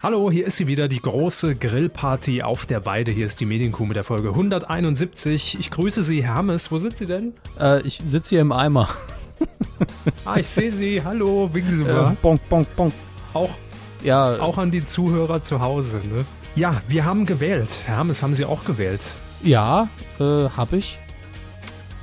Hallo, hier ist sie wieder, die große Grillparty auf der Weide. Hier ist die Medienkuh mit der Folge 171. Ich grüße Sie, Herr Hammes. Wo sind Sie denn? Äh, ich sitze hier im Eimer. ah, ich sehe Sie. Hallo, winken Sie mal. Äh, bonk, bonk, bonk. Auch, ja. auch an die Zuhörer zu Hause, ne? Ja, wir haben gewählt. Herr Hammes, haben Sie auch gewählt? Ja, äh, habe ich.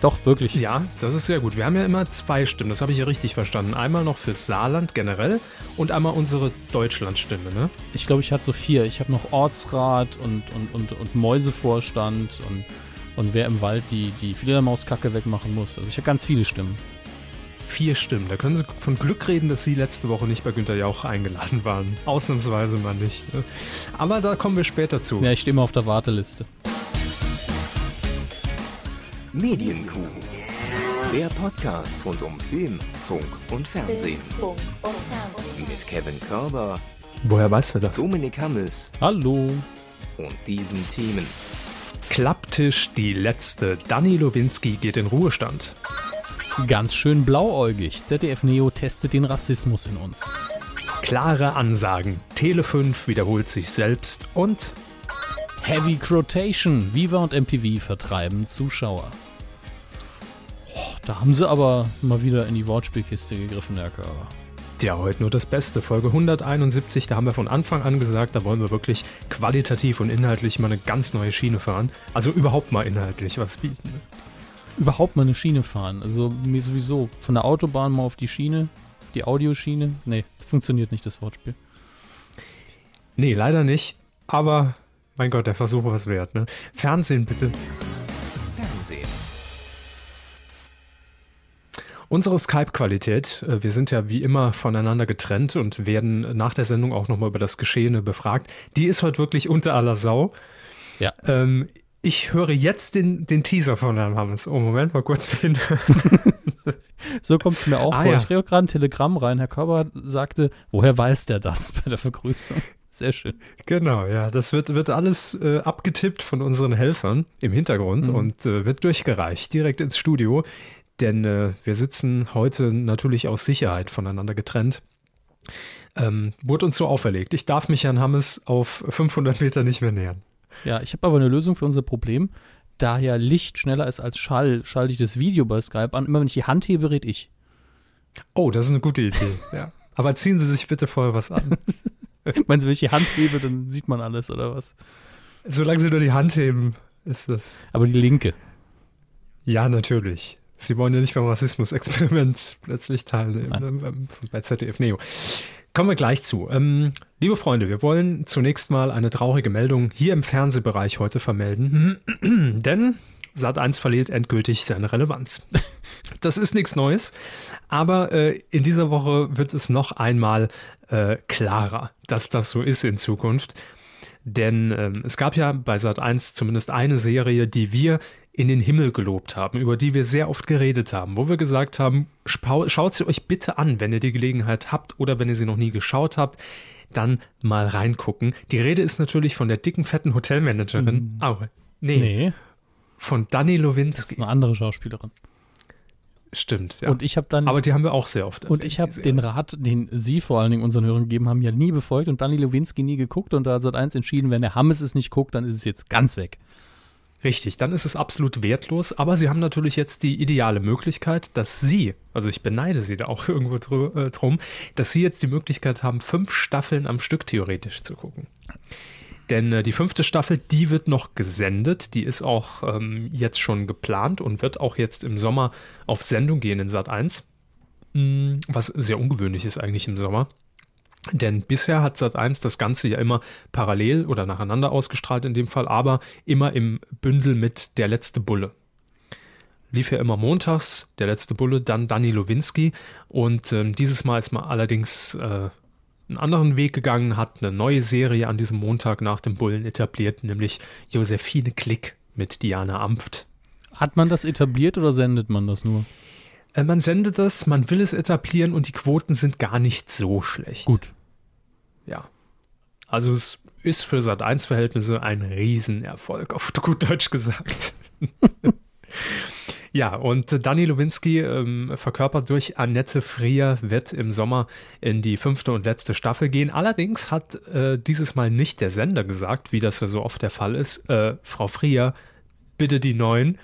Doch, wirklich. Ja, das ist sehr gut. Wir haben ja immer zwei Stimmen, das habe ich ja richtig verstanden. Einmal noch fürs Saarland generell und einmal unsere Deutschlandstimme, ne? Ich glaube, ich hatte so vier. Ich habe noch Ortsrat und, und, und, und Mäusevorstand und, und wer im Wald die, die Fledermauskacke wegmachen muss. Also ich habe ganz viele Stimmen. Vier Stimmen. Da können Sie von Glück reden, dass Sie letzte Woche nicht bei Günter Jauch eingeladen waren. Ausnahmsweise mal nicht. Ne? Aber da kommen wir später zu. Ja, ich stehe immer auf der Warteliste. Medienkuh. Der Podcast rund um Film, Funk und Fernsehen. Mit Kevin Körber. Woher weißt du das? Dominik Hammes. Hallo. Und diesen Themen. Klapptisch die letzte. Danny Lowinski geht in Ruhestand. Ganz schön blauäugig. ZDF Neo testet den Rassismus in uns. Klare Ansagen. Tele 5 wiederholt sich selbst und Heavy Crotation. Viva und MTV vertreiben Zuschauer. Da haben sie aber mal wieder in die Wortspielkiste gegriffen, Herr Körber. Ja, heute nur das Beste. Folge 171, da haben wir von Anfang an gesagt, da wollen wir wirklich qualitativ und inhaltlich mal eine ganz neue Schiene fahren. Also überhaupt mal inhaltlich was bieten. Überhaupt mal eine Schiene fahren. Also mir sowieso von der Autobahn mal auf die Schiene, die Audioschiene. Nee, funktioniert nicht das Wortspiel. Nee, leider nicht. Aber mein Gott, der Versuch was wert, ne? Fernsehen bitte. Unsere Skype-Qualität, äh, wir sind ja wie immer voneinander getrennt und werden nach der Sendung auch nochmal über das Geschehene befragt, die ist heute wirklich unter aller Sau. Ja. Ähm, ich höre jetzt den, den Teaser von Herrn Hammes. Oh, Moment, mal kurz hin. so kommt es mir auch ah, vor. Ja. Ich kriege gerade ein Telegramm rein. Herr Körber sagte, woher weiß der das bei der Vergrüßung? Sehr schön. Genau, ja. Das wird, wird alles äh, abgetippt von unseren Helfern im Hintergrund mhm. und äh, wird durchgereicht direkt ins Studio. Denn äh, wir sitzen heute natürlich aus Sicherheit voneinander getrennt. Ähm, wurde uns so auferlegt. Ich darf mich Herrn Hammes auf 500 Meter nicht mehr nähern. Ja, ich habe aber eine Lösung für unser Problem. Da ja Licht schneller ist als Schall, schalte ich das Video bei Skype an. Immer wenn ich die Hand hebe, red ich. Oh, das ist eine gute Idee. ja. Aber ziehen Sie sich bitte vorher was an. Meinen Sie, wenn ich die Hand hebe, dann sieht man alles, oder was? Solange Sie nur die Hand heben, ist das. Aber die linke. Ja, natürlich. Sie wollen ja nicht beim Rassismus-Experiment plötzlich teilnehmen ne, bei ZDF Neo. Kommen wir gleich zu. Ähm, liebe Freunde, wir wollen zunächst mal eine traurige Meldung hier im Fernsehbereich heute vermelden, denn Sat1 verliert endgültig seine Relevanz. Das ist nichts Neues, aber äh, in dieser Woche wird es noch einmal äh, klarer, dass das so ist in Zukunft. Denn ähm, es gab ja bei Sat1 zumindest eine Serie, die wir in den Himmel gelobt haben, über die wir sehr oft geredet haben, wo wir gesagt haben, schaut sie euch bitte an, wenn ihr die Gelegenheit habt oder wenn ihr sie noch nie geschaut habt, dann mal reingucken. Die Rede ist natürlich von der dicken, fetten Hotelmanagerin. Mhm. Oh, nee. nee. Von Dani Lowinski. Das ist eine andere Schauspielerin. Stimmt, ja. Und ich habe dann. Aber die haben wir auch sehr oft. Und ich habe den Rat, den Sie vor allen Dingen unseren Hörern gegeben haben, ja nie befolgt und Dani Lowinski nie geguckt. Und da hat seit eins entschieden, wenn der Hammes es nicht guckt, dann ist es jetzt ganz weg. Richtig, dann ist es absolut wertlos, aber sie haben natürlich jetzt die ideale Möglichkeit, dass sie, also ich beneide sie da auch irgendwo dr äh, drum, dass sie jetzt die Möglichkeit haben, fünf Staffeln am Stück theoretisch zu gucken. Denn äh, die fünfte Staffel, die wird noch gesendet, die ist auch ähm, jetzt schon geplant und wird auch jetzt im Sommer auf Sendung gehen in Sat 1. Mm, was sehr ungewöhnlich ist eigentlich im Sommer. Denn bisher hat Sat1 das Ganze ja immer parallel oder nacheinander ausgestrahlt in dem Fall, aber immer im Bündel mit Der letzte Bulle. Lief ja immer montags, Der letzte Bulle, dann Danny Lowinski und äh, dieses Mal ist man allerdings äh, einen anderen Weg gegangen, hat eine neue Serie an diesem Montag nach dem Bullen etabliert, nämlich Josephine Klick mit Diana Amft. Hat man das etabliert oder sendet man das nur? Äh, man sendet das, man will es etablieren und die Quoten sind gar nicht so schlecht. Gut. Also es ist für Sat1-Verhältnisse ein Riesenerfolg, auf gut Deutsch gesagt. Ja, und Danny Lowinski, ähm, verkörpert durch Annette Frier, wird im Sommer in die fünfte und letzte Staffel gehen. Allerdings hat äh, dieses Mal nicht der Sender gesagt, wie das ja so oft der Fall ist, äh, Frau Frier, bitte die neuen,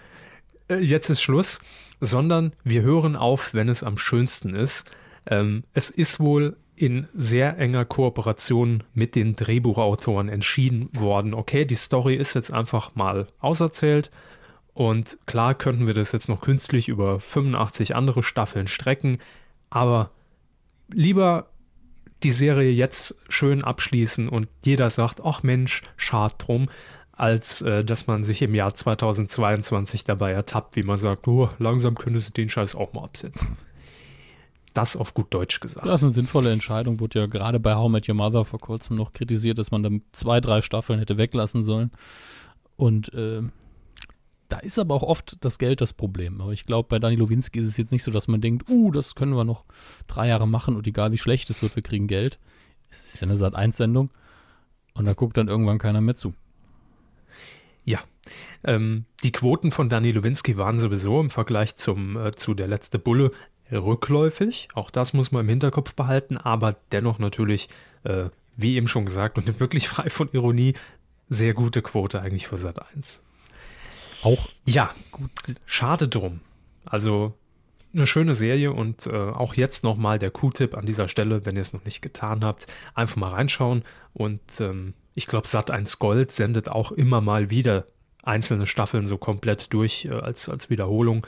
äh, jetzt ist Schluss, sondern wir hören auf, wenn es am schönsten ist. Ähm, es ist wohl in sehr enger Kooperation mit den Drehbuchautoren entschieden worden. Okay, die Story ist jetzt einfach mal auserzählt und klar könnten wir das jetzt noch künstlich über 85 andere Staffeln strecken, aber lieber die Serie jetzt schön abschließen und jeder sagt, ach Mensch, schad drum, als äh, dass man sich im Jahr 2022 dabei ertappt, wie man sagt, oh, langsam könntest du den Scheiß auch mal absetzen. Das auf gut Deutsch gesagt. Das ist eine sinnvolle Entscheidung. Wurde ja gerade bei How Met Your Mother vor kurzem noch kritisiert, dass man dann zwei, drei Staffeln hätte weglassen sollen. Und äh, da ist aber auch oft das Geld das Problem. Aber ich glaube, bei Dani Lowinski ist es jetzt nicht so, dass man denkt, uh, das können wir noch drei Jahre machen und egal wie schlecht es wird, wir kriegen Geld. Es ist ja eine Sat-1-Sendung und da guckt dann irgendwann keiner mehr zu. Ja, ähm, die Quoten von Dani Lowinski waren sowieso im Vergleich zum, äh, zu der letzte Bulle rückläufig. Auch das muss man im Hinterkopf behalten, aber dennoch natürlich, äh, wie eben schon gesagt, und wirklich frei von Ironie, sehr gute Quote eigentlich für Sat 1. Auch ja, gut, schade drum. Also eine schöne Serie und äh, auch jetzt nochmal der Q-Tipp an dieser Stelle, wenn ihr es noch nicht getan habt, einfach mal reinschauen und ähm, ich glaube, Sat1 Gold sendet auch immer mal wieder einzelne Staffeln so komplett durch äh, als, als Wiederholung.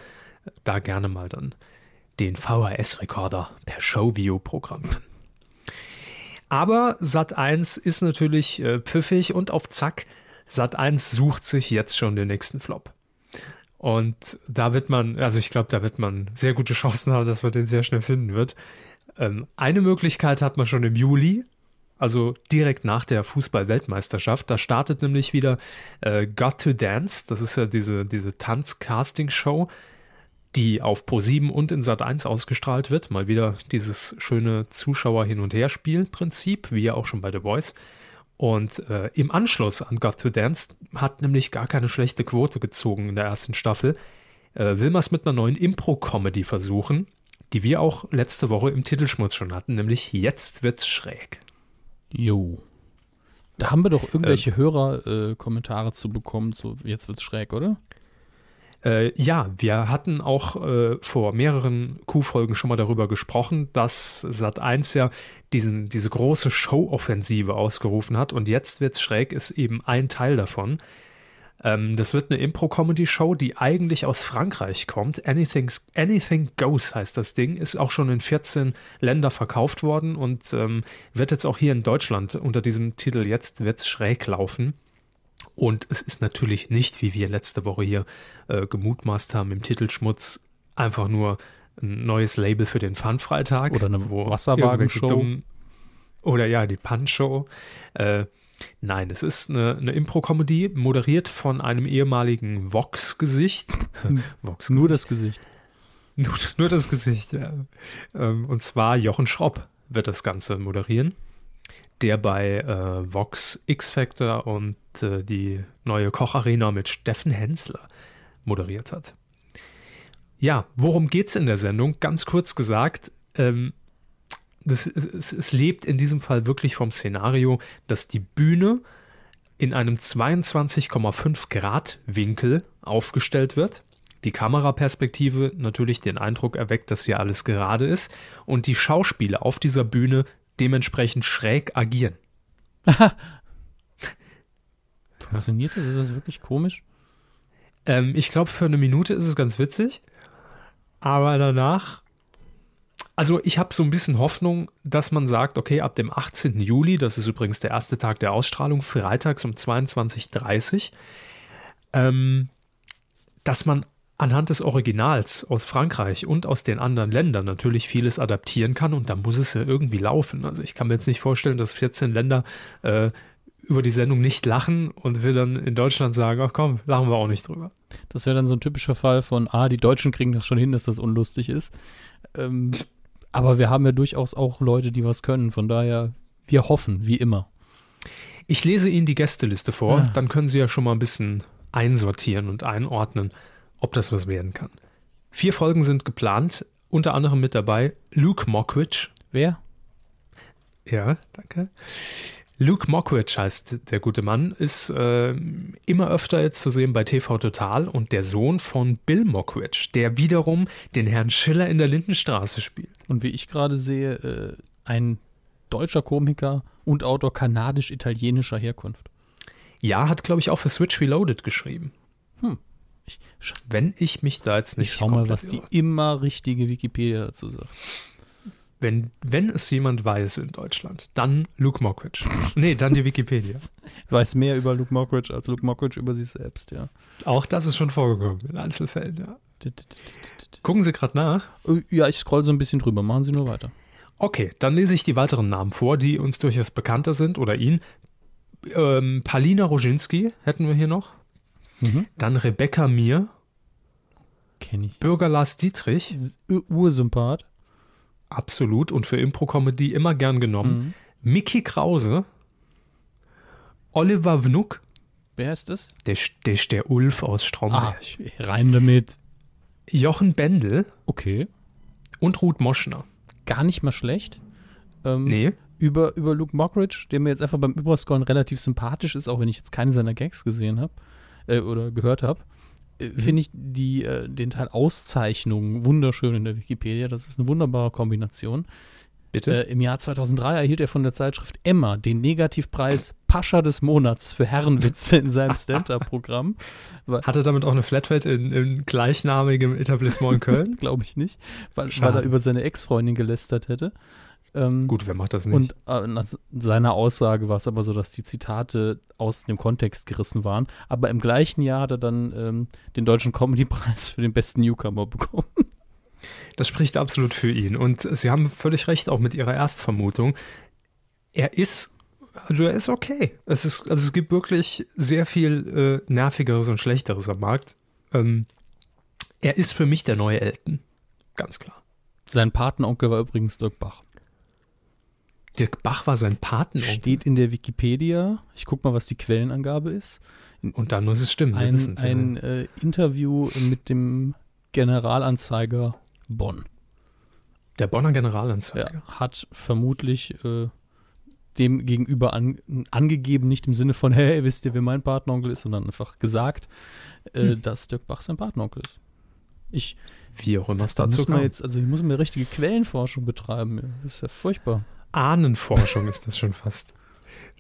Da gerne mal dann den VHS-Rekorder per Showview programmieren. Aber Sat1 ist natürlich äh, pfiffig und auf Zack. Sat1 sucht sich jetzt schon den nächsten Flop. Und da wird man, also ich glaube, da wird man sehr gute Chancen haben, dass man den sehr schnell finden wird. Ähm, eine Möglichkeit hat man schon im Juli, also direkt nach der Fußball-Weltmeisterschaft. Da startet nämlich wieder äh, Got to Dance. Das ist ja diese, diese Tanz-Casting-Show die auf Pro7 und in Sat1 ausgestrahlt wird. Mal wieder dieses schöne Zuschauer-Hin- und Her-Spiel-Prinzip, wie ja auch schon bei The Voice. Und äh, im Anschluss an Got to Dance hat nämlich gar keine schlechte Quote gezogen in der ersten Staffel. Äh, will man es mit einer neuen Impro-Comedy versuchen, die wir auch letzte Woche im Titelschmutz schon hatten, nämlich Jetzt wird's schräg. Jo. Da haben wir doch irgendwelche ähm, Hörer-Kommentare äh, zu bekommen, so jetzt wird's schräg, oder? Äh, ja, wir hatten auch äh, vor mehreren Q-Folgen schon mal darüber gesprochen, dass Sat1 ja diesen, diese große Show-Offensive ausgerufen hat und jetzt wird's schräg, ist eben ein Teil davon. Ähm, das wird eine Impro-Comedy-Show, die eigentlich aus Frankreich kommt. Anything, Anything Goes heißt das Ding, ist auch schon in 14 Länder verkauft worden und ähm, wird jetzt auch hier in Deutschland unter diesem Titel Jetzt wird's schräg laufen. Und es ist natürlich nicht, wie wir letzte Woche hier äh, gemutmaßt haben, im Titelschmutz einfach nur ein neues Label für den Fun-Freitag. Oder eine Wasserwagenshow. Oder ja, die Punch-Show. Äh, nein, es ist eine, eine Impro-Comedy, moderiert von einem ehemaligen Vox-Gesicht. Vox nur das Gesicht. Nur, nur das Gesicht, ja. Ähm, und zwar Jochen Schropp wird das Ganze moderieren der bei äh, Vox X Factor und äh, die neue Kocharena mit Steffen Hensler moderiert hat. Ja, worum geht es in der Sendung? Ganz kurz gesagt, ähm, das, es, es lebt in diesem Fall wirklich vom Szenario, dass die Bühne in einem 22,5 Grad Winkel aufgestellt wird. Die Kameraperspektive natürlich den Eindruck erweckt, dass hier alles gerade ist und die Schauspieler auf dieser Bühne dementsprechend schräg agieren. Funktioniert das? Ist das wirklich komisch? Ähm, ich glaube, für eine Minute ist es ganz witzig. Aber danach, also ich habe so ein bisschen Hoffnung, dass man sagt, okay, ab dem 18. Juli, das ist übrigens der erste Tag der Ausstrahlung, freitags um 22.30 Uhr, ähm, dass man anhand des Originals aus Frankreich und aus den anderen Ländern natürlich vieles adaptieren kann und da muss es ja irgendwie laufen. Also ich kann mir jetzt nicht vorstellen, dass 14 Länder äh, über die Sendung nicht lachen und wir dann in Deutschland sagen, ach komm, lachen wir auch nicht drüber. Das wäre dann so ein typischer Fall von, ah, die Deutschen kriegen das schon hin, dass das unlustig ist. Ähm, aber wir haben ja durchaus auch Leute, die was können. Von daher, wir hoffen, wie immer. Ich lese Ihnen die Gästeliste vor, ja. dann können Sie ja schon mal ein bisschen einsortieren und einordnen, ob das was werden kann. Vier Folgen sind geplant, unter anderem mit dabei Luke Mockridge. Wer? Ja, danke. Luke Mockridge heißt der gute Mann, ist äh, immer öfter jetzt zu sehen bei TV Total und der Sohn von Bill Mockridge, der wiederum den Herrn Schiller in der Lindenstraße spielt. Und wie ich gerade sehe, äh, ein deutscher Komiker und Autor kanadisch-italienischer Herkunft. Ja, hat, glaube ich, auch für Switch Reloaded geschrieben. Hm. Wenn ich mich da jetzt nicht. Ich schau mal, was die immer richtige Wikipedia dazu sagt. Wenn, wenn es jemand weiß in Deutschland, dann Luke Mockridge. nee, dann die Wikipedia. Weiß mehr über Luke Mockridge als Luke Mockridge über sich selbst, ja. Auch das ist schon vorgekommen in Einzelfällen, ja. Gucken Sie gerade nach? Äh, ja, ich scroll so ein bisschen drüber. Machen Sie nur weiter. Okay, dann lese ich die weiteren Namen vor, die uns durchaus bekannter sind oder ihn. Ähm, Palina Roginski hätten wir hier noch. Mhm. Dann Rebecca Mir. Kenne ich. Bürger Lars Dietrich. Ursympath. Absolut. Und für Impro-Comedy immer gern genommen. Mhm. Mickey Krause. Oliver Vnuk. Wer ist das? Der, der der Ulf aus Stromberg. Ah, rein damit. Jochen Bendel. Okay. Und Ruth Moschner. Gar nicht mal schlecht. Ähm, nee. Über, über Luke Mockridge, der mir jetzt einfach beim Überscrollen relativ sympathisch ist, auch wenn ich jetzt keine seiner Gags gesehen habe äh, oder gehört habe. Äh, mhm. finde ich die, äh, den Teil Auszeichnungen wunderschön in der Wikipedia. Das ist eine wunderbare Kombination. Bitte? Äh, Im Jahr 2003 erhielt er von der Zeitschrift Emma den Negativpreis Pascha des Monats für Herrenwitze in seinem Stand-Up-Programm. Hat er damit auch eine Flatrate in, in gleichnamigem Etablissement in Köln? Glaube ich nicht, weil, weil, er über seine Ex-Freundin gelästert hätte. Ähm, Gut, wer macht das nicht? Und äh, nach seiner Aussage war es aber so, dass die Zitate aus dem Kontext gerissen waren. Aber im gleichen Jahr hat er dann ähm, den Deutschen Comedy-Preis für den besten Newcomer bekommen. Das spricht absolut für ihn. Und Sie haben völlig recht, auch mit Ihrer Erstvermutung. Er ist, also er ist okay. Es, ist, also es gibt wirklich sehr viel äh, Nervigeres und Schlechteres am Markt. Ähm, er ist für mich der neue Elton. Ganz klar. Sein Patenonkel war übrigens Dirk Bach. Dirk Bach war sein Patenonkel. Steht in der Wikipedia. Ich guck mal, was die Quellenangabe ist. Und dann muss es stimmen. Ein, ein äh, Interview mit dem Generalanzeiger Bonn. Der Bonner Generalanzeiger. Ja, hat vermutlich äh, dem gegenüber an, angegeben, nicht im Sinne von, hey, wisst ihr, wer mein Partneronkel ist, sondern einfach gesagt, äh, hm. dass Dirk Bach sein Partneronkel ist. Ich, Wie auch immer es dazu muss man jetzt, also ich muss mir richtige Quellenforschung betreiben. Das ist ja furchtbar. Ahnenforschung ist das schon fast.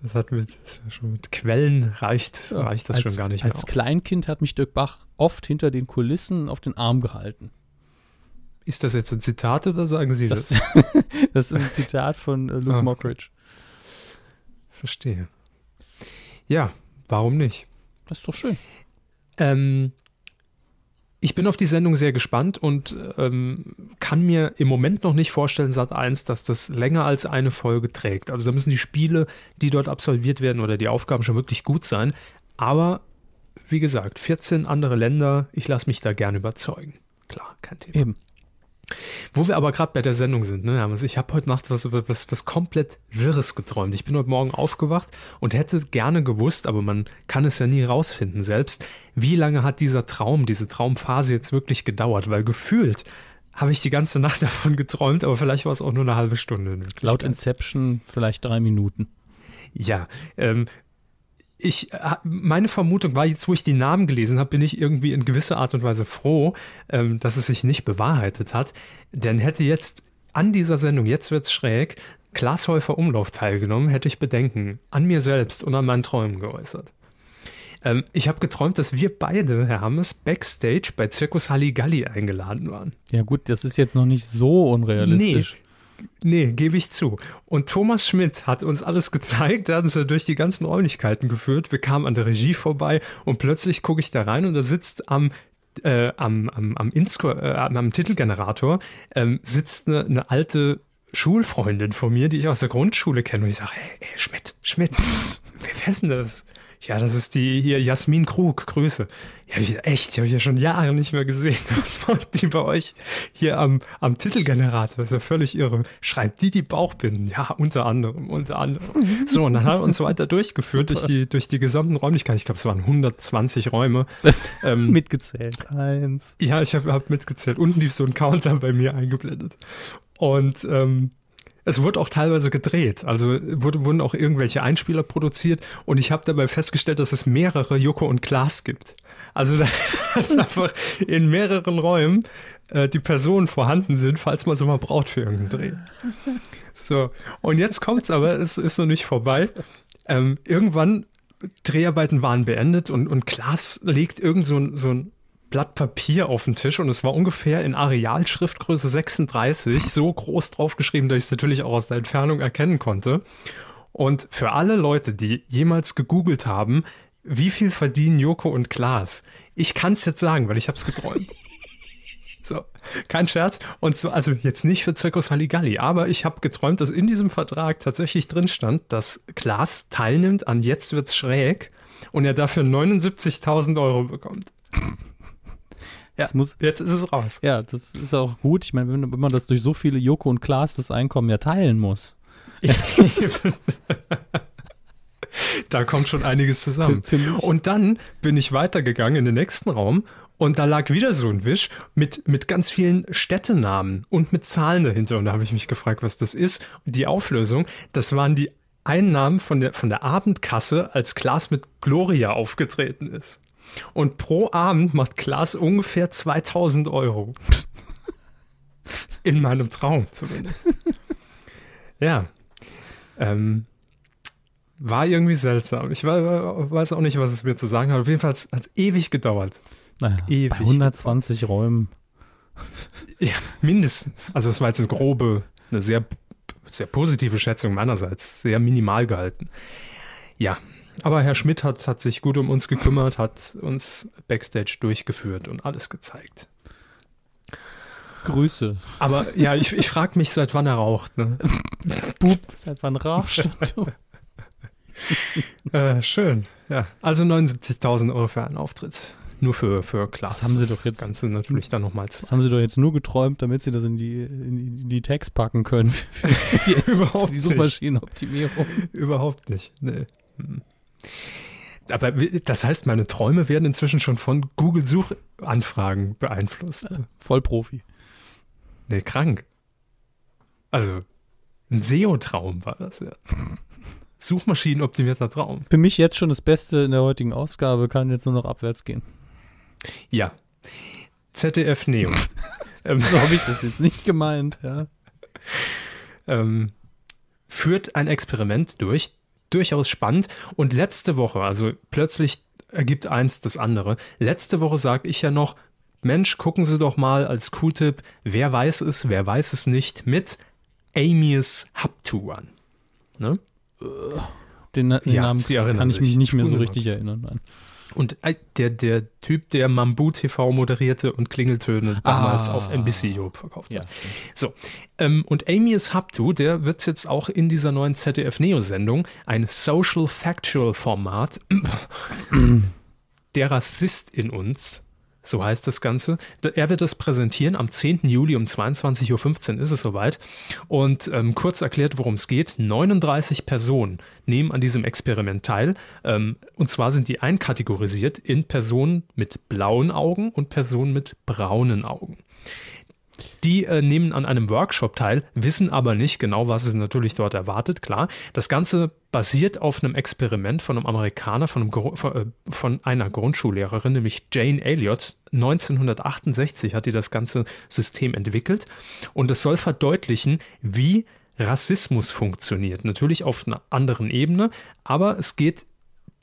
Das hat mit, das schon mit Quellen reicht, reicht das als, schon gar nicht mehr. Als aus. Kleinkind hat mich Dirk Bach oft hinter den Kulissen auf den Arm gehalten. Ist das jetzt ein Zitat oder sagen Sie das? Das, das ist ein Zitat von äh, Luke ah. Mockridge. Verstehe. Ja, warum nicht? Das ist doch schön. Ähm, ich bin auf die Sendung sehr gespannt und ähm, kann mir im Moment noch nicht vorstellen, Sat 1, dass das länger als eine Folge trägt. Also da müssen die Spiele, die dort absolviert werden oder die Aufgaben schon wirklich gut sein. Aber wie gesagt, 14 andere Länder, ich lasse mich da gerne überzeugen. Klar, kein Thema. Eben. Wo wir aber gerade bei der Sendung sind, ne, also ich habe heute Nacht was, was, was komplett Wirres geträumt. Ich bin heute Morgen aufgewacht und hätte gerne gewusst, aber man kann es ja nie rausfinden selbst, wie lange hat dieser Traum, diese Traumphase jetzt wirklich gedauert, weil gefühlt habe ich die ganze Nacht davon geträumt, aber vielleicht war es auch nur eine halbe Stunde. Laut Inception vielleicht drei Minuten. Ja, ähm, ich, äh, meine Vermutung war jetzt, wo ich die Namen gelesen habe, bin ich irgendwie in gewisser Art und Weise froh, ähm, dass es sich nicht bewahrheitet hat. Denn hätte jetzt an dieser Sendung, jetzt wird's schräg, Klaas Häufer Umlauf teilgenommen, hätte ich Bedenken an mir selbst und an meinen Träumen geäußert. Ähm, ich habe geträumt, dass wir beide, Herr Hammes, backstage bei Zirkus Halligalli eingeladen waren. Ja gut, das ist jetzt noch nicht so unrealistisch. Nee. Nee, gebe ich zu. Und Thomas Schmidt hat uns alles gezeigt. Er hat uns ja durch die ganzen Räumlichkeiten geführt. Wir kamen an der Regie vorbei und plötzlich gucke ich da rein und da sitzt am äh, am, am, am, Insco, äh, am Titelgenerator ähm, sitzt eine, eine Schulfreundin von mir, die ich aus der Grundschule kenne. Und ich sage, hey, hey, Schmidt, Schmidt, wer ist denn das? Ja, das ist die hier Jasmin Krug. Grüße. Ja, ich, echt, die habe ich ja schon Jahre nicht mehr gesehen. Was macht die bei euch hier am, am Titelgenerator? Das ist ja völlig irre. Schreibt die die Bauchbinden? Ja, unter anderem, unter anderem. So, und dann hat er uns weiter durchgeführt durch die, durch die gesamten Räumlichkeiten. Ich glaube, es waren 120 Räume. ähm, mitgezählt. Eins. Ja, ich habe hab mitgezählt. Unten lief so ein Counter bei mir eingeblendet. Und ähm, es wurde auch teilweise gedreht, also wurde, wurden auch irgendwelche Einspieler produziert und ich habe dabei festgestellt, dass es mehrere Joko und Klaas gibt. Also dass einfach in mehreren Räumen äh, die Personen vorhanden sind, falls man sie mal braucht für irgendeinen Dreh. So, und jetzt kommt's aber, es ist noch nicht vorbei. Ähm, irgendwann Dreharbeiten waren beendet und, und Klaas legt irgend so ein, so ein Blatt Papier auf den Tisch und es war ungefähr in Arealschriftgröße 36 so groß draufgeschrieben, dass ich es natürlich auch aus der Entfernung erkennen konnte. Und für alle Leute, die jemals gegoogelt haben, wie viel verdienen Joko und Klaas? Ich kann es jetzt sagen, weil ich habe es geträumt. So, kein Scherz. Und so, also jetzt nicht für Zirkus Halligalli, aber ich habe geträumt, dass in diesem Vertrag tatsächlich drin stand, dass Klaas teilnimmt an Jetzt wird's schräg und er dafür 79.000 Euro bekommt. Ja, muss, jetzt ist es raus. Ja, das ist auch gut. Ich meine, wenn, wenn man das durch so viele Joko und Klaas das Einkommen ja teilen muss. da kommt schon einiges zusammen. Für, für und dann bin ich weitergegangen in den nächsten Raum und da lag wieder so ein Wisch mit, mit ganz vielen Städtenamen und mit Zahlen dahinter. Und da habe ich mich gefragt, was das ist. Und die Auflösung, das waren die Einnahmen von der, von der Abendkasse, als Klaas mit Gloria aufgetreten ist. Und pro Abend macht Klaas ungefähr 2000 Euro. In meinem Traum zumindest. ja. Ähm, war irgendwie seltsam. Ich weiß auch nicht, was es mir zu sagen hat. Auf jeden Fall hat es ewig gedauert. Naja, ewig bei 120 gedauert. Räumen. Ja, mindestens. Also es war jetzt eine grobe, eine sehr, sehr positive Schätzung meinerseits. Sehr minimal gehalten. Ja, aber Herr Schmidt hat, hat sich gut um uns gekümmert, hat uns Backstage durchgeführt und alles gezeigt. Grüße. Aber ja, ich, ich frage mich, seit wann er raucht. Ne? Bub, seit wann rauchst du? äh, schön. Ja, also 79.000 Euro für einen Auftritt. Nur für, für Klaas. Das haben sie doch jetzt. Ganze natürlich dann nochmal. Das haben sie doch jetzt nur geträumt, damit sie das in die, in die Tags packen können. Für, die, Überhaupt die Suchmaschinenoptimierung. Überhaupt nicht. Nee. Hm. Aber das heißt, meine Träume werden inzwischen schon von Google-Suchanfragen beeinflusst. Ja, voll Profi. Nee, krank. Also, ein SEO-Traum war das ja. Suchmaschinenoptimierter Traum. Für mich jetzt schon das Beste in der heutigen Ausgabe, kann jetzt nur noch abwärts gehen. Ja. ZDF Neo. Ähm, so habe ich das jetzt nicht gemeint, ja. Ähm, führt ein Experiment durch, durchaus spannend. Und letzte Woche, also plötzlich ergibt eins das andere. Letzte Woche sage ich ja noch, Mensch, gucken Sie doch mal als Q-Tipp, wer weiß es, wer weiß es nicht, mit Amius Run. Ne? Den, den ja, Namen kann ich mich nicht mehr so richtig erinnern. Nein. Und äh, der, der Typ, der Mambu TV moderierte und Klingeltöne damals ah, auf NBC Europe verkauft hat. Ja, so. Ähm, und Amius Haptu, der wird jetzt auch in dieser neuen ZDF-Neo-Sendung ein Social Factual Format, der Rassist in uns so heißt das Ganze. Er wird das präsentieren am 10. Juli um 22.15 Uhr ist es soweit. Und ähm, kurz erklärt, worum es geht. 39 Personen nehmen an diesem Experiment teil. Ähm, und zwar sind die einkategorisiert in Personen mit blauen Augen und Personen mit braunen Augen. Die äh, nehmen an einem Workshop teil, wissen aber nicht genau, was es natürlich dort erwartet, klar. Das Ganze basiert auf einem Experiment von einem Amerikaner, von, einem, äh, von einer Grundschullehrerin, nämlich Jane Elliott. 1968 hat die das ganze System entwickelt und es soll verdeutlichen, wie Rassismus funktioniert. Natürlich auf einer anderen Ebene, aber es geht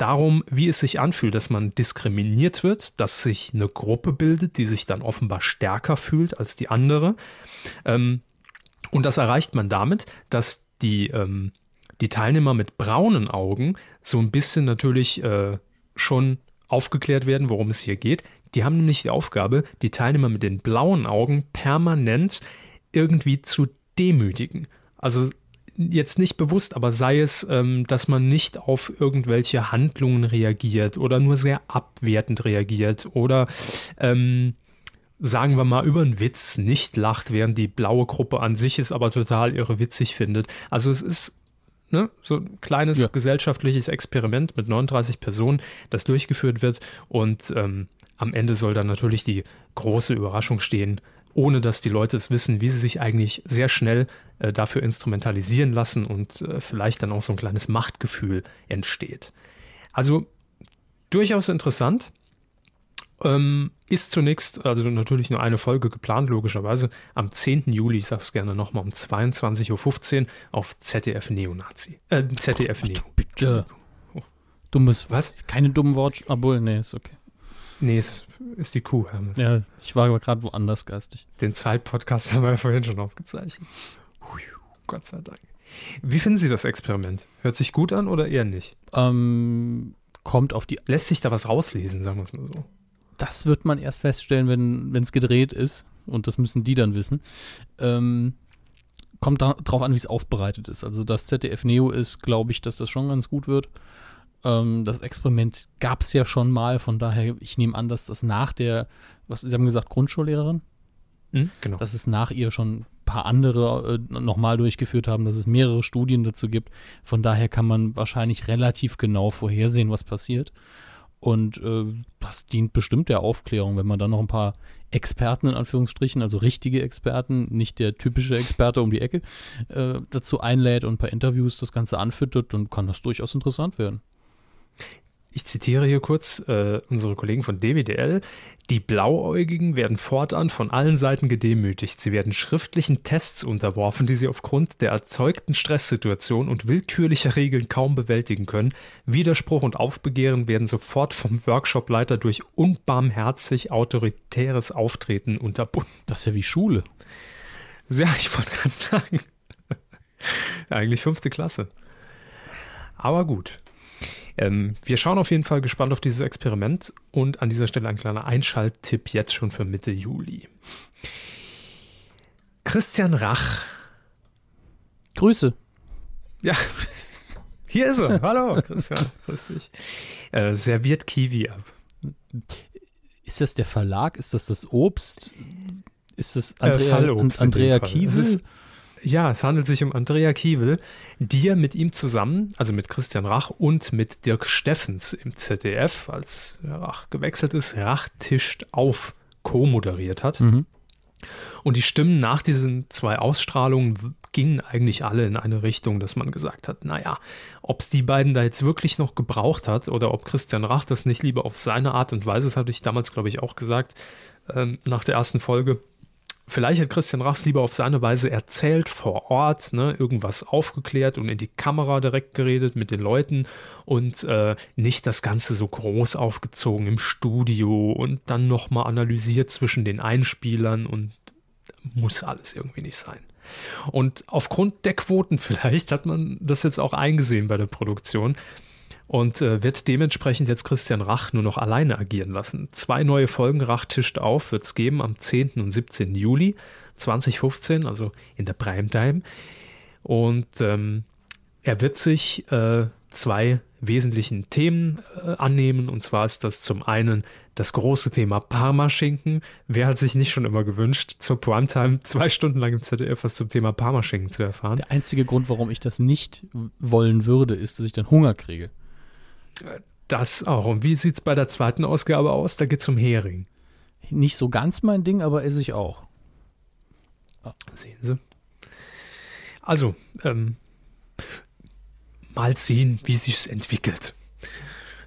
darum, wie es sich anfühlt, dass man diskriminiert wird, dass sich eine Gruppe bildet, die sich dann offenbar stärker fühlt als die andere. Ähm, und das erreicht man damit, dass die, ähm, die Teilnehmer mit braunen Augen so ein bisschen natürlich äh, schon aufgeklärt werden, worum es hier geht. Die haben nämlich die Aufgabe, die Teilnehmer mit den blauen Augen permanent irgendwie zu demütigen. Also jetzt nicht bewusst, aber sei es, ähm, dass man nicht auf irgendwelche Handlungen reagiert oder nur sehr abwertend reagiert oder ähm, sagen wir mal, über einen Witz nicht lacht, während die blaue Gruppe an sich ist, aber total irre witzig findet. Also es ist ne, so ein kleines ja. gesellschaftliches Experiment mit 39 Personen, das durchgeführt wird und ähm, am Ende soll dann natürlich die große Überraschung stehen, ohne dass die Leute es wissen, wie sie sich eigentlich sehr schnell äh, dafür instrumentalisieren lassen und äh, vielleicht dann auch so ein kleines Machtgefühl entsteht. Also durchaus interessant. Ähm, ist zunächst, also natürlich nur eine Folge geplant, logischerweise, am 10. Juli, ich sag's gerne nochmal, um 22.15 Uhr auf ZDF Neonazi. Äh, ZDF Neo. Bitte. Dummes, was? Keine dummen Worte, obwohl, nee, ist okay. Nee, es ist die Kuh, Hermes. Ja, ich war aber gerade woanders geistig. Den Zeitpodcast haben wir ja vorhin schon aufgezeichnet. Gott sei Dank. Wie finden Sie das Experiment? Hört sich gut an oder eher nicht? Ähm, kommt auf die. Lässt sich da was rauslesen, sagen wir es mal so? Das wird man erst feststellen, wenn es gedreht ist. Und das müssen die dann wissen. Ähm, kommt darauf an, wie es aufbereitet ist. Also das ZDF Neo ist, glaube ich, dass das schon ganz gut wird. Ähm, das Experiment gab es ja schon mal, von daher, ich nehme an, dass das nach der, was Sie haben gesagt, Grundschullehrerin? Mhm, genau. Dass es nach ihr schon ein paar andere äh, nochmal durchgeführt haben, dass es mehrere Studien dazu gibt. Von daher kann man wahrscheinlich relativ genau vorhersehen, was passiert. Und äh, das dient bestimmt der Aufklärung, wenn man dann noch ein paar Experten in Anführungsstrichen, also richtige Experten, nicht der typische Experte um die Ecke, äh, dazu einlädt und ein paar Interviews das Ganze anfüttert, dann kann das durchaus interessant werden. Ich zitiere hier kurz äh, unsere Kollegen von DWDL. Die Blauäugigen werden fortan von allen Seiten gedemütigt. Sie werden schriftlichen Tests unterworfen, die sie aufgrund der erzeugten Stresssituation und willkürlicher Regeln kaum bewältigen können. Widerspruch und Aufbegehren werden sofort vom Workshopleiter durch unbarmherzig autoritäres Auftreten unterbunden. Das ist ja wie Schule. Ja, ich wollte gerade sagen. Eigentlich fünfte Klasse. Aber gut. Ähm, wir schauen auf jeden Fall gespannt auf dieses Experiment und an dieser Stelle ein kleiner Einschalttipp jetzt schon für Mitte Juli. Christian Rach. Grüße. Ja, hier ist er. Hallo, Christian. Grüß dich. Äh, serviert Kiwi ab. Ist das der Verlag? Ist das das Obst? Ist das äh, Andrea, äh, Andrea Kiewel? Ja, es handelt sich um Andrea Kiewel, die er mit ihm zusammen, also mit Christian Rach und mit Dirk Steffens im ZDF, als Rach gewechselt ist, Rach tischt auf, co-moderiert hat. Mhm. Und die Stimmen nach diesen zwei Ausstrahlungen gingen eigentlich alle in eine Richtung, dass man gesagt hat, naja, ob es die beiden da jetzt wirklich noch gebraucht hat oder ob Christian Rach das nicht lieber auf seine Art und Weise, das hatte ich damals, glaube ich, auch gesagt, ähm, nach der ersten Folge, Vielleicht hat Christian Rachs lieber auf seine Weise erzählt vor Ort, ne, irgendwas aufgeklärt und in die Kamera direkt geredet mit den Leuten und äh, nicht das Ganze so groß aufgezogen im Studio und dann nochmal analysiert zwischen den Einspielern und muss alles irgendwie nicht sein. Und aufgrund der Quoten vielleicht hat man das jetzt auch eingesehen bei der Produktion und äh, wird dementsprechend jetzt Christian Rach nur noch alleine agieren lassen. Zwei neue Folgen Rach tischt auf wird es geben am 10. und 17. Juli 2015, also in der Primetime. Und ähm, er wird sich äh, zwei wesentlichen Themen äh, annehmen. Und zwar ist das zum einen das große Thema Parmaschinken. Wer hat sich nicht schon immer gewünscht, zur Primetime zwei Stunden lang im ZDF was zum Thema Parmaschinken zu erfahren? Der einzige Grund, warum ich das nicht wollen würde, ist, dass ich dann Hunger kriege. Das auch. Und wie sieht es bei der zweiten Ausgabe aus? Da geht es um Hering. Nicht so ganz mein Ding, aber esse ich auch. Sehen Sie. Also, ähm, mal sehen, wie sich entwickelt.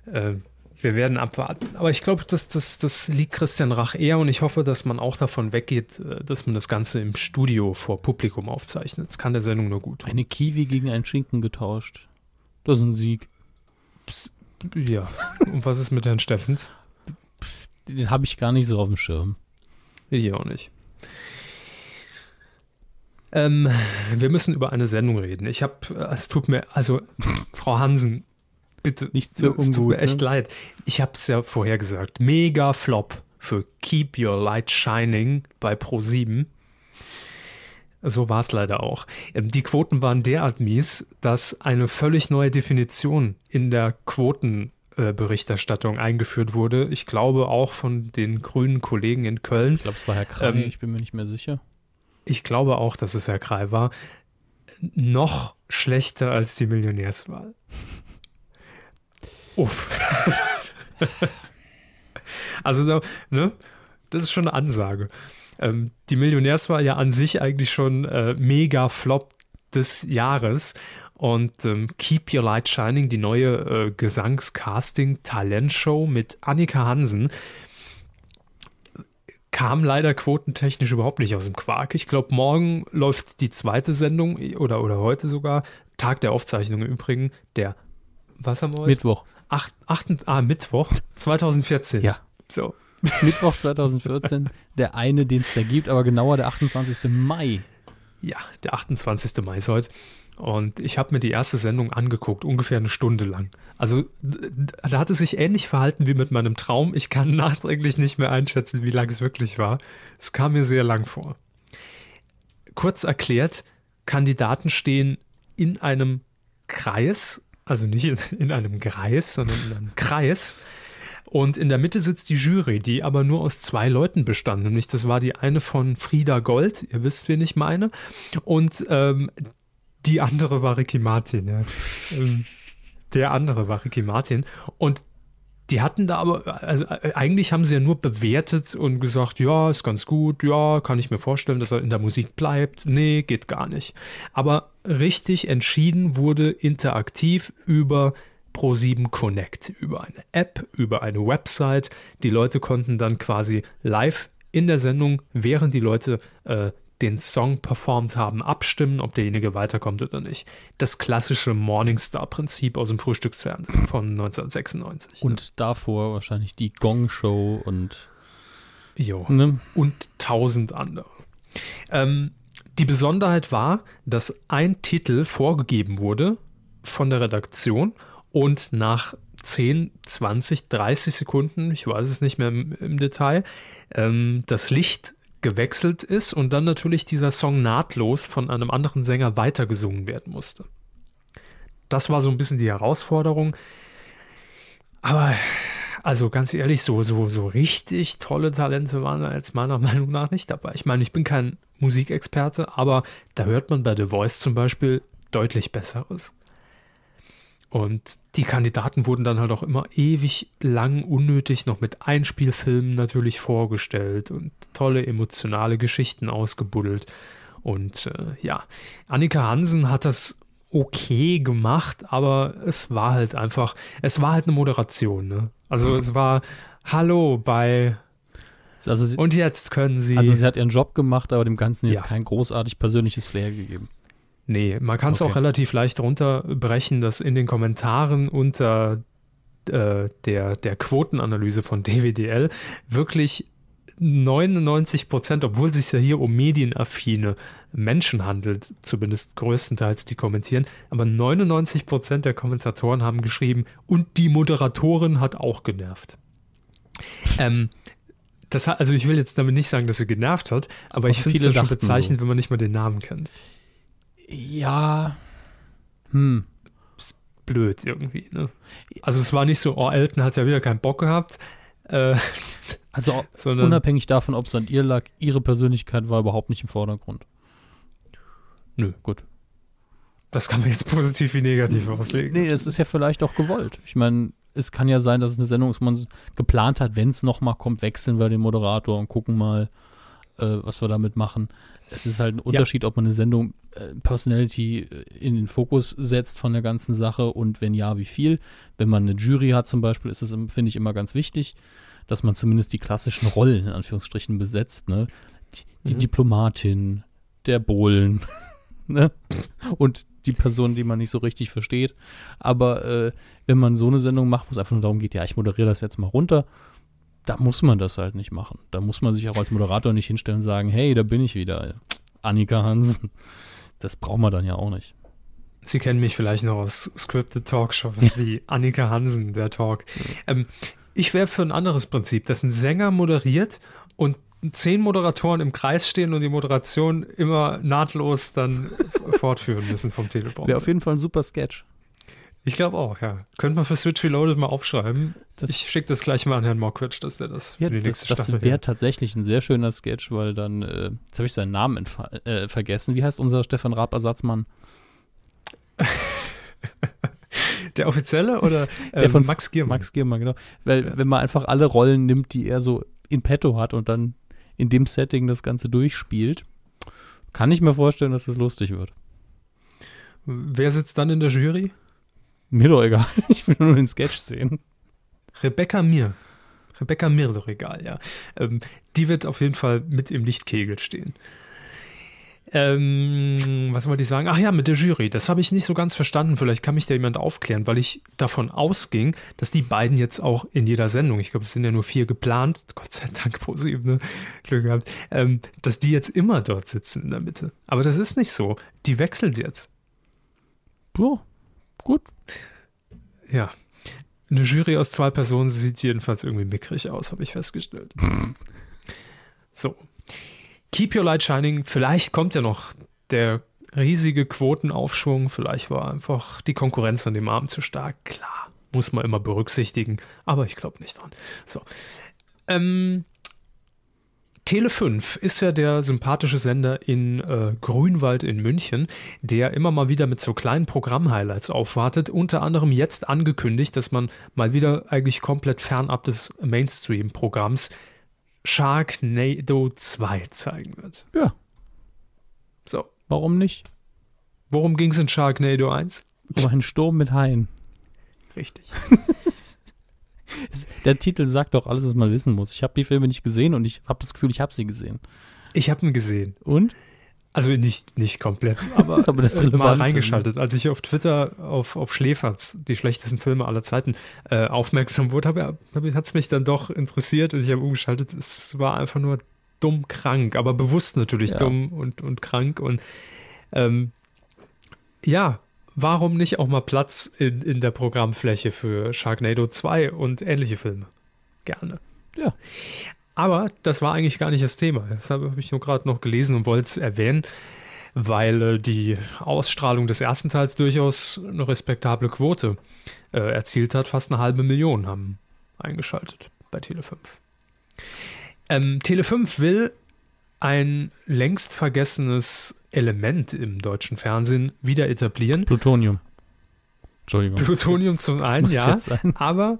Äh, wir werden abwarten. Aber ich glaube, das, das, das liegt Christian Rach eher und ich hoffe, dass man auch davon weggeht, äh, dass man das Ganze im Studio vor Publikum aufzeichnet. Das kann der Sendung nur gut tun. Eine Kiwi gegen einen Schinken getauscht. Das ist ein Sieg. Psst. Ja. Und was ist mit Herrn Steffens? Den habe ich gar nicht so auf dem Schirm. Ich auch nicht. Ähm, wir müssen über eine Sendung reden. Ich habe, äh, es tut mir, also Frau Hansen, bitte, nicht so es tut mir echt ne? leid. Ich habe es ja vorher gesagt. Mega Flop für Keep Your Light Shining bei Pro7. So war es leider auch. Ähm, die Quoten waren derart mies, dass eine völlig neue Definition in der Quotenberichterstattung eingeführt wurde. Ich glaube auch von den grünen Kollegen in Köln. Ich glaube, es war Herr Krei, ähm, ich bin mir nicht mehr sicher. Ich glaube auch, dass es Herr Krei war. Noch schlechter als die Millionärswahl. Uff. also, ne, das ist schon eine Ansage. Ähm, die Millionärswahl ja an sich eigentlich schon äh, mega Flop des Jahres. Und ähm, Keep Your Light Shining, die neue äh, Gesangscasting-Talentshow mit Annika Hansen, kam leider quotentechnisch überhaupt nicht aus dem Quark. Ich glaube, morgen läuft die zweite Sendung oder, oder heute sogar, Tag der Aufzeichnung im Übrigen, der, was haben wir heute? Mittwoch. Acht, acht, ah, Mittwoch 2014. Ja. So. Mittwoch 2014, der eine, den es da gibt, aber genauer der 28. Mai. Ja, der 28. Mai ist heute. Und ich habe mir die erste Sendung angeguckt, ungefähr eine Stunde lang. Also da hat es sich ähnlich verhalten wie mit meinem Traum. Ich kann nachträglich nicht mehr einschätzen, wie lang es wirklich war. Es kam mir sehr lang vor. Kurz erklärt, Kandidaten stehen in einem Kreis, also nicht in einem Kreis, sondern in einem Kreis und in der Mitte sitzt die Jury, die aber nur aus zwei Leuten bestand. Nämlich das war die eine von Frieda Gold, ihr wisst, wen ich meine. Und ähm, die andere war Ricky Martin. Ja. Ähm, der andere war Ricky Martin. Und die hatten da aber, also äh, eigentlich haben sie ja nur bewertet und gesagt, ja, ist ganz gut, ja, kann ich mir vorstellen, dass er in der Musik bleibt. Nee, geht gar nicht. Aber richtig entschieden wurde interaktiv über Pro7 Connect über eine App, über eine Website. Die Leute konnten dann quasi live in der Sendung, während die Leute äh, den Song performt haben, abstimmen, ob derjenige weiterkommt oder nicht. Das klassische Morningstar-Prinzip aus dem Frühstücksfernsehen von 1996. Und ne? davor wahrscheinlich die Gong Show und jo, ne? und tausend andere. Ähm, die Besonderheit war, dass ein Titel vorgegeben wurde von der Redaktion und nach 10, 20, 30 Sekunden, ich weiß es nicht mehr im, im Detail, ähm, das Licht gewechselt ist und dann natürlich dieser Song nahtlos von einem anderen Sänger weitergesungen werden musste. Das war so ein bisschen die Herausforderung. Aber also ganz ehrlich, so, so, so richtig tolle Talente waren da jetzt meiner Meinung nach nicht dabei. Ich meine, ich bin kein Musikexperte, aber da hört man bei The Voice zum Beispiel deutlich Besseres. Und die Kandidaten wurden dann halt auch immer ewig lang unnötig noch mit Einspielfilmen natürlich vorgestellt und tolle emotionale Geschichten ausgebuddelt. Und äh, ja, Annika Hansen hat das okay gemacht, aber es war halt einfach, es war halt eine Moderation. Ne? Also es war Hallo bei also sie, und jetzt können sie. Also sie hat ihren Job gemacht, aber dem Ganzen jetzt ja. kein großartig persönliches Flair gegeben. Nee, man kann es okay. auch relativ leicht runterbrechen, dass in den Kommentaren unter äh, der, der Quotenanalyse von DWDL wirklich 99 Prozent, obwohl es sich ja hier um medienaffine Menschen handelt, zumindest größtenteils die kommentieren, aber 99 Prozent der Kommentatoren haben geschrieben, und die Moderatorin hat auch genervt. Ähm, das hat, also ich will jetzt damit nicht sagen, dass sie genervt hat, aber, aber ich finde es schon bezeichnend, so. wenn man nicht mal den Namen kennt. Ja. Hm. Ist blöd irgendwie, ne? Also es war nicht so, oh, Elton hat ja wieder keinen Bock gehabt. Äh, also sondern, unabhängig davon, ob es an ihr lag, ihre Persönlichkeit war überhaupt nicht im Vordergrund. Nö, gut. Das kann man jetzt positiv wie negativ auslegen. Nee, es ist ja vielleicht auch gewollt. Ich meine, es kann ja sein, dass es eine Sendung ist, man geplant hat, wenn es nochmal kommt, wechseln wir den Moderator und gucken mal, äh, was wir damit machen. Es ist halt ein Unterschied, ja. ob man eine Sendung äh, Personality äh, in den Fokus setzt von der ganzen Sache und wenn ja, wie viel. Wenn man eine Jury hat zum Beispiel, ist es, finde ich, immer ganz wichtig, dass man zumindest die klassischen Rollen in Anführungsstrichen besetzt. Ne? Die, die mhm. Diplomatin, der Bohlen ne? und die Person, die man nicht so richtig versteht. Aber äh, wenn man so eine Sendung macht, wo es einfach nur darum geht, ja, ich moderiere das jetzt mal runter da muss man das halt nicht machen. Da muss man sich auch als Moderator nicht hinstellen und sagen, hey, da bin ich wieder, Annika Hansen. Das braucht man dann ja auch nicht. Sie kennen mich vielleicht noch aus Scripted Talkshows wie Annika Hansen, der Talk. Ähm, ich wäre für ein anderes Prinzip, dass ein Sänger moderiert und zehn Moderatoren im Kreis stehen und die Moderation immer nahtlos dann fortführen müssen vom Telefon. Wäre auf jeden Fall ein super Sketch. Ich glaube auch, ja. Könnte man für Switch Reloaded mal aufschreiben. ich schicke das gleich mal an Herrn Mockridge, dass der das ja, für die nächste das, das wäre tatsächlich ein sehr schöner Sketch, weil dann, äh, jetzt habe ich seinen Namen äh, vergessen. Wie heißt unser Stefan Raab-Ersatzmann? der offizielle oder ähm, der von Max Giermann? Max Giermann, genau. Weil ja. wenn man einfach alle Rollen nimmt, die er so in petto hat und dann in dem Setting das Ganze durchspielt, kann ich mir vorstellen, dass es das lustig wird. Wer sitzt dann in der Jury? Mir doch egal. Ich will nur den Sketch sehen. Rebecca Mir. Rebecca Mir doch egal, ja. Ähm, die wird auf jeden Fall mit im Lichtkegel stehen. Ähm, was wollte ich sagen? Ach ja, mit der Jury. Das habe ich nicht so ganz verstanden. Vielleicht kann mich da jemand aufklären, weil ich davon ausging, dass die beiden jetzt auch in jeder Sendung, ich glaube, es sind ja nur vier geplant, Gott sei Dank sieben, Glück gehabt, ähm, dass die jetzt immer dort sitzen in der Mitte. Aber das ist nicht so. Die wechseln jetzt. So, gut. Ja. Eine Jury aus zwei Personen sieht jedenfalls irgendwie mickrig aus, habe ich festgestellt. so. Keep Your Light Shining, vielleicht kommt ja noch der riesige Quotenaufschwung, vielleicht war einfach die Konkurrenz an dem Abend zu stark. Klar, muss man immer berücksichtigen, aber ich glaube nicht dran. So. Ähm, Tele 5 ist ja der sympathische Sender in äh, Grünwald in München, der immer mal wieder mit so kleinen Programm-Highlights aufwartet. Unter anderem jetzt angekündigt, dass man mal wieder eigentlich komplett fernab des Mainstream-Programms Sharknado 2 zeigen wird. Ja. So. Warum nicht? Worum ging es in Sharknado 1? Um einen Sturm mit Haien. Richtig. Der Titel sagt doch alles, was man wissen muss. Ich habe die Filme nicht gesehen und ich habe das Gefühl, ich habe sie gesehen. Ich habe ihn gesehen. Und? Also nicht, nicht komplett, aber, aber das mal reingeschaltet. Als ich auf Twitter auf, auf Schläferz, die schlechtesten Filme aller Zeiten, äh, aufmerksam wurde, hat es mich dann doch interessiert und ich habe umgeschaltet. Es war einfach nur dumm krank, aber bewusst natürlich ja. dumm und, und krank. Und ähm, ja, warum nicht auch mal Platz in, in der Programmfläche für Sharknado 2 und ähnliche Filme? Gerne. Ja. Aber das war eigentlich gar nicht das Thema. Das habe ich nur gerade noch gelesen und wollte es erwähnen, weil äh, die Ausstrahlung des ersten Teils durchaus eine respektable Quote äh, erzielt hat. Fast eine halbe Million haben eingeschaltet bei Tele5. Ähm, Tele5 will ein längst vergessenes Element im deutschen Fernsehen wieder etablieren. Plutonium. Entschuldigung. Plutonium zum einen, ja. Aber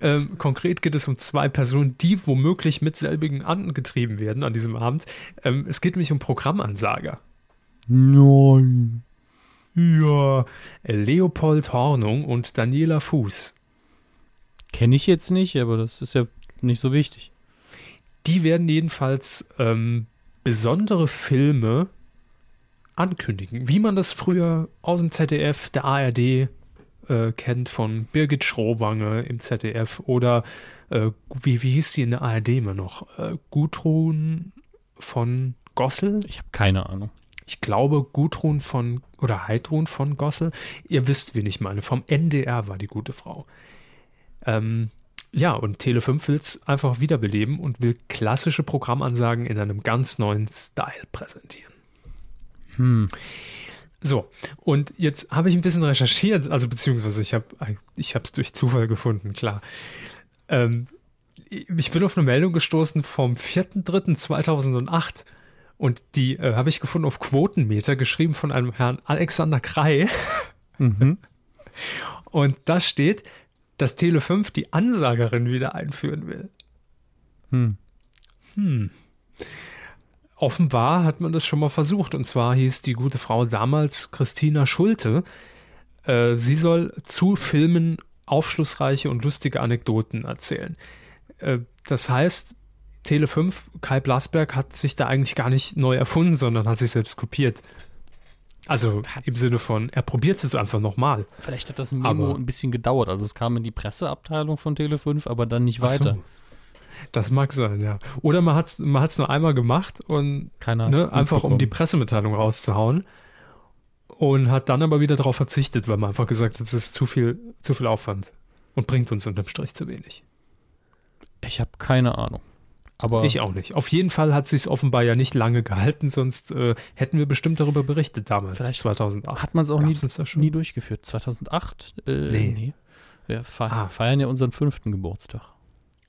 ähm, konkret geht es um zwei Personen, die womöglich mit selbigen angetrieben werden an diesem Abend. Ähm, es geht nämlich um Programmansager. Nein. Ja. Leopold Hornung und Daniela Fuß. Kenne ich jetzt nicht, aber das ist ja nicht so wichtig. Die werden jedenfalls ähm, besondere Filme ankündigen, wie man das früher aus dem ZDF, der ARD äh, kennt von Birgit Schrowange im ZDF oder äh, wie, wie hieß die in der ARD immer noch? Äh, Gudrun von Gossel? Ich habe keine Ahnung. Ich glaube Gudrun von oder Heidrun von Gossel. Ihr wisst, wen ich meine. Vom NDR war die gute Frau. Ähm, ja, und Tele5 will es einfach wiederbeleben und will klassische Programmansagen in einem ganz neuen Style präsentieren. Hm. So, und jetzt habe ich ein bisschen recherchiert, also beziehungsweise ich habe ich es durch Zufall gefunden, klar. Ähm, ich bin auf eine Meldung gestoßen vom 4.3.2008 und die äh, habe ich gefunden auf Quotenmeter, geschrieben von einem Herrn Alexander Krei. Mhm. Und da steht, dass Tele5 die Ansagerin wieder einführen will. Hm. Hm offenbar hat man das schon mal versucht. Und zwar hieß die gute Frau damals Christina Schulte. Äh, sie soll zu Filmen aufschlussreiche und lustige Anekdoten erzählen. Äh, das heißt, Tele5, Kai Blasberg hat sich da eigentlich gar nicht neu erfunden, sondern hat sich selbst kopiert. Also im Sinne von, er probiert es einfach nochmal. Vielleicht hat das Memo aber, ein bisschen gedauert. Also es kam in die Presseabteilung von Tele5, aber dann nicht weiter. So. Das mag sein, ja. Oder man hat es man hat's nur einmal gemacht und Keiner ne, einfach um die Pressemitteilung rauszuhauen und hat dann aber wieder darauf verzichtet, weil man einfach gesagt hat, es ist zu viel, zu viel Aufwand und bringt uns unterm Strich zu wenig. Ich habe keine Ahnung. Aber Ich auch nicht. Auf jeden Fall hat sich offenbar ja nicht lange gehalten, sonst äh, hätten wir bestimmt darüber berichtet damals, Vielleicht 2008. hat man es auch nie, nie durchgeführt. 2008? Äh, Nee. Wir fe Ah. feiern ja unseren fünften Geburtstag.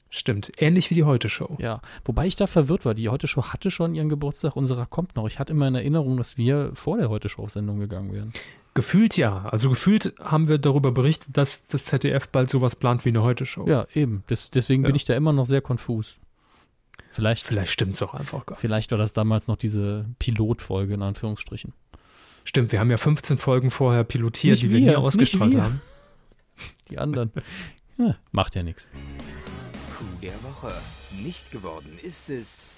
Stimmt, ähnlich wie die Heute-Show. Ja, wobei ich da verwirrt war. Die Heute-Show hatte schon ihren Geburtstag, unserer kommt noch. Ich hatte immer in Erinnerung, dass wir vor der Heute-Show auf Sendung gegangen wären. Gefühlt ja. Also gefühlt haben wir darüber berichtet, dass das ZDF bald sowas plant wie eine Heute-Show. Ja, eben. Des, deswegen bin Ja. ich da immer noch sehr konfus. Vielleicht, Vielleicht stimmt es auch einfach gar nicht. vielleicht war das damals noch diese Pilotfolge in Anführungsstrichen. Stimmt, wir haben ja 15 Folgen vorher pilotiert, Nicht die wir wir, nie ausgestrahlt wir. haben. Die anderen. ja, macht ja nichts. Coup der Woche. Nicht geworden ist es.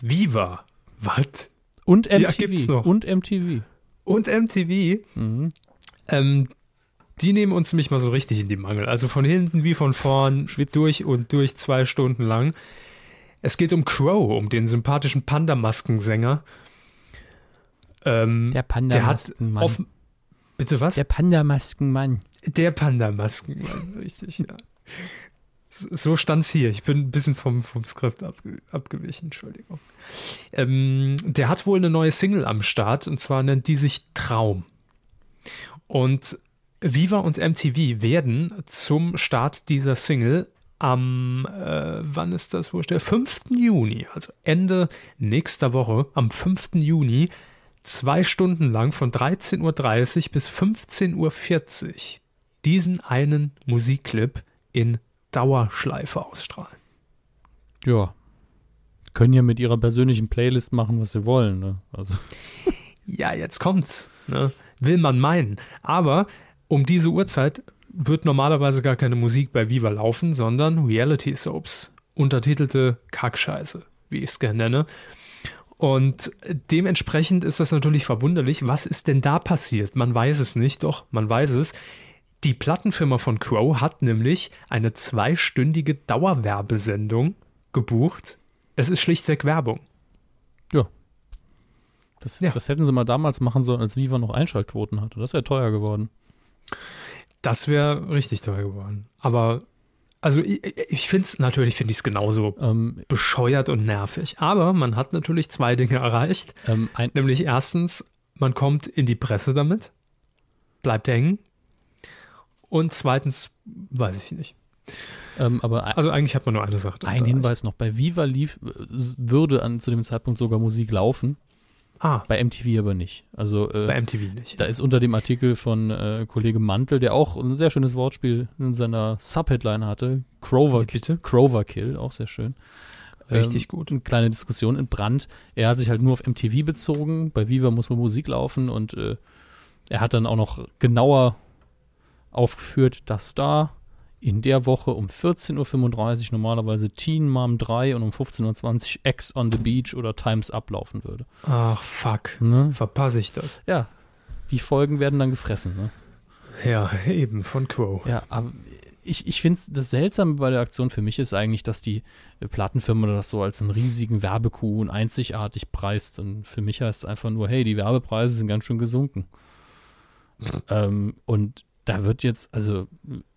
Viva. Was? Und Ja, MTV. gibt's noch. Und MTV. Und MTV, Mhm. ähm, die nehmen uns nämlich mal so richtig in die Mangel. Also von hinten wie von vorn, durch und durch zwei Stunden lang. Es geht um Crow, um den sympathischen Panda-Maskensänger. Ähm, Der der hat Panda-Maskenmann. Bitte was? Der Panda-Maskenmann. Der Panda-Maskenmann, richtig, ja. So so stand's hier. Ich bin ein bisschen vom, vom Skript abge abgewichen, Entschuldigung. Ähm, der hat wohl eine neue Single am Start und zwar nennt die sich Traum. Und Viva und MTV werden zum Start dieser Single am, äh, wann ist das, wo steht? 5. Juni, also Ende nächster Woche, am 5. Juni, zwei Stunden lang von 13.30 Uhr bis 15.40 Uhr diesen einen Musikclip in Dauerschleife ausstrahlen. Ja. Können ja mit ihrer persönlichen Playlist machen, was sie wollen. Ne? Also, Ja, jetzt kommt's. Ne? Will man meinen. Aber um diese Uhrzeit wird normalerweise gar keine Musik bei Viva laufen, sondern Reality Soaps. Untertitelte Kackscheiße, wie ich es gerne nenne. Und dementsprechend ist das natürlich verwunderlich. Was ist denn da passiert? Man weiß es nicht, doch, man weiß es. Die Plattenfirma von Crow hat nämlich eine zweistündige Dauerwerbesendung gebucht. Es ist schlichtweg Werbung. das, Ja. das hätten sie mal damals machen sollen, als Viva noch Einschaltquoten hatte. Das wäre teuer geworden. Das wäre richtig teuer geworden. Aber, also ich, ich finde es, natürlich finde ich es genauso Ähm, bescheuert und nervig. Aber man hat natürlich zwei Dinge erreicht. ähm, Nämlich erstens, man kommt in die Presse damit, bleibt hängen. Und zweitens, weiß ich nicht. ähm, aber Also eigentlich hat man nur eine Sache. ein. Hinweis noch: Bei Viva lief, äh, würde an zu dem Zeitpunkt sogar Musik laufen, Ah, bei MTV aber nicht. Also äh, bei MTV nicht. Da ist unter dem Artikel von äh, Kollege Mantel, der auch ein sehr schönes Wortspiel in seiner Subheadline hatte, Crover, Bitte? Crover Kill, auch sehr schön. Richtig ähm, gut. Eine kleine Diskussion entbrannt. Er hat sich halt nur auf MTV bezogen. Bei Viva muss wohl Musik laufen und äh, er hat dann auch noch genauer aufgeführt, dass da in der Woche um 14.35 Uhr normalerweise Teen Mom 3 und um 15.20 Uhr X on the Beach oder Times Up laufen würde. Ach, fuck. Ne? Verpasse ich das. Ja, die Folgen werden dann gefressen. Ne? Ja, eben, von Crow. Ja, aber ich, ich finde das Seltsame bei der Aktion für mich ist eigentlich, dass die Plattenfirma das so als einen riesigen Werbekuh und einzigartig preist. Und für mich heißt es einfach nur, hey, die Werbepreise sind ganz schön gesunken. ähm, und da wird jetzt, also,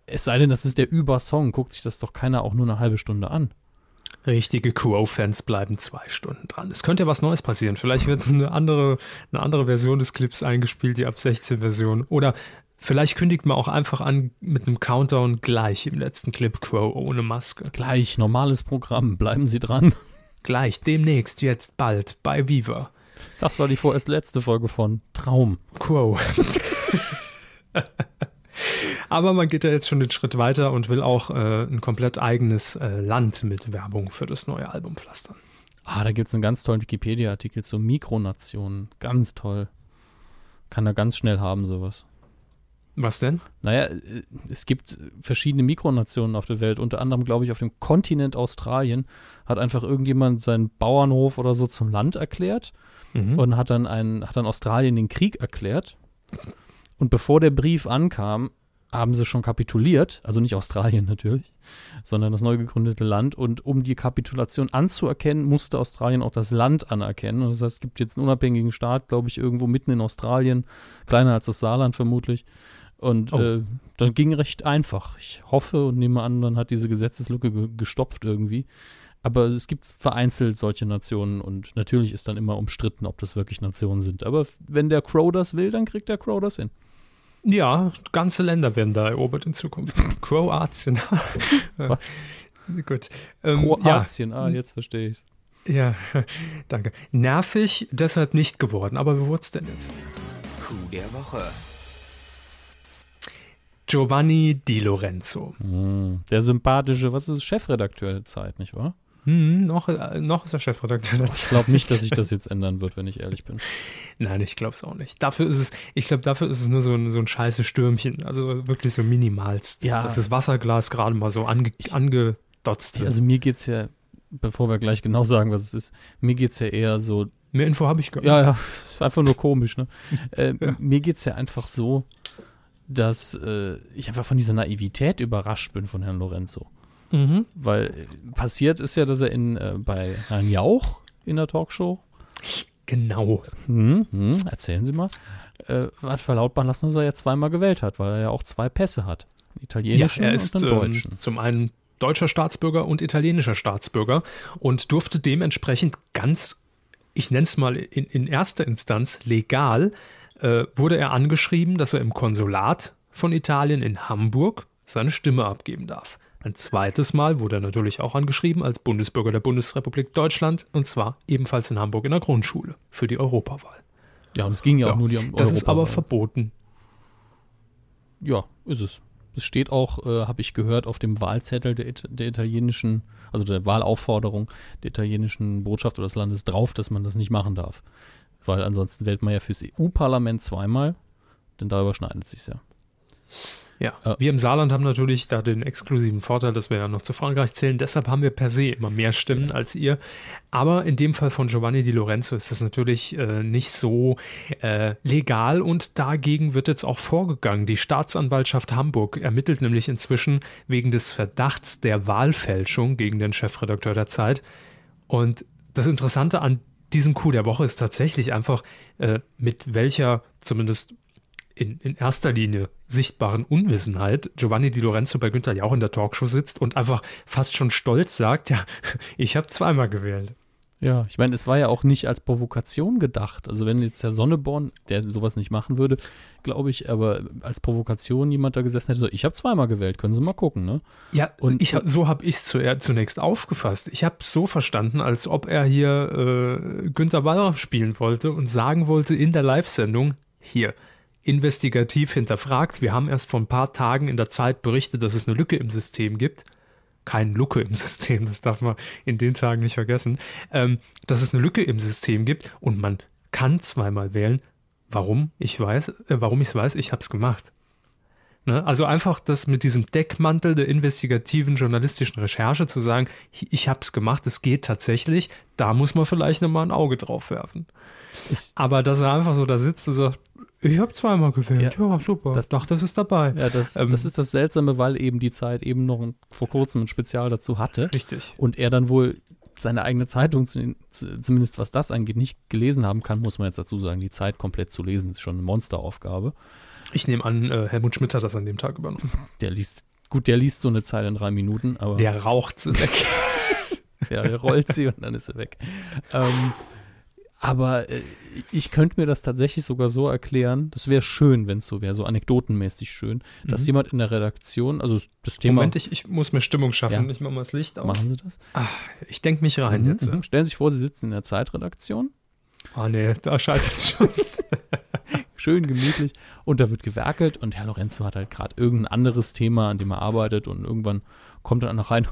es sei denn, das ist der Übersong, guckt sich das doch keiner auch nur eine halbe Stunde an. Richtige Crow-Fans bleiben zwei Stunden dran. Es könnte ja was Neues passieren. Vielleicht wird eine andere, eine andere Version des Clips eingespielt, die ab 16 Version. Oder vielleicht kündigt man auch einfach an mit einem Countdown gleich im letzten Clip Crow ohne Maske. Gleich, normales Programm, bleiben Sie dran. Gleich, demnächst, jetzt bald bei Viva. Das war die vorerst letzte Folge von Traum. Crow. Aber man geht ja jetzt schon den Schritt weiter und will auch äh, ein komplett eigenes äh, Land mit Werbung für das neue Album pflastern. Ah, da gibt es einen ganz tollen Wikipedia-Artikel zu Mikronationen. Ganz toll. Kann er ganz schnell haben, sowas. Was denn? Naja, äh, es gibt verschiedene Mikronationen auf der Welt. Unter anderem, glaube ich, auf dem Kontinent Australien hat einfach irgendjemand seinen Bauernhof oder so zum Land erklärt Mhm. und hat dann, einen, hat dann Australien den Krieg erklärt. Und bevor der Brief ankam, haben sie schon kapituliert, also nicht Australien natürlich, sondern das neu gegründete Land. Und um die Kapitulation anzuerkennen, musste Australien auch das Land anerkennen. Das heißt, es gibt jetzt einen unabhängigen Staat, glaube ich, irgendwo mitten in Australien, kleiner als das Saarland vermutlich. Und Oh. äh, das ging recht einfach. Ich hoffe und nehme an, dann hat diese Gesetzeslücke ge gestopft irgendwie. Aber es gibt vereinzelt solche Nationen und natürlich ist dann immer umstritten, ob das wirklich Nationen sind. Aber wenn der Crow das will, dann kriegt der Crow das hin. Ja, ganze Länder werden da erobert in Zukunft. Kroatien. Was? Gut. Ähm, Kroatien, ja. ah, jetzt verstehe ich Ja, danke. Nervig, deshalb nicht geworden. Aber wie wurde es denn jetzt? Coup der Woche. Giovanni Di Lorenzo. Hm, der sympathische, was ist Chefredakteur der Zeit, nicht wahr? Hm, noch, äh, noch ist er Chefredakteur. Ich glaube nicht, dass sich das jetzt ändern wird, wenn ich ehrlich bin. Nein, ich glaube es auch nicht. Dafür ist es, ich glaube, dafür ist es nur so ein, so ein scheiße Stürmchen. Also wirklich so minimalst. Ja. Dass das Wasserglas gerade mal so ange, angedotzt wird. Also mir geht es ja, bevor wir gleich genau sagen, was es ist, mir geht es ja eher so. Mehr Info habe ich gar nicht. Ja, ja, einfach nur komisch, ne? äh, ja. Mir geht es ja einfach so, dass äh, ich einfach von dieser Naivität überrascht bin von Herrn Lorenzo. Mhm. Weil äh, passiert ist ja, dass er in, äh, bei Herrn Jauch in der Talkshow. Genau. Hm, hm, erzählen Sie mal. Äh, hat verlautbaren lassen, dass er ja zweimal gewählt hat, weil er ja auch zwei Pässe hat. Italienischen ja, er ist, und einen deutschen. Ähm, zum einen deutscher Staatsbürger und italienischer Staatsbürger und durfte dementsprechend ganz, ich nenne es mal in, in erster Instanz legal, äh, wurde er angeschrieben, dass er im Konsulat von Italien in Hamburg seine Stimme abgeben darf. Ein zweites Mal wurde er natürlich auch angeschrieben als Bundesbürger der Bundesrepublik Deutschland und zwar ebenfalls in Hamburg in der Grundschule für die Europawahl. Ja, und es ging ja, ja auch nur die Europawahl. Das ist aber verboten. Ja, ist es. Es steht auch, äh, habe ich gehört, auf dem Wahlzettel der, der, italienischen, also der Wahlaufforderung der italienischen Botschaft oder des Landes drauf, dass man das nicht machen darf. Weil ansonsten wählt man ja fürs EU-Parlament zweimal, denn da überschneidet es sich ja. Ja, äh, wir im Saarland haben natürlich da den exklusiven Vorteil, dass wir ja noch zu Frankreich zählen. Deshalb haben wir per se immer mehr Stimmen als ihr. Aber in dem Fall von Giovanni Di Lorenzo ist das natürlich äh, nicht so äh, legal und dagegen wird jetzt auch vorgegangen. Die Staatsanwaltschaft Hamburg ermittelt nämlich inzwischen wegen des Verdachts der Wahlfälschung gegen den Chefredakteur der Zeit. Und das Interessante an diesem Coup der Woche ist tatsächlich einfach, äh, mit welcher zumindest in, in erster Linie sichtbaren Unwissenheit Giovanni Di Lorenzo bei Günther Jauch in der Talkshow sitzt und einfach fast schon stolz sagt, ja, ich habe zweimal gewählt. Ja, ich meine, es war ja auch nicht als Provokation gedacht. Also wenn jetzt der Sonneborn, der sowas nicht machen würde, glaube ich, aber als Provokation jemand da gesessen hätte, so, ich habe zweimal gewählt, können Sie mal gucken, ne? Ja, und ich, so habe ich es zunächst aufgefasst. Ich habe es so verstanden, als ob er hier äh, Günther Wallraff spielen wollte und sagen wollte in der Live-Sendung, hier, investigativ hinterfragt. Wir haben erst vor ein paar Tagen in der Zeit berichtet, dass es eine Lücke im System gibt. Keine Lücke im System, das darf man in den Tagen nicht vergessen. Ähm, dass es eine Lücke im System gibt und man kann zweimal wählen. Warum? Ich weiß, äh, warum ich es weiß, ich habe es gemacht. Ne? Also einfach das mit diesem Deckmantel der investigativen journalistischen Recherche zu sagen, ich habe es gemacht, es geht tatsächlich, da muss man vielleicht nochmal ein Auge drauf werfen. Ich Aber dass er einfach so da sitzt und sagt, ich habe zweimal gewählt. Ja, ja super. Das, dachte, das ist dabei. Ja, das, ähm, das ist das Seltsame, weil eben die Zeit eben noch ein, vor kurzem ein Spezial dazu hatte. Richtig. Und er dann wohl seine eigene Zeitung, zumindest was das angeht, nicht gelesen haben kann, muss man jetzt dazu sagen. Die Zeit komplett zu lesen ist schon eine Monsteraufgabe. Ich nehme an, äh, Helmut Schmidt hat das an dem Tag übernommen. Der liest, gut, der liest so eine Zeile in drei Minuten, aber. Der raucht sie weg. ja, der rollt sie und dann ist sie weg. Ähm, aber äh, ich könnte mir das tatsächlich sogar so erklären, das wäre schön, wenn es so wäre, so anekdotenmäßig schön, mhm. dass jemand in der Redaktion, also das Thema. Moment, ich, ich muss mir Stimmung schaffen, ja. ich mache mal das Licht aus. Machen Sie das? Ach, ich denke mich rein mhm, jetzt. Mhm. Stellen Sie sich vor, Sie sitzen in der Zeitredaktion. Ah, nee, da scheitert es schon. schön gemütlich und da wird gewerkelt und Herr Lorenzo hat halt gerade irgendein anderes Thema, an dem er arbeitet und irgendwann kommt er dann noch rein,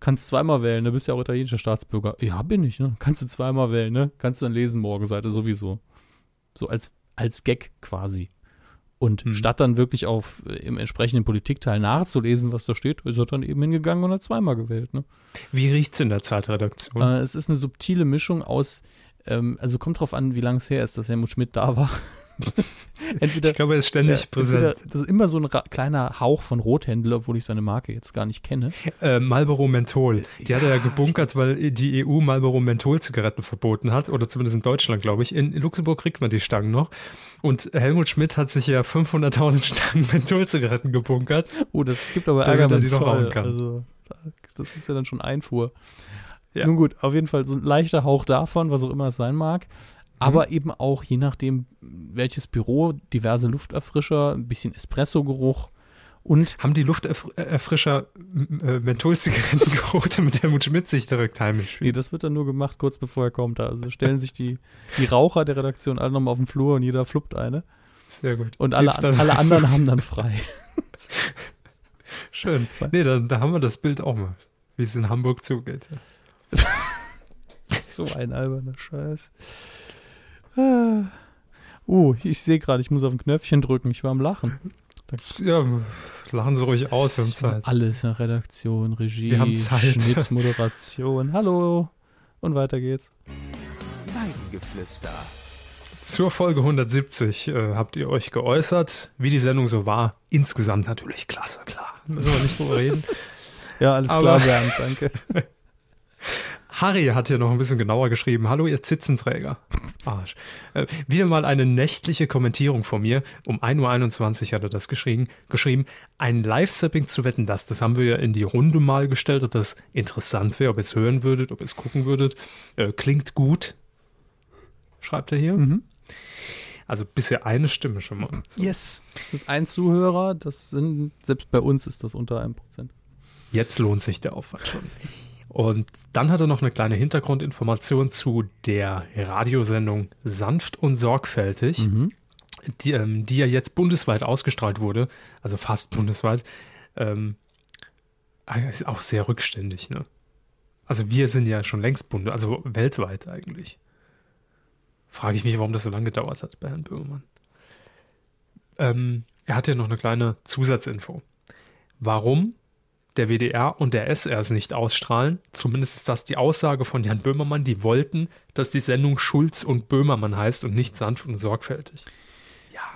kannst zweimal wählen, ne? Bist ja auch italienischer Staatsbürger. Ja, bin ich, ne? Kannst du zweimal wählen, ne? Kannst du dann lesen, Morgenseite sowieso. So als, als Gag quasi. Und hm. statt dann wirklich auf äh, im entsprechenden Politikteil nachzulesen, was da steht, ist er dann eben hingegangen und hat zweimal gewählt. Ne? Wie riecht's in der Zeitredaktion? Äh, es ist eine subtile Mischung aus, ähm, also kommt drauf an, wie lange es her ist, dass Helmut Schmidt da war. entweder, ich glaube, er ist ständig ja, präsent. das ist immer so ein kleiner Hauch von Rothändler, obwohl ich seine Marke jetzt gar nicht kenne. Äh, Marlboro Menthol. Die ja, hat er ja gebunkert, weil die EU Marlboro Menthol-Zigaretten verboten hat. Oder zumindest in Deutschland, glaube ich. In, in Luxemburg kriegt man die Stangen noch. Und Helmut Schmidt hat sich ja 500.000 Stangen Menthol-Zigaretten gebunkert. Oh, das gibt aber Ärger, er die noch rauchen kann. Also, das ist ja dann schon Einfuhr. Ja. Nun gut, auf jeden Fall so ein leichter Hauch davon, was auch immer es sein mag. Aber eben auch, je nachdem, welches Büro, diverse Lufterfrischer, ein bisschen Espresso-Geruch und Haben die Lufterfrischer äh, Mentholzigarettengeruch, damit Helmut Schmidt sich direkt heimisch Nee, das wird dann nur gemacht, kurz bevor er kommt. Also stellen sich die, die Raucher der Redaktion alle nochmal auf den Flur und jeder fluppt eine. Sehr gut. Und alle, alle so? anderen haben dann frei. Schön. Nee, dann, da haben wir das Bild auch mal, wie es in Hamburg zugeht. So ein alberner Scheiß. Ah. Uh, ich sehe gerade, ich muss auf ein Knöpfchen drücken. Ich war am Lachen. Ja, lachen Sie ruhig aus, wir haben Zeit. Alles, Redaktion, Regie, Wir haben Zeit. Schnitt, Moderation. Hallo. Und weiter geht's. Weidengeflüster. Zur Folge 170 äh, habt ihr euch geäußert, wie die Sendung so war. Insgesamt natürlich klasse, klar. Müssen wir nicht drüber reden. Ja, alles Aber- klar, Bernd, danke. Harry hat hier noch ein bisschen genauer geschrieben. Hallo, ihr Zitzenträger. Arsch. Äh, wieder mal eine nächtliche Kommentierung von mir. Um 1.21 Uhr hat er das geschrieben. geschrieben. Ein Live-Sapping zu wetten, das, das haben wir ja in die Runde mal gestellt, ob das interessant wäre, ob ihr es hören würdet, ob ihr es gucken würdet. Äh, klingt gut, schreibt er hier. Mhm. Also bisher eine Stimme schon mal. So. Yes. Das ist ein Zuhörer, das sind, selbst bei uns ist das unter einem Prozent. Jetzt lohnt sich der Aufwand schon. Und dann hat er noch eine kleine Hintergrundinformation zu der Radiosendung Sanft und Sorgfältig, Mhm. die, ähm, die ja jetzt bundesweit ausgestrahlt wurde, also fast bundesweit. Ähm, ah, ist auch sehr rückständig, ne? Also wir sind ja schon längst bunde, also weltweit eigentlich. Frage ich mich, warum das so lange gedauert hat bei Herrn Böhmermann. Ähm, er hat ja noch eine kleine Zusatzinfo. Warum der WDR und der SR es nicht ausstrahlen. Zumindest ist das die Aussage von Jan Böhmermann. Die wollten, dass die Sendung Schulz und Böhmermann heißt und nicht sanft und sorgfältig.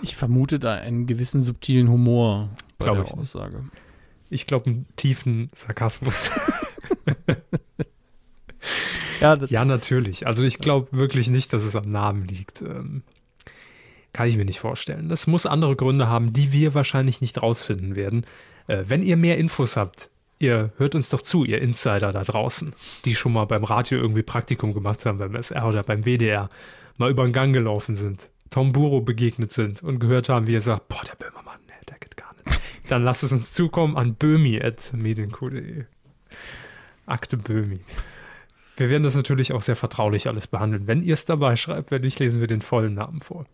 Ich vermute da einen gewissen subtilen Humor bei Glaube der ich nicht. Aussage. Ich glaube, einen tiefen Sarkasmus. Ja, ja, natürlich. Also ich glaube wirklich nicht, dass es am Namen liegt. Ähm, kann ich mir nicht vorstellen. Das muss andere Gründe haben, die wir wahrscheinlich nicht rausfinden werden. Äh, wenn ihr mehr Infos habt, ihr hört uns doch zu, ihr Insider da draußen, die schon mal beim Radio irgendwie Praktikum gemacht haben, beim SR oder beim WDR, mal über den Gang gelaufen sind, Tom Buro begegnet sind und gehört haben, wie er sagt, boah, der Böhmermann, nee, der geht gar nicht. Dann lasst es uns zukommen an böhmi.medienco.de. Akte Böhmi. Wir werden das natürlich auch sehr vertraulich alles behandeln. Wenn ihr es dabei schreibt, wenn nicht, lesen wir den vollen Namen vor.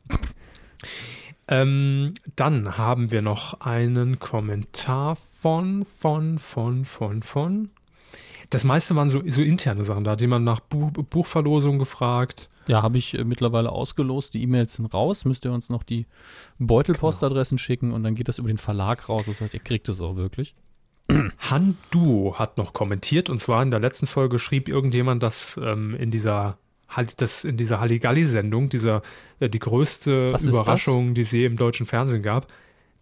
Ähm, dann haben wir noch einen Kommentar von, von, von, von, von. Das meiste waren so, so interne Sachen. Da hat jemand nach Buch, Buchverlosung gefragt. ja habe ich äh, mittlerweile ausgelost. Die E-Mails sind raus. Müsst ihr uns noch die Beutelpostadressen schicken und dann geht das über den Verlag raus. Das heißt, ihr kriegt es auch wirklich. Han Duo hat noch kommentiert und zwar in der letzten Folge schrieb irgendjemand, dass ähm, in dieser das in dieser Halligalli-Sendung, dieser äh, die größte Was? Überraschung, die es je im deutschen Fernsehen gab,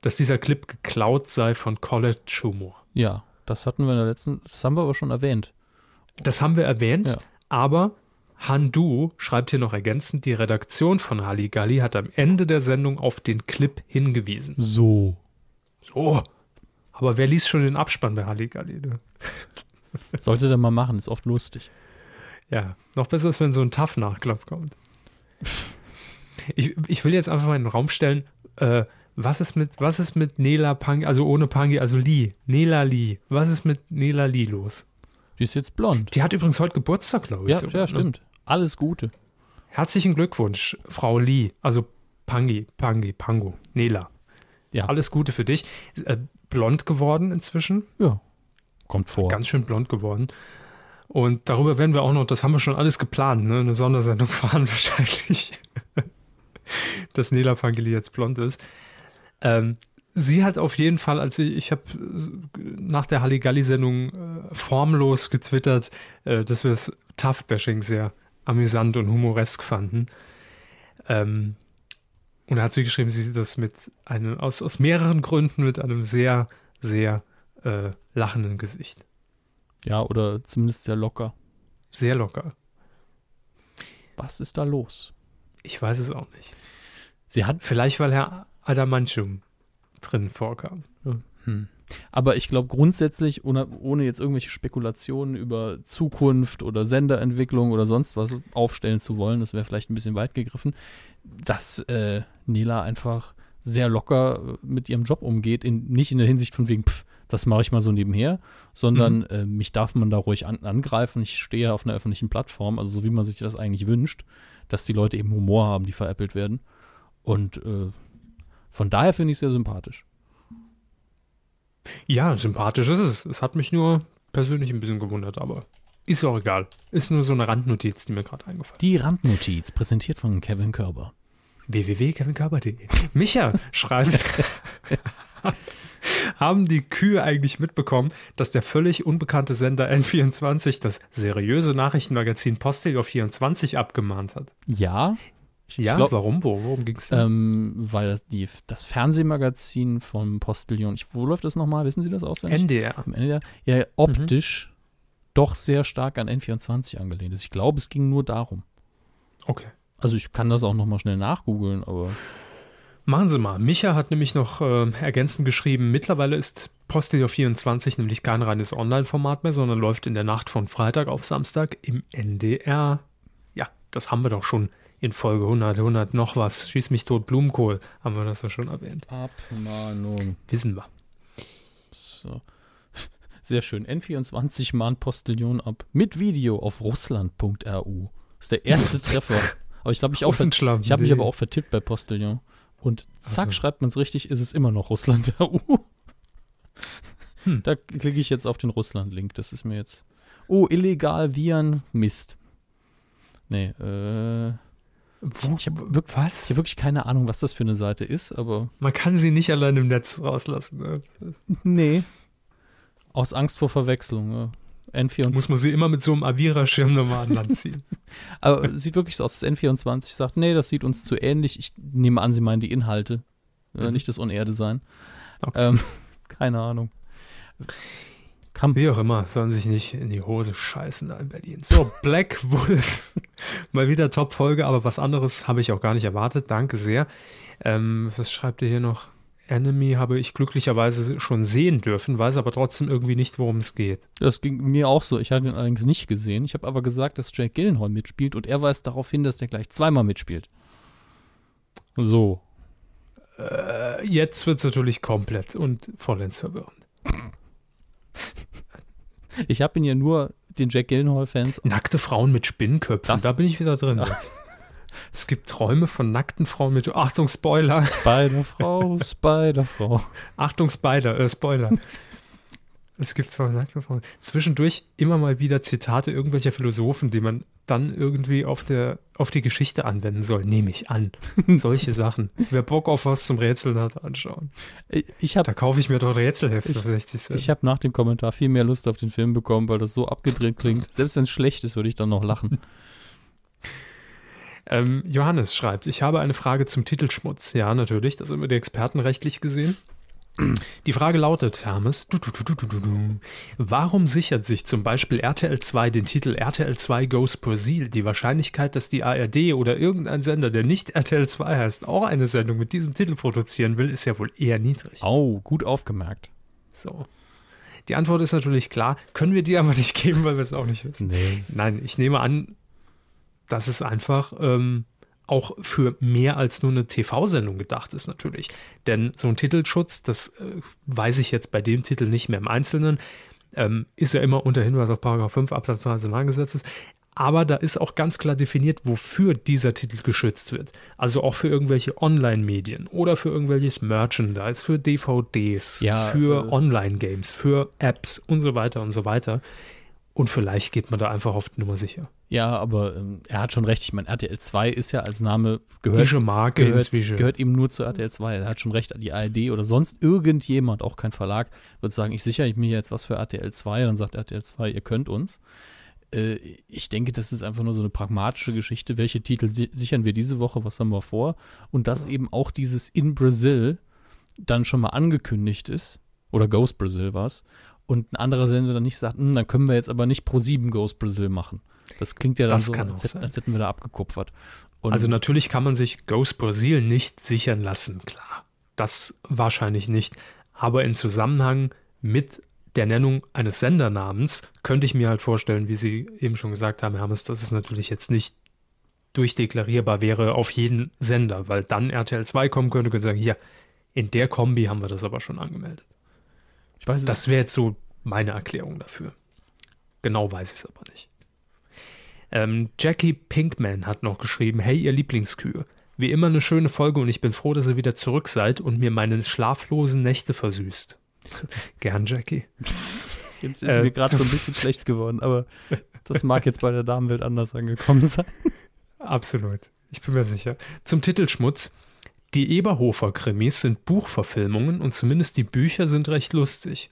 dass dieser Clip geklaut sei von College Humor. Ja, das hatten wir in der letzten, das haben wir aber schon erwähnt. Das haben wir erwähnt, Ja. aber Han Du schreibt hier noch ergänzend, die Redaktion von Halligalli hat am Ende der Sendung auf den Clip hingewiesen. So. So. Aber wer liest schon den Abspann bei Halligalli? Ne? Sollte der mal machen, ist oft lustig. Ja, noch besser ist, wenn so ein Tough-Nachklapp kommt. Ich, ich will jetzt einfach mal in den Raum stellen, äh, was ist mit, was ist mit Nela Pangi, also ohne Pangi, also Lee, Nela Lee, was ist mit Nela Lee los? Die ist jetzt blond. Die hat übrigens heute Geburtstag, glaube ich. Ja, sogar, ja, ne? stimmt. Alles Gute. Herzlichen Glückwunsch, Frau Lee, also Pangi, Pangi, Pango, Nela. Ja. Alles Gute für dich. Äh, blond geworden inzwischen, Ja. Kommt vor. ganz schön blond geworden. Und darüber werden wir auch noch, das haben wir schon alles geplant, ne? eine Sondersendung fahren wahrscheinlich, dass Nela Pangeli jetzt blond ist. Ähm, sie hat auf jeden Fall, als ich, ich habe nach der Halligalli-Sendung äh, formlos getwittert, äh, dass wir das Tough-Bashing sehr amüsant und humoresk fanden. Ähm, und da hat sie geschrieben, sie sieht das mit einem, aus, aus mehreren Gründen mit einem sehr, sehr äh, lachenden Gesicht. Ja, oder zumindest sehr locker. Sehr locker. Was ist da los? Ich weiß es auch nicht. Sie hat. Vielleicht, weil Herr Adamantium drin vorkam. Hm. Aber ich glaube grundsätzlich, ohne, ohne jetzt irgendwelche Spekulationen über Zukunft oder Senderentwicklung oder sonst was aufstellen zu wollen, das wäre vielleicht ein bisschen weit gegriffen, dass äh, Nela einfach sehr locker mit ihrem Job umgeht, in, nicht in der Hinsicht von wegen, pff, das mache ich mal so nebenher, sondern mhm. äh, mich darf man da ruhig an, angreifen. Ich stehe auf einer öffentlichen Plattform, also so wie man sich das eigentlich wünscht, dass die Leute eben Humor haben, die veräppelt werden. Und äh, von daher finde ich es sehr sympathisch. Ja, sympathisch ist es. Es hat mich nur persönlich ein bisschen gewundert, aber ist auch egal. Ist nur so eine Randnotiz, die mir gerade eingefallen ist. Die Randnotiz, präsentiert von Kevin Körber. www.kevinkörber.de Micha schreibt, haben die Kühe eigentlich mitbekommen, dass der völlig unbekannte Sender N24 das seriöse Nachrichtenmagazin Postel 24 abgemahnt hat? Ja. ja, glaub, warum? Wo, worum ging es denn? Ähm, weil die, das Fernsehmagazin vom Postillon, ich, wo läuft das nochmal? Wissen Sie das auswendig? NDR. NDR ja, optisch mhm. doch sehr stark an N24 angelehnt ist. Ich glaube, es ging nur darum. Okay. Also ich kann das auch nochmal schnell nachgoogeln, aber. Machen Sie mal. Micha hat nämlich noch äh, ergänzend geschrieben, mittlerweile ist Postillon 24 nämlich kein reines Online-Format mehr, sondern läuft in der Nacht von Freitag auf Samstag im NDR. Ja, das haben wir doch schon in Folge 100, 100 noch was. Schieß mich tot, Blumenkohl, haben wir das ja schon erwähnt. Abmahnung. Wissen wir. So. Sehr schön. N24 mahnt Postillon ab. Mit Video auf russland.ru. Das ist der erste Treffer. Aber ich glaube, ich, ich habe mich aber auch vertippt bei Postillon. Und zack, so. schreibt man es richtig, ist es immer noch Russland EU. hm. Da klicke ich jetzt auf den Russland-Link. Das ist mir jetzt. Oh, illegal Viren, Mist. Nee, äh. Wo, ich habe wirklich, hab wirklich keine Ahnung, was das für eine Seite ist, aber. Man kann sie nicht allein im Netz rauslassen. Ne? Nee. Aus Angst vor Verwechslung. Ja. N24. Muss man sie immer mit so einem Avira-Schirm nochmal an Land ziehen. Aber sieht wirklich so aus, dass N24 sagt, nee, das sieht uns zu ähnlich. Ich nehme an, sie meinen die Inhalte, äh, mhm. nicht das Unerde-Sein. Okay. Ähm, keine Ahnung. Kam Wie auch immer, sollen sich nicht in die Hose scheißen da in Berlin. So, Black Wolf. Mal wieder Top-Folge, aber was anderes habe ich auch gar nicht erwartet. Danke sehr. Ähm, was schreibt ihr hier noch? Enemy habe ich glücklicherweise schon sehen dürfen, weiß aber trotzdem irgendwie nicht, worum es geht. Das ging mir auch so. Ich hatte ihn allerdings nicht gesehen. Ich habe aber gesagt, dass Jake Gyllenhaal mitspielt und er weist darauf hin, dass er gleich zweimal mitspielt. So. Äh, jetzt wird es natürlich komplett und vollends verwirrend. ich habe ihn ja nur den Jack Gyllenhaal-Fans. Nackte Frauen mit Spinnenköpfen, das, da bin ich wieder drin. Jetzt. Es gibt Träume von nackten Frauen mit. Achtung, Spoiler. Spiderfrau, Spiderfrau. Achtung, Spider, äh, Spoiler. Es gibt Träume nackte Frauen. Zwischendurch immer mal wieder Zitate irgendwelcher Philosophen, die man dann irgendwie auf, der, auf die Geschichte anwenden soll, nehme ich an. Solche Sachen. Wer Bock auf was zum Rätseln hat, anschauen. Ich hab, da kaufe ich mir doch Rätselhefte für 60 Cent. Ich habe nach dem Kommentar viel mehr Lust auf den Film bekommen, weil das so abgedreht klingt. Selbst wenn es schlecht ist, würde ich dann noch lachen. Ähm, Johannes schreibt, ich habe eine Frage zum Titelschmutz. Ja, natürlich, das haben wir die Experten rechtlich gesehen. Die Frage lautet, Hermes, du, du, du, warum sichert sich zum Beispiel RTL 2 den Titel RTL 2 Goes Brazil? Die Wahrscheinlichkeit, dass die ARD oder irgendein Sender, der nicht RTL 2 heißt, auch eine Sendung mit diesem Titel produzieren will, ist ja wohl eher niedrig. Oh, gut aufgemerkt. So. Die Antwort ist natürlich klar, können wir die aber nicht geben, weil wir es auch nicht wissen. Nee. Nein, ich nehme an, dass es einfach ähm, auch für mehr als nur eine TV-Sendung gedacht ist natürlich. Denn so ein Titelschutz, das äh, weiß ich jetzt bei dem Titel nicht mehr im Einzelnen, ähm, ist ja immer unter Hinweis auf Paragraph 5 Absatz 3 des Personalgesetzes. Aber da ist auch ganz klar definiert, wofür dieser Titel geschützt wird. Also auch für irgendwelche Online-Medien oder für irgendwelches Merchandise, für DVDs, ja, für äh, Online-Games, für Apps und so weiter und so weiter. Und vielleicht geht man da einfach auf die Nummer sicher. Ja, aber ähm, er hat schon recht. Ich meine, RTL 2 ist ja als Name gehört, Marke gehört, gehört eben nur zu RTL 2. Er hat schon recht, die ARD oder sonst irgendjemand, auch kein Verlag, wird sagen, ich sichere mir jetzt was für RTL 2. Dann sagt RTL 2, ihr könnt uns. Äh, ich denke, das ist einfach nur so eine pragmatische Geschichte. Welche Titel si sichern wir diese Woche? Was haben wir vor? Und dass ja. eben auch dieses In Brazil dann schon mal angekündigt ist. Oder Ghost Brazil war es und ein anderer Sender dann nicht sagt, hm, dann können wir jetzt aber nicht Pro 7 Ghost Brazil machen. Das klingt ja dann das so, als, hätten, als, hätten wir da abgekupfert. Und also natürlich kann man sich Ghost Brazil nicht sichern lassen, klar. Das wahrscheinlich nicht. aber in Zusammenhang mit der Nennung eines Sendernamens könnte ich mir halt vorstellen, wie Sie eben schon gesagt haben, Hermes, dass es natürlich jetzt nicht durchdeklarierbar wäre auf jeden Sender, weil dann RTL 2 kommen könnte und sagen, hier, in der Kombi haben wir das aber schon angemeldet. Ich weiß Das wäre jetzt so meine Erklärung dafür. Genau weiß ich es aber nicht. Ähm, Jackie Pinkman hat noch geschrieben, hey ihr Lieblingskühe, wie immer eine schöne Folge und ich bin froh, dass ihr wieder zurück seid und mir meine schlaflosen Nächte versüßt. Gern, Jackie. Jetzt ist Äh, mir gerade so ein bisschen schlecht geworden, aber das mag jetzt bei der Damenwelt anders angekommen sein. Absolut. Ich bin mir sicher. Zum Titelschmutz. Die Eberhofer-Krimis sind Buchverfilmungen und zumindest die Bücher sind recht lustig.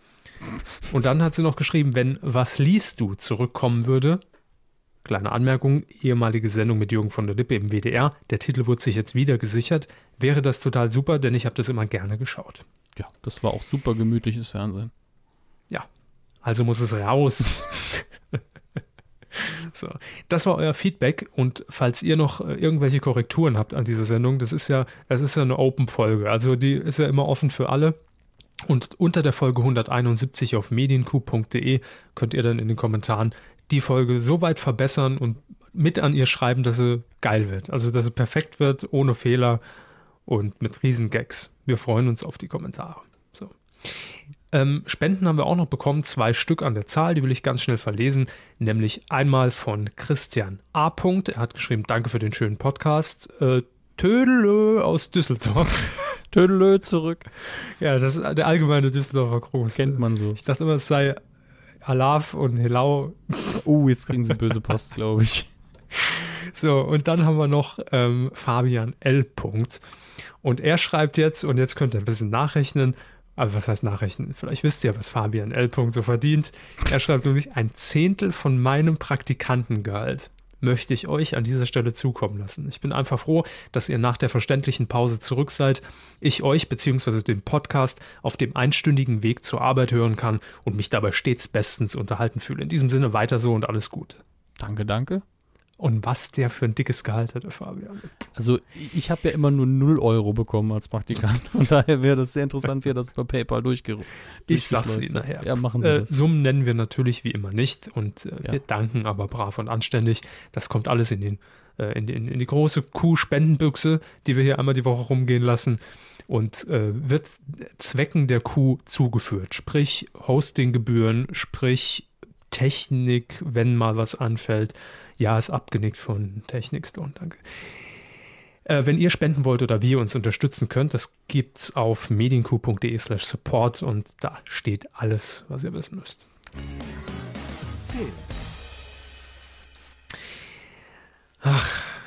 Und dann hat sie noch geschrieben, wenn Was liest du zurückkommen würde, kleine Anmerkung, ehemalige Sendung mit Jürgen von der Lippe im WDR, der Titel wurde sich jetzt wieder gesichert, wäre das total super, denn ich habe das immer gerne geschaut. Ja, das war auch super gemütliches Fernsehen. Also muss es raus. so, das war euer Feedback und falls ihr noch äh, irgendwelche Korrekturen habt an dieser Sendung, das ist ja, es ist ja eine Open-Folge, also die ist ja immer offen für alle. Und unter der Folge 171 auf medienku.de könnt ihr dann in den Kommentaren die Folge so weit verbessern und mit an ihr schreiben, dass sie geil wird. Also, dass sie perfekt wird, ohne Fehler und mit riesen Gags. Wir freuen uns auf die Kommentare. So. Ähm, Spenden haben wir auch noch bekommen, zwei Stück an der Zahl, die will ich ganz schnell verlesen, nämlich einmal von Christian A. Er hat geschrieben, danke für den schönen Podcast. Äh, Tödelö aus Düsseldorf. Tödelö zurück. ja, das ist der allgemeine Düsseldorfer Gruß. Kennt man so. Ich dachte immer, es sei Alaf und Helau. Oh, jetzt kriegen sie böse Post, glaube ich. So, und dann haben wir noch ähm, Fabian L. Und er schreibt jetzt, und jetzt könnt ihr ein bisschen nachrechnen, aber was heißt nachrechnen? Vielleicht wisst ihr, was Fabian L. So verdient. Er schreibt nämlich, ein Zehntel von meinem Praktikantengehalt möchte ich euch an dieser Stelle zukommen lassen. Ich bin einfach froh, dass ihr nach der verständlichen Pause zurück seid, ich euch bzw. den Podcast auf dem einstündigen Weg zur Arbeit hören kann und mich dabei stets bestens unterhalten fühle. In diesem Sinne weiter so und alles Gute. Danke, danke. Und was der für ein dickes Gehalt hat, der Fabian. Also ich habe ja immer nur 0 Euro bekommen als Praktikant. Von daher wäre das sehr interessant, wie er das bei PayPal durchge Ich sag's Ihnen hat. nachher. Ja, machen Sie Äh, das. Summen nennen wir natürlich wie immer nicht und äh, Ja. wir danken aber brav und anständig. Das kommt alles in, den, äh, in, den, in die große Kuh-Spendenbüchse, die wir hier einmal die Woche rumgehen lassen und äh, wird Zwecken der Kuh zugeführt. Sprich Hostinggebühren, sprich Technik, wenn mal was anfällt. Ja, ist abgenickt von Technikstone, danke. Äh, wenn ihr spenden wollt oder wir uns unterstützen könnt, das gibt's auf medienku.de slash support und da steht alles, was ihr wissen müsst. Film.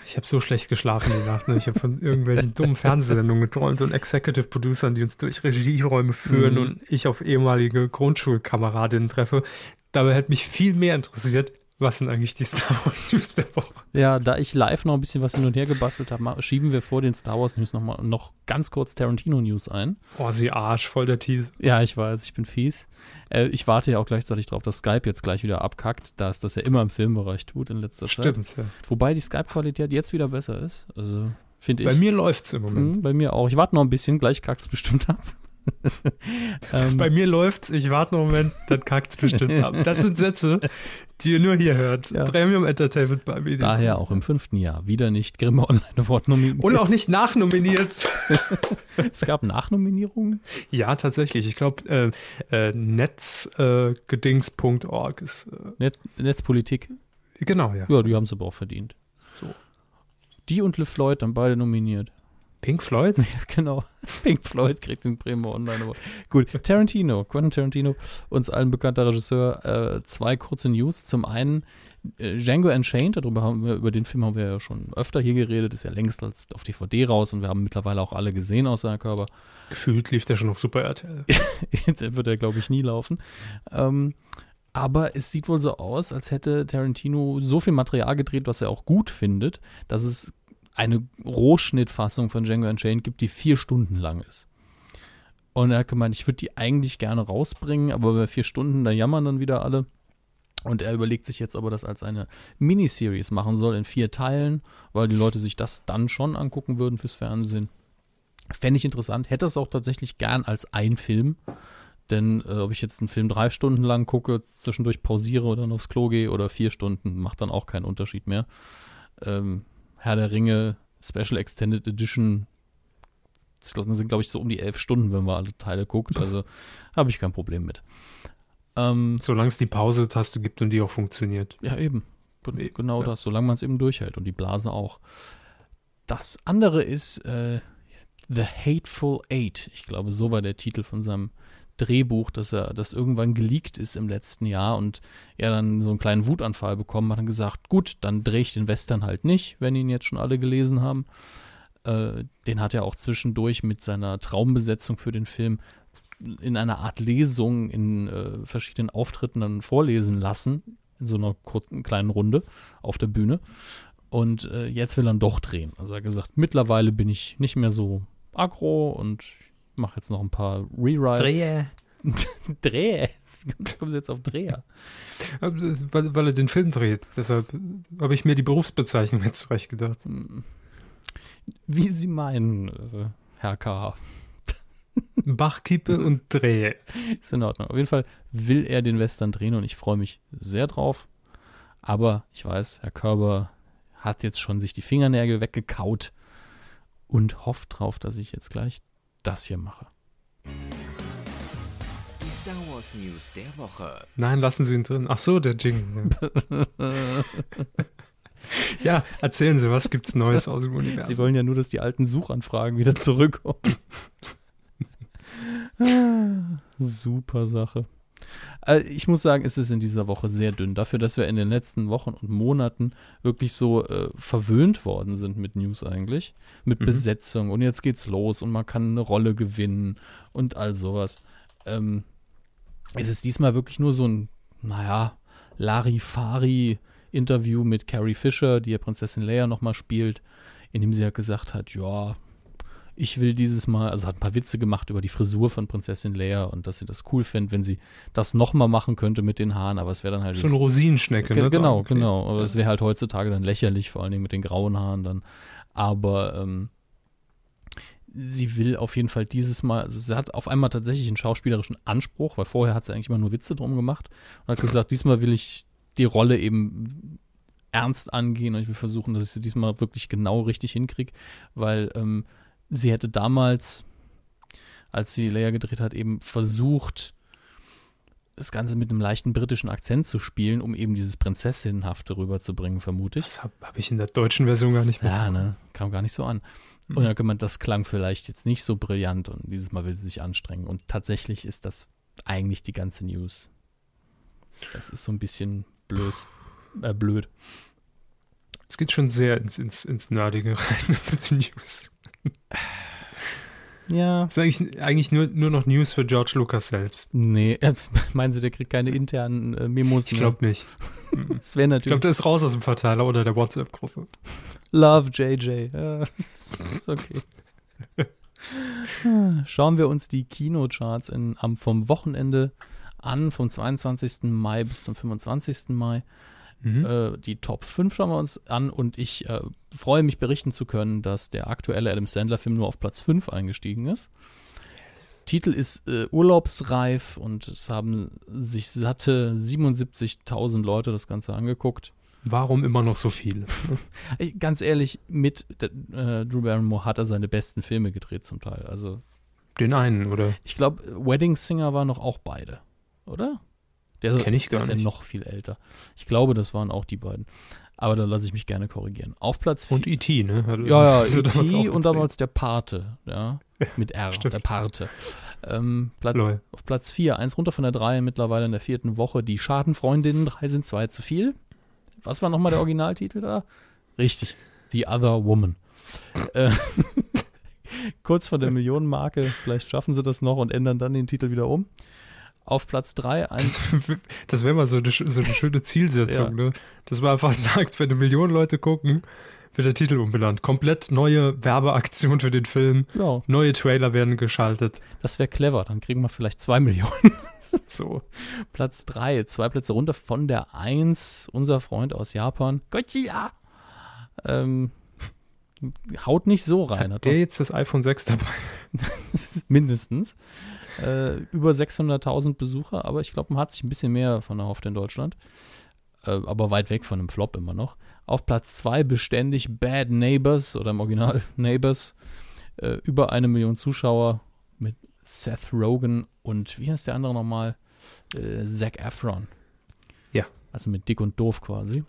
Ich habe so schlecht geschlafen die Nacht. Ne? Ich habe von irgendwelchen dummen Fernsehsendungen geträumt und Executive Producern, die uns durch Regieräume führen Mhm. und ich auf ehemalige Grundschulkameradinnen treffe. Dabei hätte mich viel mehr interessiert, was sind eigentlich die Star Wars News der Woche. Ja, da ich live noch ein bisschen was hin und her gebastelt habe, schieben wir vor den Star Wars News noch mal noch ganz kurz Tarantino News ein. Oh, sie Arsch, voll der Tease. Ja, ich weiß, ich bin fies. Äh, ich warte ja auch gleichzeitig darauf, dass Skype jetzt gleich wieder abkackt, da es das ja immer im Filmbereich tut in letzter Zeit. Stimmt. Ja. Wobei die Skype-Qualität jetzt wieder besser ist. Also finde ich. Bei mir läuft's im Moment. Mhm, bei mir auch. Ich warte noch ein bisschen, gleich kackt es bestimmt ab. ähm, Bei mir läuft's, ich warte einen Moment, dann kackt's bestimmt ab. Das sind Sätze, die ihr nur hier hört. Ja. Premium Entertainment bei Medien. daher auch im fünften Jahr wieder nicht Grimme Online Award nominiert. Und auch nicht nachnominiert. es gab Nachnominierungen. Ja, tatsächlich. Ich glaube, äh, äh, netzgedings.org ist. Äh, Net Netzpolitik. genau, ja. Ja, die haben es aber auch verdient. So. Die und LeFloid dann beide nominiert. Pink Floyd? Ja, genau. Pink Floyd kriegt den Primo Online Award. Gut, Tarantino, Quentin Tarantino, uns allen bekannter Regisseur. Äh, zwei kurze News. Zum einen äh, Django Unchained, darüber haben wir, über den Film haben wir ja schon öfter hier geredet, ist ja längst als auf DVD raus und wir haben mittlerweile auch alle gesehen aus seiner Körper. Gefühlt lief der schon auf Super RTL. Jetzt wird er, glaube ich, nie laufen. Ähm, aber es sieht wohl so aus, als hätte Tarantino so viel Material gedreht, was er auch gut findet, dass es eine Rohschnittfassung von Django Unchained gibt, die vier Stunden lang ist. Und er hat gemeint, ich würde die eigentlich gerne rausbringen, aber bei vier Stunden, da jammern dann wieder alle. Und er überlegt sich jetzt, ob er das als eine Miniseries machen soll in vier Teilen, weil die Leute sich das dann schon angucken würden fürs Fernsehen. Fände ich interessant. Hätte es auch tatsächlich gern als ein Film. Denn äh, ob ich jetzt einen Film drei Stunden lang gucke, zwischendurch pausiere oder dann aufs Klo gehe oder vier Stunden, macht dann auch keinen Unterschied mehr. Ähm, Herr der Ringe Special Extended Edition das sind, glaube ich, so um die elf Stunden, wenn man alle Teile guckt. Also habe ich kein Problem mit. Ähm, Solange es die Pause-Taste gibt und die auch funktioniert. Ja, eben. Genau ja. das, solange man es eben durchhält und die Blase auch. Das andere ist äh, The Hateful Eight. Ich glaube, so war der Titel von seinem Drehbuch, dass er das irgendwann geleakt ist im letzten Jahr und er dann so einen kleinen Wutanfall bekommen hat und gesagt, gut, dann drehe ich den Western halt nicht, wenn ihn jetzt schon alle gelesen haben. Äh, den hat er auch zwischendurch mit seiner Traumbesetzung für den Film in einer Art Lesung in äh, verschiedenen Auftritten dann vorlesen lassen, in so einer kurzen kleinen Runde auf der Bühne. Und äh, jetzt will er doch drehen. Also er hat gesagt, mittlerweile bin ich nicht mehr so aggro und mache jetzt noch ein paar Rewrites. Drehe. Drehe. Wie kommen Sie jetzt auf Dreher? Weil, weil er den Film dreht. Deshalb habe ich mir die Berufsbezeichnung jetzt zurecht gedacht. Hm. Wie Sie meinen, äh, Herr K. Bachkippe und Drehe. Ist in Ordnung. Auf jeden Fall will er den Western drehen und ich freue mich sehr drauf. Aber ich weiß, Herr Körber hat jetzt schon sich die Fingernägel weggekaut und hofft drauf, dass ich jetzt gleich das hier mache. Die Star Wars News der Woche. Nein, lassen Sie ihn drin. Ach so, der Jingle. ja, erzählen Sie, was gibt's Neues aus dem Universum? Sie wollen ja nur, dass die alten Suchanfragen wieder zurückkommen. Super Sache. Also ich muss sagen, es ist in dieser Woche sehr dünn. Dafür, dass wir in den letzten Wochen und Monaten wirklich so äh, verwöhnt worden sind mit News eigentlich. Mit mhm. Besetzung. Und jetzt geht's los und man kann eine Rolle gewinnen und all sowas. Ähm, es ist diesmal wirklich nur so ein, naja, Larifari-Interview mit Carrie Fisher, die ja Prinzessin Leia nochmal spielt, in dem sie ja gesagt hat, ja, ich will dieses Mal, also hat ein paar Witze gemacht über die Frisur von Prinzessin Leia und dass sie das cool findet, wenn sie das nochmal machen könnte mit den Haaren, aber es wäre dann halt. So eine Rosinenschnecke, ne? Genau, genau. Aber es wäre halt heutzutage dann lächerlich, vor allen Dingen mit den grauen Haaren dann. Aber ähm, sie will auf jeden Fall dieses Mal, also sie hat auf einmal tatsächlich einen schauspielerischen Anspruch, weil vorher hat sie eigentlich immer nur Witze drum gemacht und hat gesagt, diesmal will ich die Rolle eben ernst angehen und ich will versuchen, dass ich sie diesmal wirklich genau richtig hinkriege, weil ähm, sie hätte damals, als sie Leia gedreht hat, eben versucht, das Ganze mit einem leichten britischen Akzent zu spielen, um eben dieses Prinzessinnenhafte rüberzubringen, vermute ich. Das habe hab ich in der deutschen Version gar nicht mehr. Ja, ne? Kam gar nicht so an. Mhm. Und dann kann man, das klang vielleicht jetzt nicht so brillant und dieses Mal will sie sich anstrengen. Und tatsächlich ist das eigentlich die ganze News. Das ist so ein bisschen blöd. Äh, blöd. Es geht schon sehr ins, ins, ins Nerdige rein mit den News. Ja. Das ist eigentlich, eigentlich nur, nur noch News für George Lucas selbst. Nee, meinen Sie, der kriegt keine internen äh, Memos Ich glaube nicht. das wäre natürlich. Ich glaube, der ist raus aus dem Verteiler oder der WhatsApp-Gruppe. Love JJ. Ja, ist okay. Schauen wir uns die Kinocharts in, am, vom Wochenende an, vom 22. Mai bis zum 25. Mai. Mhm. Äh, die Top 5 schauen wir uns an und ich äh, freue mich berichten zu können, dass der aktuelle Adam Sandler-Film nur auf Platz 5 eingestiegen ist. Yes. Titel ist äh, Urlaubsreif und es haben sich satte 77.000 Leute das Ganze angeguckt. Warum immer noch so viele? Ganz ehrlich, mit äh, Drew Barrymore hat er seine besten Filme gedreht zum Teil. Also den einen, oder? Ich glaube, Wedding Singer war noch auch beide, oder? Der, Kenn ich gar der ist nicht. ja noch viel älter. Ich glaube, das waren auch die beiden. Aber da lasse ich mich gerne korrigieren. Auf Platz 4. Und E.T., ne? Hat, ja, ja, E.T. und damals der Pate, ja. Mit R, Stimmt. der Pate. Ähm, Platz, auf Platz 4, eins runter von der 3, mittlerweile in der vierten Woche. Die Schadenfreundinnen, drei sind zwei zu viel. Was war nochmal der Originaltitel da? Richtig, The Other Woman. äh, kurz vor der Millionenmarke, vielleicht schaffen sie das noch und ändern dann den Titel wieder um auf Platz 3. Das, das wäre mal so eine, so eine schöne Zielsetzung, ja. ne? Dass man einfach sagt, wenn eine Million Leute gucken, wird der Titel umbenannt. Komplett neue Werbeaktion für den Film. Ja. Neue Trailer werden geschaltet. Das wäre clever, dann kriegen wir vielleicht zwei Millionen. so. Platz 3, zwei Plätze runter von der 1, unser Freund aus Japan. Godzilla. Ähm, Haut nicht so rein. Hat der jetzt das iPhone 6 dabei? Mindestens. Äh, über 600.000 Besucher, aber ich glaube, man hat sich ein bisschen mehr von erhofft in Deutschland. Äh, aber weit weg von einem Flop immer noch. Auf Platz 2 beständig Bad Neighbors oder im Original Neighbors. Äh, über eine Million Zuschauer mit Seth Rogen und wie heißt der andere nochmal? Äh, Zac Efron. Ja. Also mit Dick und Doof quasi.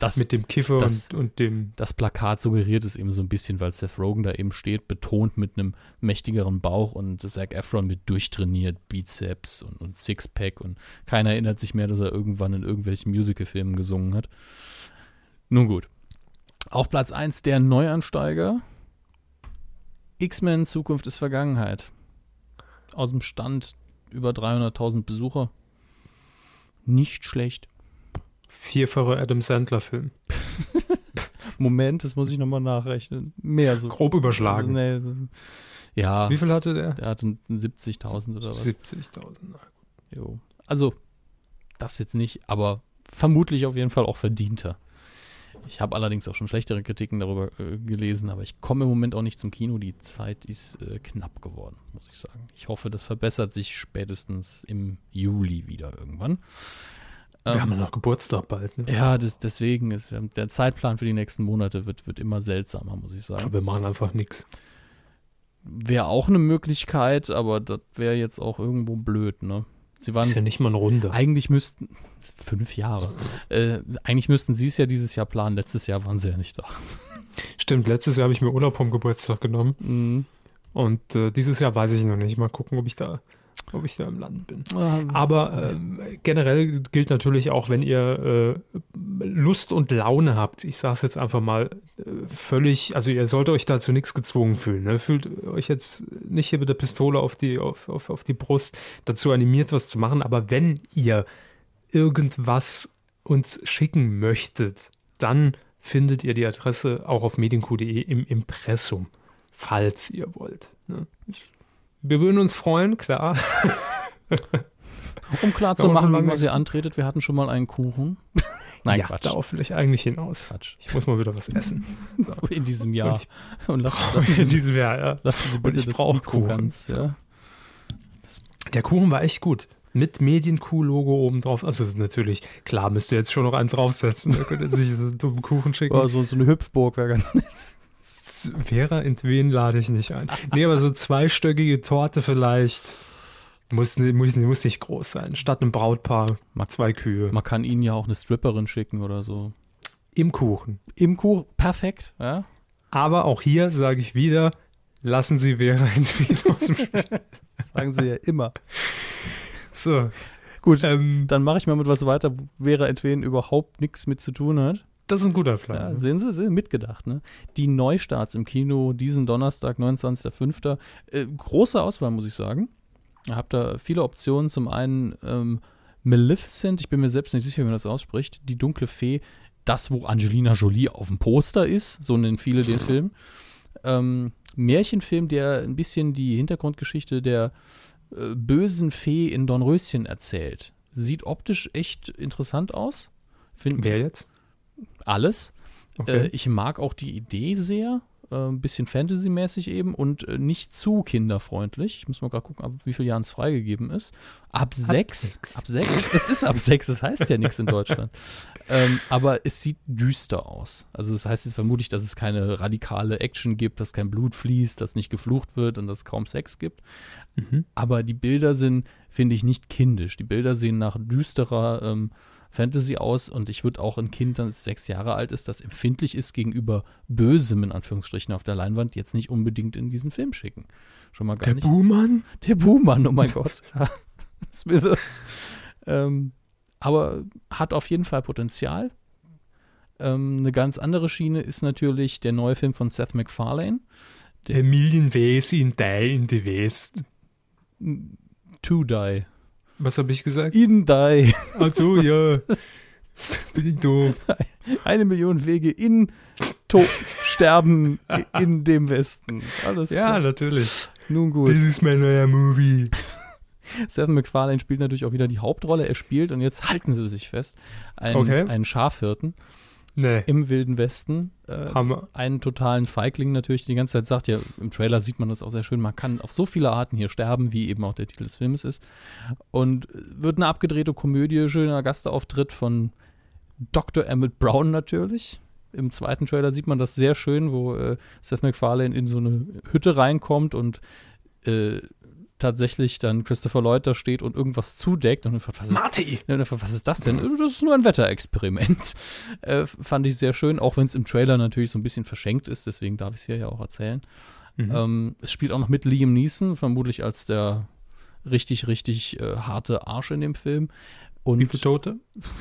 Das, Mit dem Kiffer das- und, und dem. das Plakat suggeriert es eben so ein bisschen, weil Seth Rogen da eben steht, betont mit einem mächtigeren Bauch und Zac Efron mit durchtrainiert Bizeps und, und Sixpack und keiner erinnert sich mehr, dass er irgendwann in irgendwelchen Musicalfilmen gesungen hat. Nun gut. Auf Platz 1 der Neuansteiger. X-Men Zukunft ist Vergangenheit. Aus dem Stand über 300.000 Besucher. Nicht schlecht. Vierfache Adam Sandler-Film. Moment, das muss ich nochmal nachrechnen. Mehr so. Grob überschlagen. Nee, das- ja, Wie viel hatte der? der hatte 70.000 oder was. 70.000. Jo. Also, das jetzt nicht, aber vermutlich auf jeden Fall auch verdienter. Ich habe allerdings auch schon schlechtere Kritiken darüber äh, gelesen, aber ich komme im Moment auch nicht zum Kino. Die Zeit ist äh, knapp geworden, muss ich sagen. Ich hoffe, das verbessert sich spätestens im Juli wieder irgendwann. Wir Ähm, haben ja noch Geburtstag bald. Ne? ja, das, deswegen ist der Zeitplan für die nächsten Monate wird, wird immer seltsamer, muss ich sagen. Aber wir machen einfach nichts. Wäre auch eine Möglichkeit, aber das wäre jetzt auch irgendwo blöd, ne? Sie waren Ist ja nicht mal eine Runde. eigentlich müssten fünf Jahre. Äh, eigentlich müssten sie es ja dieses Jahr planen. Letztes Jahr waren sie ja nicht da. Stimmt, letztes Jahr habe ich mir Urlaub vom Geburtstag genommen. Mhm. Und äh, dieses Jahr weiß ich noch nicht. Mal gucken, ob ich da, ob ich da im Land bin. Aber ähm, generell gilt natürlich auch, wenn ihr äh, Lust und Laune habt, ich sage es jetzt einfach mal äh, völlig, also ihr sollt euch dazu nichts gezwungen fühlen. Ne? Fühlt euch jetzt nicht hier mit der Pistole auf die, auf, auf, auf die Brust dazu animiert, was zu machen. Aber wenn ihr irgendwas uns schicken möchtet, dann findet ihr die Adresse auch auf medienq.de im Impressum, falls ihr wollt. Ne? Wir würden uns freuen, klar. um klar zu machen, und dann- was ihr antretet, wir hatten schon mal einen Kuchen. Nein, ja, Quatsch. darauf will ich eigentlich hinaus. Quatsch. Ich muss mal wieder was essen. So. In diesem Und Jahr. ich Und lassen, lassen, in Sie, diesem Jahr, ja. lassen Sie und bitte ich das Mikro Kuchen. ganz. Ja. Der Kuchen war echt gut. Mit Medienkuh-Logo oben drauf. Also natürlich, klar, müsst ihr jetzt schon noch einen draufsetzen. Da könnt ihr sich so einen dummen Kuchen schicken. Oh, so, so eine Hüpfburg wäre ganz nett. Vera, in wen lade ich nicht ein? Nee, aber so zweistöckige Torte vielleicht. Muss, muss, muss nicht groß sein. Statt einem Brautpaar Mag- zwei Kühe. Man kann ihnen ja auch eine Stripperin schicken oder so. Im Kuchen. Im Kuchen, perfekt. Ja? Aber auch hier sage ich wieder, lassen Sie Vera in wen aus dem Spiel. Sagen sie ja immer. So. Gut, Ähm, dann mache ich mal mit was weiter, wo Vera Entwen überhaupt nichts mit zu tun hat. Das ist ein guter Ja, Plan. sehen Sie, sehen, mitgedacht, ne? Die Neustarts im Kino diesen Donnerstag, 29.05. Äh, große Auswahl, muss ich sagen. Ihr habt da viele Optionen. Zum einen ähm, Maleficent, ich bin mir selbst nicht sicher, wie man das ausspricht. Die dunkle Fee, das, wo Angelina Jolie auf dem Poster ist, so nennen viele den Film. Ähm, Märchenfilm, der ein bisschen die Hintergrundgeschichte der äh, bösen Fee in Dornröschen erzählt. Sieht optisch echt interessant aus. Find, Wer jetzt? Alles. Äh, Okay. ich mag auch die Idee sehr. Äh, ein bisschen Fantasy-mäßig eben und äh, nicht zu kinderfreundlich. Ich muss mal gerade gucken, ab wie viel Jahren es freigegeben ist. Ab sechs. sechs. Ab sechs. es ist ab sechs, das heißt ja nichts in Deutschland. ähm, aber es sieht düster aus. Also das heißt jetzt vermutlich, dass es keine radikale Action gibt, dass kein Blut fließt, dass nicht geflucht wird und dass es kaum Sex gibt. Mhm. Aber die Bilder sind, finde ich, nicht kindisch. Die Bilder sehen nach düsterer ähm, Fantasy aus und ich würde auch ein Kind, das sechs Jahre alt ist, das empfindlich ist gegenüber Bösem in Anführungsstrichen auf der Leinwand, jetzt nicht unbedingt in diesen Film schicken. Schon mal gar Der nicht. Buhmann? Der Buhmann, oh mein Gott. Smithers. Ähm, aber hat auf jeden Fall Potenzial. Ähm, eine ganz andere Schiene ist natürlich der neue Film von Seth MacFarlane. A million ways in die in the West. To Die. Was habe ich gesagt? In Die. Ach so, ja. Bin ich doof. Eine Million Wege in to Sterben in dem Westen. Alles Ja, klar. natürlich. Nun gut. This is mein neuer Movie. Seth MacFarlane spielt natürlich auch wieder die Hauptrolle. Er spielt, und jetzt halten Sie sich fest, einen, Okay. einen Schafhirten. Nee. im Wilden Westen. Äh, Hammer. einen totalen Feigling natürlich die ganze Zeit sagt, ja, im Trailer sieht man das auch sehr schön, man kann auf so viele Arten hier sterben, wie eben auch der Titel des Filmes ist. Und wird eine abgedrehte Komödie, schöner Gastauftritt von Dr. Emmett Brown natürlich. Im zweiten Trailer sieht man das sehr schön, wo äh, Seth MacFarlane in so eine Hütte reinkommt und äh, tatsächlich dann Christopher Lloyd da steht und irgendwas zudeckt und fragt, was ist Marty! und er fragt, was ist das denn? Das ist nur ein Wetterexperiment. Äh, fand ich sehr schön, auch wenn es im Trailer natürlich so ein bisschen verschenkt ist, deswegen darf ich es hier ja auch erzählen. Mhm. Ähm, es spielt auch noch mit Liam Neeson, vermutlich als der richtig, richtig äh, harte Arsch in dem Film. Und Wie viele Tote?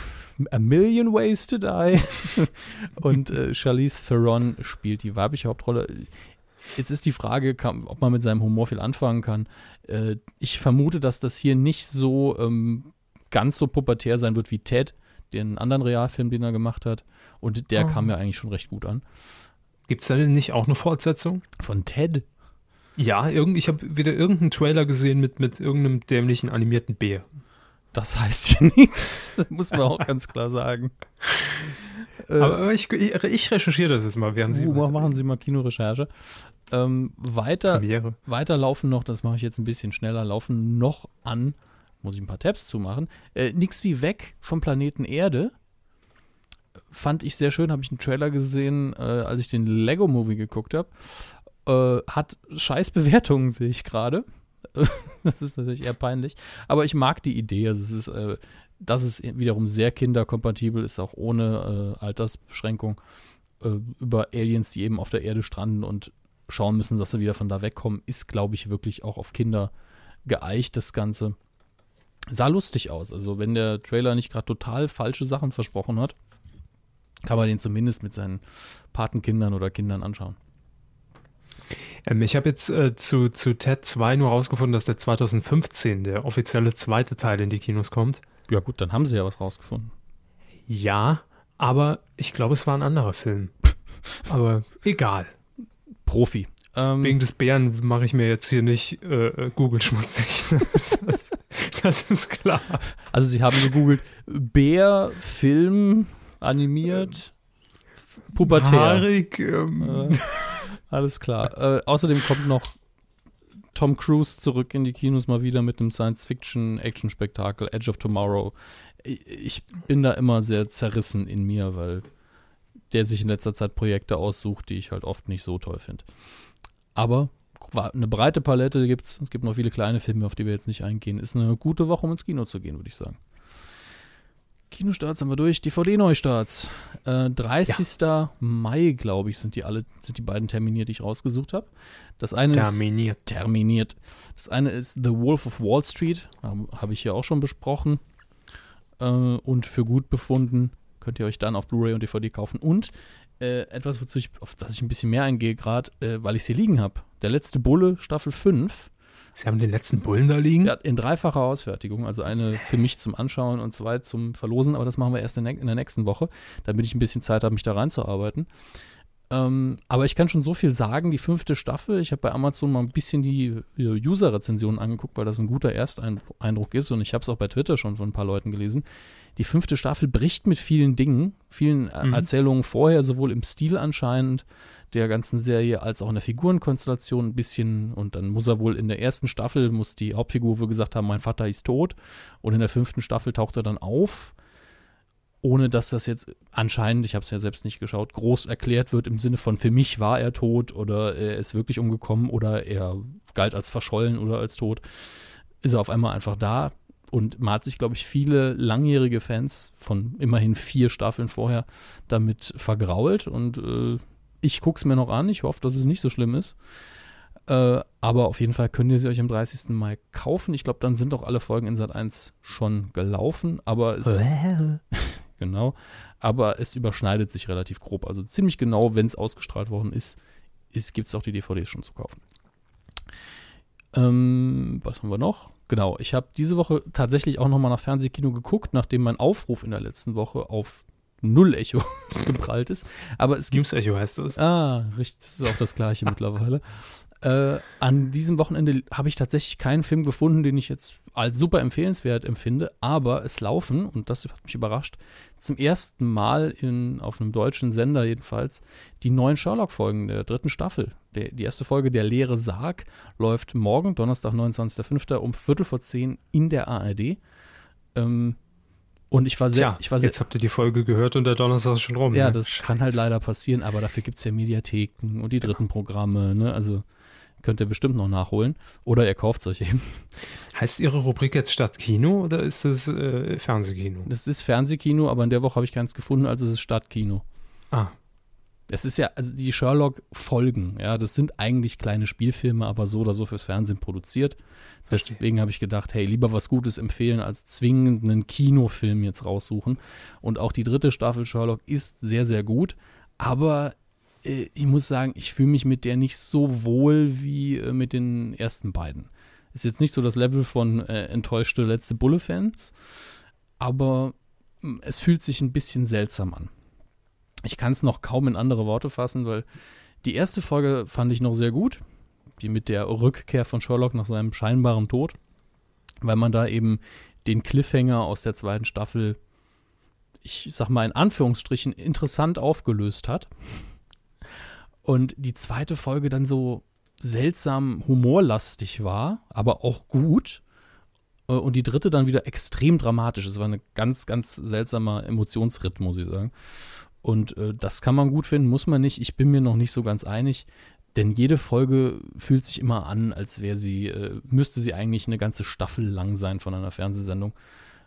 A Million Ways to Die. und äh, Charlize Theron spielt die weibliche Hauptrolle. Jetzt ist die Frage, ob man mit seinem Humor viel anfangen kann. Äh, ich vermute, dass das hier nicht so ähm, ganz so pubertär sein wird wie Ted, den anderen Realfilm, den er gemacht hat. Und der Oh. kam mir eigentlich schon recht gut an. Gibt es da denn nicht auch eine Fortsetzung? Von Ted? Ja, irgend, ich habe wieder irgendeinen Trailer gesehen mit, mit irgendeinem dämlichen animierten Bär. Das heißt ja nichts, muss man auch ganz klar sagen. Äh, Aber, ich, ich, ich recherchiere das jetzt mal, während Sie uh, machen Sie mal Kinorecherche. Ähm, weiter, Premiere. weiter laufen noch, das mache ich jetzt ein bisschen schneller, laufen noch an, muss ich ein paar Tabs zumachen. Äh, nix wie weg vom Planeten Erde. Fand ich sehr schön, habe ich einen Trailer gesehen, äh, als ich den Lego-Movie geguckt habe. Äh, hat scheiß Bewertungen, sehe ich gerade. das ist natürlich eher peinlich. Aber ich mag die Idee. Also es ist, äh, dass es wiederum sehr kinderkompatibel ist, auch ohne äh, Altersbeschränkung. Äh, über Aliens, die eben auf der Erde stranden und schauen müssen, dass sie wieder von da wegkommen, ist, glaube ich, wirklich auch auf Kinder geeicht, das Ganze. Sah lustig aus. Also, wenn der Trailer nicht gerade total falsche Sachen versprochen hat, kann man den zumindest mit seinen Patenkindern oder Kindern anschauen. Ähm, ich habe jetzt äh, zu, zu TED 2 nur rausgefunden, dass der 2015 der offizielle zweite Teil in die Kinos kommt. Ja, gut, dann haben sie ja was rausgefunden. Ja, aber ich glaube, es war ein anderer Film. aber egal. Profi. Ähm, Wegen des Bären mache ich mir jetzt hier nicht äh, Google schmutzig. das, ist, das ist klar. also, sie haben gegoogelt: Bär, Film, animiert, pubertär. Haarig, ähm, Äh, alles klar. Äh, außerdem kommt noch Tom Cruise zurück in die Kinos mal wieder mit einem Science-Fiction-Action-Spektakel Edge of Tomorrow. Ich, bin da immer sehr zerrissen in mir, weil der sich in letzter Zeit Projekte aussucht, die ich halt oft nicht so toll finde. Aber eine breite Palette gibt's. Es gibt noch viele kleine Filme, auf die wir jetzt nicht eingehen. Ist eine gute Woche, um ins Kino zu gehen, würde ich sagen. Kinostarts haben wir durch. DVD-Neustarts. Äh, 30. Mai, glaube ich, sind die alle, sind die beiden terminiert, die ich rausgesucht habe. Das eine ist terminiert. terminiert. Das eine ist The Wolf of Wall Street, habe hab ich ja auch schon besprochen äh, und für gut befunden. Könnt ihr euch dann auf Blu-ray und DVD kaufen. Und äh, etwas, wozu ich, auf das ich ein bisschen mehr eingehe, gerade, äh, weil ich sie liegen habe. Der letzte Bulle, Staffel 5, Sie haben den letzten Bullen da liegen? ja, in dreifacher Ausfertigung. Also eine für mich zum Anschauen und zwei zum Verlosen, aber das machen wir erst in der, nächsten Woche, damit ich ein bisschen Zeit habe, mich da reinzuarbeiten. Ähm, aber ich kann schon so viel sagen, die fünfte Staffel, ich habe bei Amazon mal ein bisschen die User-Rezensionen angeguckt, weil das ein guter Ersteindruck ist und ich habe es auch bei Twitter schon von ein paar Leuten gelesen. Die fünfte Staffel bricht mit vielen Dingen, vielen äh, Mhm. Erzählungen vorher, sowohl im Stil anscheinend der ganzen Serie als auch in der Figurenkonstellation ein bisschen. Und dann muss er wohl in der ersten Staffel, muss die Hauptfigur wohl gesagt haben, mein Vater ist tot. Und in der fünften Staffel taucht er dann auf, ohne dass das jetzt anscheinend, ich habe es ja selbst nicht geschaut, groß erklärt wird im Sinne von für mich war er tot oder er ist wirklich umgekommen oder er galt als verschollen oder als tot, ist er auf einmal einfach da und man hat sich, glaube ich, viele langjährige Fans von immerhin vier Staffeln vorher damit vergrault und äh, ich gucke es mir noch an. Ich hoffe, dass es nicht so schlimm ist. Äh, aber auf jeden Fall könnt ihr sie euch am 30. Mai kaufen. Ich glaube, dann sind auch alle Folgen in Sat 1 schon gelaufen. Aber es, genau. Aber es überschneidet sich relativ grob. Also ziemlich genau, wenn es ausgestrahlt worden ist, ist gibt es auch die DVDs schon zu kaufen. Ähm, was haben wir noch? Genau, ich habe diese Woche tatsächlich auch nochmal nach Fernsehkino geguckt, nachdem mein Aufruf in der letzten Woche auf Null Echo geprallt ist. Aber es gibt News Echo heißt das. Ah, richtig, das ist auch das gleiche mittlerweile. Äh, an diesem Wochenende habe ich tatsächlich keinen Film gefunden, den ich jetzt als super empfehlenswert empfinde, aber es laufen, und das hat mich überrascht, zum ersten Mal in, auf einem deutschen Sender jedenfalls die neuen Sherlock-Folgen der dritten Staffel. Der, die erste Folge, Der leere Sarg, läuft morgen, Donnerstag, 29.05. um Viertel vor zehn in der ARD. Ähm, und ich war sehr, Tja, ich war sehr, jetzt habt ihr die Folge gehört und der Donnerstag ist schon rum. ja, ne? das kann halt leider passieren, aber dafür gibt es ja Mediatheken und die dritten Programme, ne? Also könnt ihr bestimmt noch nachholen. Oder ihr kauft es euch eben. Heißt Ihre Rubrik jetzt Stadtkino oder ist es äh, Fernsehkino? Das ist Fernsehkino, aber in der Woche habe ich keins gefunden, also es ist Stadtkino. Ah, Es ist ja, also die Sherlock-Folgen, ja, das sind eigentlich kleine Spielfilme, aber so oder so fürs Fernsehen produziert. Verstehe. Deswegen habe ich gedacht, hey, lieber was Gutes empfehlen, als zwingend einen Kinofilm jetzt raussuchen. Und auch die dritte Staffel Sherlock ist sehr, sehr gut. Aber ich muss sagen, ich fühle mich mit der nicht so wohl wie äh, mit den ersten beiden. Ist jetzt nicht so das Level von äh, enttäuschte letzte Bulle-Fans, aber mh, es fühlt sich ein bisschen seltsam an. Ich kann es noch kaum in andere Worte fassen, weil die erste Folge fand ich noch sehr gut. Die mit der Rückkehr von Sherlock nach seinem scheinbaren Tod. Weil man da eben den Cliffhanger aus der zweiten Staffel, ich sag mal in Anführungsstrichen, interessant aufgelöst hat. Und die zweite Folge dann so seltsam humorlastig war, aber auch gut. Äh, Und die dritte dann wieder extrem dramatisch. Es war ein ganz, ganz seltsamer Emotionsritt, muss ich sagen. Und äh, das kann man gut finden, muss man nicht. Ich bin mir noch nicht so ganz einig, denn jede Folge fühlt sich immer an, als wäre sie, äh, müsste sie eigentlich eine ganze Staffel lang sein von einer Fernsehsendung.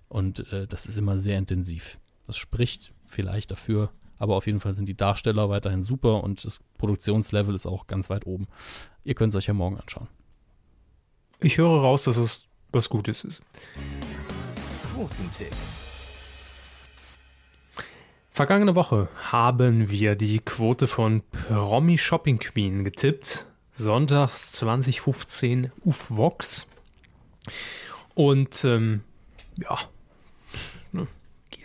Und äh, das ist immer sehr intensiv. Das spricht vielleicht dafür, aber auf jeden Fall sind die Darsteller weiterhin super und das Produktionslevel ist auch ganz weit oben. Ihr könnt es euch ja morgen anschauen. ich höre raus, dass es was Gutes ist. Quotentipp. Vergangene Woche haben wir die Quote von Promi Shopping Queen getippt. Sonntags 2015 auf Vox. Und ähm, ja,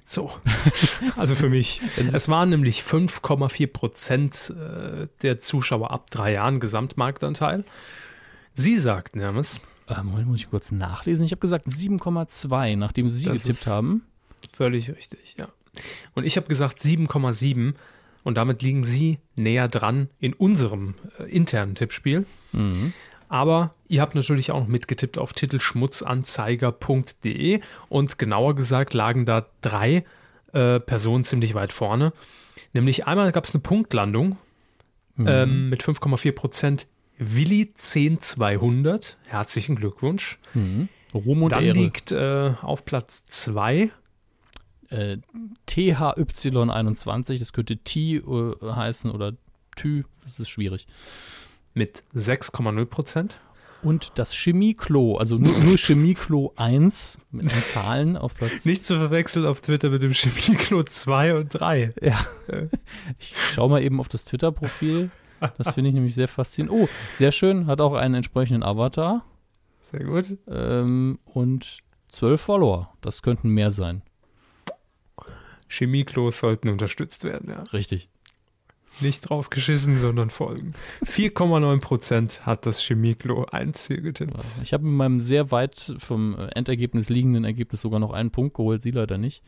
so. also für mich. Es waren nämlich 5,4 Prozent äh, der Zuschauer ab drei Jahren Gesamtmarktanteil. Sie sagten, Hermes, Äh, Moment, muss ich kurz nachlesen. Ich habe gesagt 7,2, nachdem Sie Das getippt haben. Völlig richtig, ja. Und ich habe gesagt 7,7 und damit liegen Sie näher dran in unserem äh, internen Tippspiel. Mhm. Aber ihr habt natürlich auch noch mitgetippt auf titelschmutzanzeiger.de und genauer gesagt lagen da drei äh, Personen ziemlich weit vorne. Nämlich einmal gab es eine Punktlandung Mhm. ähm, mit 5,4 Prozent. Willi 10200, herzlichen Glückwunsch. Mhm. Ruhm und Dann Ehre. liegt äh, auf Platz 2 äh, THY21, das könnte T äh, heißen oder Tü, das ist schwierig. Mit 6,0 Prozent. Und das Chemieklo, also nur, nur Chemieklo 1 mit den Zahlen auf Platz. Nicht zu verwechseln auf Twitter mit dem Chemieklo 2 und 3. Ja. Ich schau mal eben auf das Twitter-Profil. Das finde ich nämlich sehr faszinierend. Oh, sehr schön, hat auch einen entsprechenden Avatar Sehr gut. ähm, und zwölf Follower. Das könnten mehr sein. Chemieklos sollten unterstützt werden, ja. Richtig. Nicht drauf geschissen, sondern folgen. 4,9 Prozent hat das Chemieklo 1 hier getippt. Ich habe mit meinem sehr weit vom Endergebnis liegenden Ergebnis sogar noch einen Punkt geholt, sie leider nicht.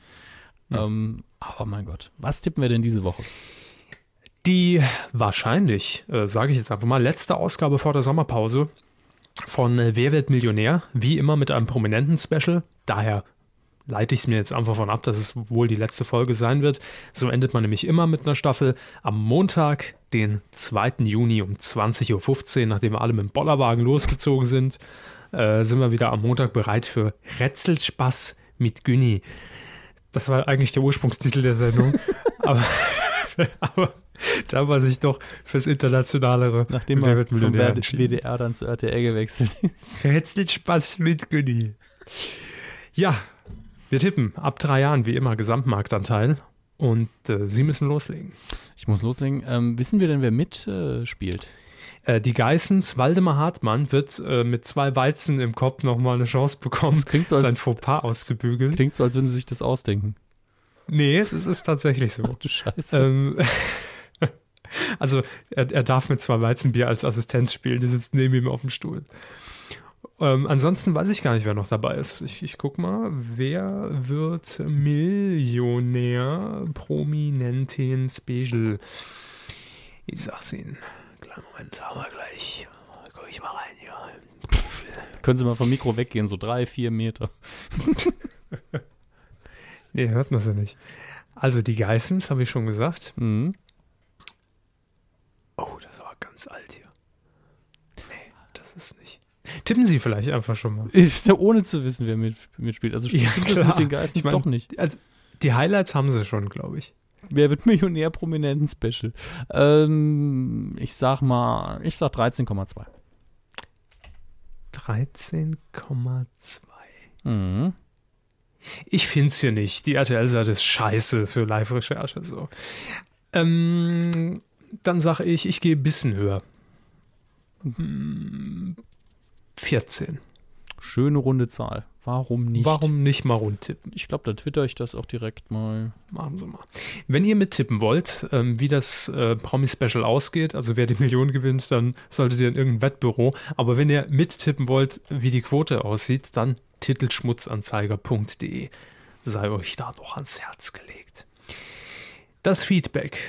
Ja. Ähm, aber mein Gott, was tippen wir denn diese Woche? Die wahrscheinlich, äh, sage ich jetzt einfach mal, letzte Ausgabe vor der Sommerpause von Wer wird Millionär? Wie immer mit einem prominenten Special. Daher leite ich es mir jetzt einfach von ab, dass es wohl die letzte Folge sein wird. So endet man nämlich immer mit einer Staffel. Am Montag, den 2. Juni um 20.15 Uhr, nachdem wir alle mit dem Bollerwagen losgezogen sind, äh, sind wir wieder am Montag bereit für Rätselspaß mit Günni. Das war eigentlich der Ursprungstitel der Sendung. aber, aber da war sich doch fürs Internationalere Nachdem wird vom Millionär WD- entschieden. WDR dann zu RTL gewechselt ist. Rätselspaß mit Günni. Ja, wir tippen ab drei Jahren wie immer Gesamtmarktanteil und äh, Sie müssen loslegen. Ich muss loslegen. Ähm, wissen wir denn, wer mitspielt? Äh? Äh, die Geissens, Waldemar Hartmann wird äh, mit zwei Weizen im Kopf nochmal eine Chance bekommen, Das klingt so, als- sein Fauxpas auszubügeln. Klingt so, als würden sie sich das ausdenken. Nee, das ist tatsächlich so. Du Scheiße. ähm, also er, er darf mit zwei Weizenbier als Assistenz spielen, die sitzt neben ihm auf dem Stuhl. Ähm, ansonsten weiß ich gar nicht, wer noch dabei ist. Ich, ich guck mal, wer wird Millionär Prominenten Special? Ich sag's Ihnen. Kleinen Moment, haben wir gleich. Guck ich mal rein hier. Können Sie mal vom Mikro weggehen, so drei, vier Meter. nee, hört man sie nicht. Also die Geissens, habe ich schon gesagt. Mhm. Oh, das war ganz alt hier. Nee, das ist nicht. Tippen Sie vielleicht einfach schon mal. Ist, ohne zu wissen, wer mit, mitspielt. Also stimmt Ja, das mit den Geistens Ich mein- doch nicht. Also die Highlights haben sie schon, glaube ich. Wer wird Millionär Prominenten Special? Ähm, ich sag mal, ich sag 13,2. 13,2. Mhm. Ich finde es hier nicht. Die RTL-Seite ist scheiße für Live-Recherche. So. Ähm, dann sage ich, ich gehe ein bisschen höher. Hm, 14. Schöne runde Zahl. Warum nicht? Warum nicht mal rund tippen? Ich glaube, da twitter ich das auch direkt mal. Machen Sie mal. Wenn ihr mittippen wollt, ähm, wie das äh, Promi-Special ausgeht, also wer die Million gewinnt, dann solltet ihr in irgendein Wettbüro. Aber wenn ihr mittippen wollt, wie die Quote aussieht, dann titelschmutzanzeiger.de. Sei euch da doch ans Herz gelegt. Das Feedback.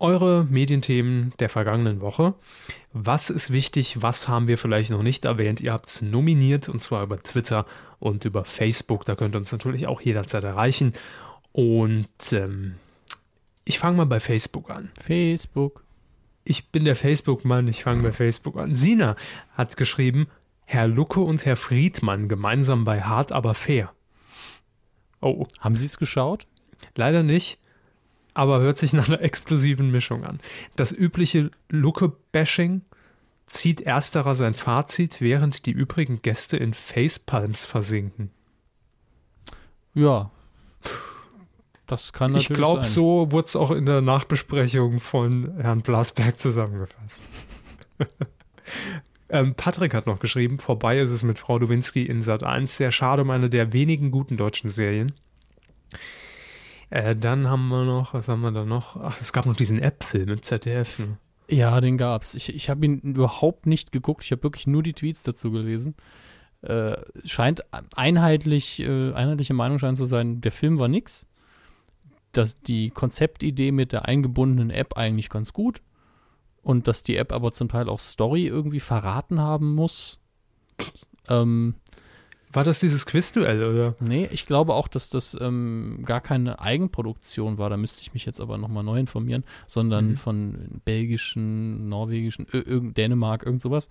Eure Medienthemen der vergangenen Woche. Was ist wichtig? Was haben wir vielleicht noch nicht erwähnt? Ihr habt es nominiert und zwar über Twitter und über Facebook. Da könnt ihr uns natürlich auch jederzeit erreichen. Und ähm, ich fange mal bei Facebook an. Facebook. Ich bin der Facebook-Mann, ich fange bei Facebook an. Sina hat geschrieben, Herr Lucke und Herr Friedmann gemeinsam bei Hart aber fair. Oh, Haben Sie es geschaut? leider nicht, aber hört sich nach einer explosiven Mischung an. Das übliche Lucke-Bashing zieht ersterer sein Fazit, während die übrigen Gäste in Facepalms versinken. Ja. Das kann natürlich Ich glaube, so wurde es auch in der Nachbesprechung von Herrn Blasberg zusammengefasst. ähm, Patrick hat noch geschrieben, vorbei ist es mit Frau Dowinski in Sat 1. Sehr schade um eine der wenigen guten deutschen Serien. Äh, dann haben wir noch, was haben wir da noch? Ach, es gab noch diesen App-Film im ZDF. Ne? Ja, den gab's. Ich, ich habe ihn überhaupt nicht geguckt. Ich habe wirklich nur die Tweets dazu gelesen. Äh, scheint einheitlich, äh, einheitliche Meinung scheint zu sein, der Film war nix. Dass die Konzeptidee mit der eingebundenen App eigentlich ganz gut. Und dass die App aber zum Teil auch Story irgendwie verraten haben muss. Ähm, War das dieses Quizduell, oder? Nee, ich glaube auch, dass das ähm, gar keine Eigenproduktion war. Da müsste ich mich jetzt aber nochmal neu informieren, sondern Mhm. von belgischen, norwegischen, ö- Dänemark, irgend sowas.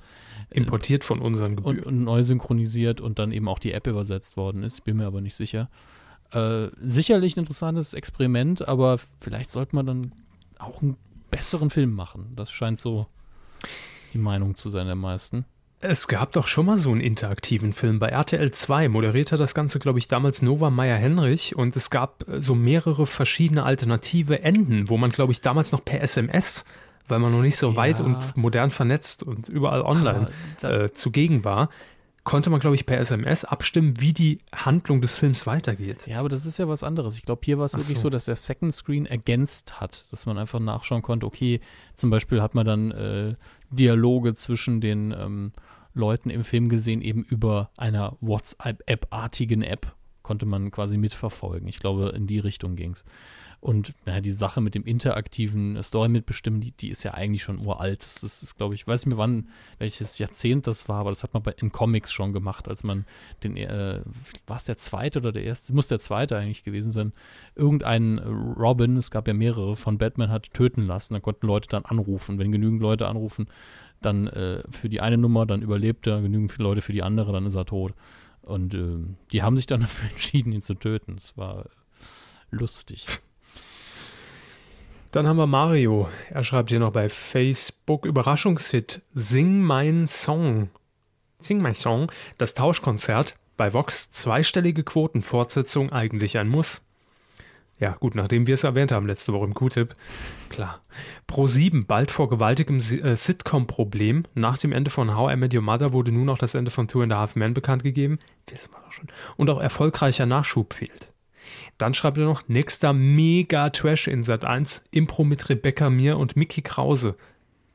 Importiert von unseren Und, Gebühren. und neu synchronisiert und dann eben auch die App übersetzt worden ist. Ich bin mir aber nicht sicher. Äh, sicherlich ein interessantes Experiment, aber vielleicht sollte man dann auch einen besseren Film machen. Das scheint so die Meinung zu sein der meisten. Es gab doch schon mal so einen interaktiven Film bei RTL 2. Moderiert hat das Ganze, glaube ich, damals Nova Meyer-Henrich und es gab äh, so mehrere verschiedene alternative Enden, wo man, glaube ich, damals noch per SMS, weil man noch nicht so Ja. weit und modern vernetzt und überall online äh, zugegen war, konnte man, glaube ich, per SMS abstimmen, wie die Handlung des Films weitergeht. Ja, aber das ist ja was anderes. Ich glaube, hier war es wirklich so. so. dass der Second Screen ergänzt hat, dass man einfach nachschauen konnte, okay, zum Beispiel hat man dann äh, Dialoge zwischen den ähm, Leuten im Film gesehen, eben über einer WhatsApp-App-artigen App konnte man quasi mitverfolgen. Ich glaube, in die Richtung ging es. Und naja, die Sache mit dem interaktiven Story mitbestimmen, die, die ist ja eigentlich schon uralt. Das ist, ist glaube ich, ich weiß nicht mehr wann, welches Jahrzehnt das war, aber das hat man bei, in Comics schon gemacht, als man den, äh, war es der zweite oder der erste? Muss der zweite eigentlich gewesen sein. Irgendeinen Robin, es gab ja mehrere, von Batman hat töten lassen. Da konnten Leute dann anrufen. Wenn genügend Leute anrufen, dann äh, für die eine Nummer, dann überlebt er, genügend viele Leute für die andere, dann ist er tot. Und äh, die haben sich dann dafür entschieden, ihn zu töten. Es war lustig. Dann haben wir Mario. Er schreibt hier noch bei Facebook Überraschungshit Sing mein Song. Sing mein Song. Das Tauschkonzert bei Vox zweistellige Quotenfortsetzung eigentlich ein Muss. Ja, gut, nachdem wir es erwähnt haben letzte Woche im Q-Tipp. Klar. Pro 7 bald vor gewaltigem äh, Sitcom-Problem. Nach dem Ende von How I Met Your Mother wurde nun auch das Ende von Two and a Half Men bekannt gegeben. Wissen wir doch schon. Und auch erfolgreicher Nachschub fehlt. Dann schreibt er noch, nächster Mega-Trash in Sat 1, Impro mit Rebecca Mir und Mickey Krause.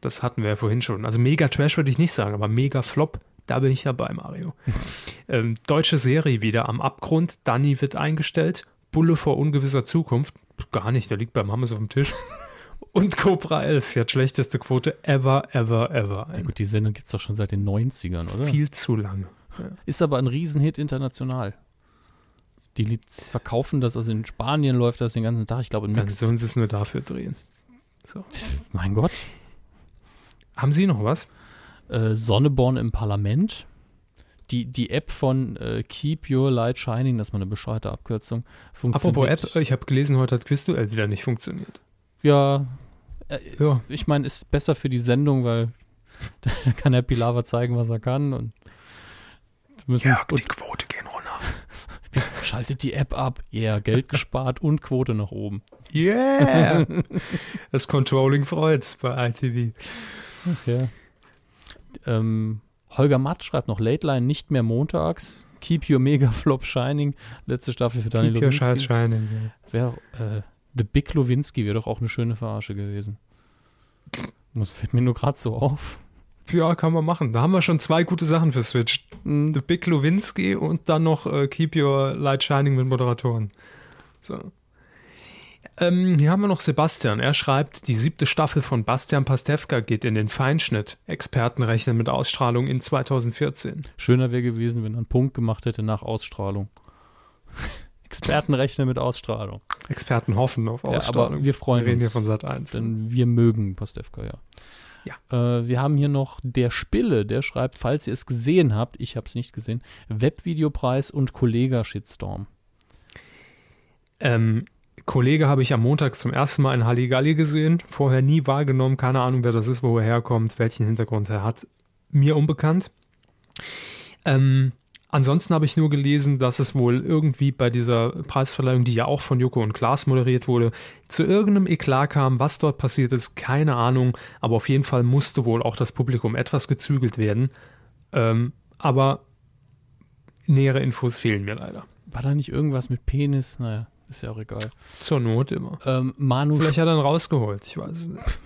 Das hatten wir ja vorhin schon. Also Mega-Trash würde ich nicht sagen, aber Mega-Flop Da bin ich dabei, Mario. ähm, deutsche Serie wieder am Abgrund. Danny wird eingestellt. Bulle vor ungewisser Zukunft. Gar nicht, der liegt beim Hammes auf dem Tisch. Und Cobra 11 fährt schlechteste Quote ever, ever, ever Ja ein. gut, die Sendung gibt es doch schon seit den 90ern, oder? Viel zu lange. Ist aber ein Riesenhit international. Die verkaufen das, also in Spanien läuft das den ganzen Tag, ich glaube in Dann Mix. sollen sie es nur dafür drehen. So. Mein Gott. Haben Sie noch was? Äh, Sonneborn im Parlament. Die, die App von äh, Keep Your Light Shining, das ist mal eine bescheuerte Abkürzung. Funktioniert. Apropos App, ich habe gelesen, heute hat Quizduell wieder nicht funktioniert. Ja, äh, Ja, ich meine, ist besser für die Sendung, weil da kann der Pilawa zeigen, was er kann und müssen ja die und Quote gehen runter. schaltet die App ab. Ja, yeah, Geld gespart und Quote nach oben. Yeah! das Controlling freut's bei ITV. Ja. Ähm, Holger Matt schreibt noch Late Line nicht mehr montags. Keep your Mega Flop Shining. Letzte Staffel für Daniel Keep your Lowinski. scheiß Shining. Wär, äh, The Big Lowinski wäre doch auch eine schöne Verarsche gewesen. Das fällt mir nur gerade so auf. Ja. ja, kann man machen. Da haben wir schon zwei gute Sachen für Switch. Hm, The Big Lewinsky und dann noch äh, Keep Your Light Shining mit Moderatoren. So. Ähm, hier haben wir noch Sebastian. Er schreibt, die siebte Staffel von Bastian Pastewka geht in den Feinschnitt. Experten rechnen mit Ausstrahlung in 2014. Schöner wäre gewesen, wenn er einen Punkt gemacht hätte nach Ausstrahlung. Experten rechnen mit Ausstrahlung. Experten hoffen auf Ja, Ausstrahlung. aber wir freuen wir reden hier uns. von Sat 1. Denn wir mögen Pastewka, ja. Ja. Äh, wir haben hier noch der Spille, der schreibt, falls ihr es gesehen habt, ich habe es nicht gesehen, Webvideopreis und Kollega-Shitstorm. Ähm, Kollege habe ich am Montag zum ersten Mal in Halligalli gesehen. Vorher nie wahrgenommen. Keine Ahnung, wer das ist, wo er herkommt, welchen Hintergrund er hat. Mir unbekannt. Ähm, ansonsten habe ich nur gelesen, dass es wohl irgendwie bei dieser Preisverleihung, die ja auch von Joko und Klaas moderiert wurde, zu irgendeinem Eklat kam. Was dort passiert ist, keine Ahnung. Aber auf jeden Fall musste wohl auch das Publikum etwas gezügelt werden. Ähm, aber nähere Infos fehlen mir leider. War da nicht irgendwas mit Penis? Naja, ist ja auch egal. Zur Not immer. Ähm, Manu, Vielleicht hat er ihn rausgeholt. Ich weiß es nicht.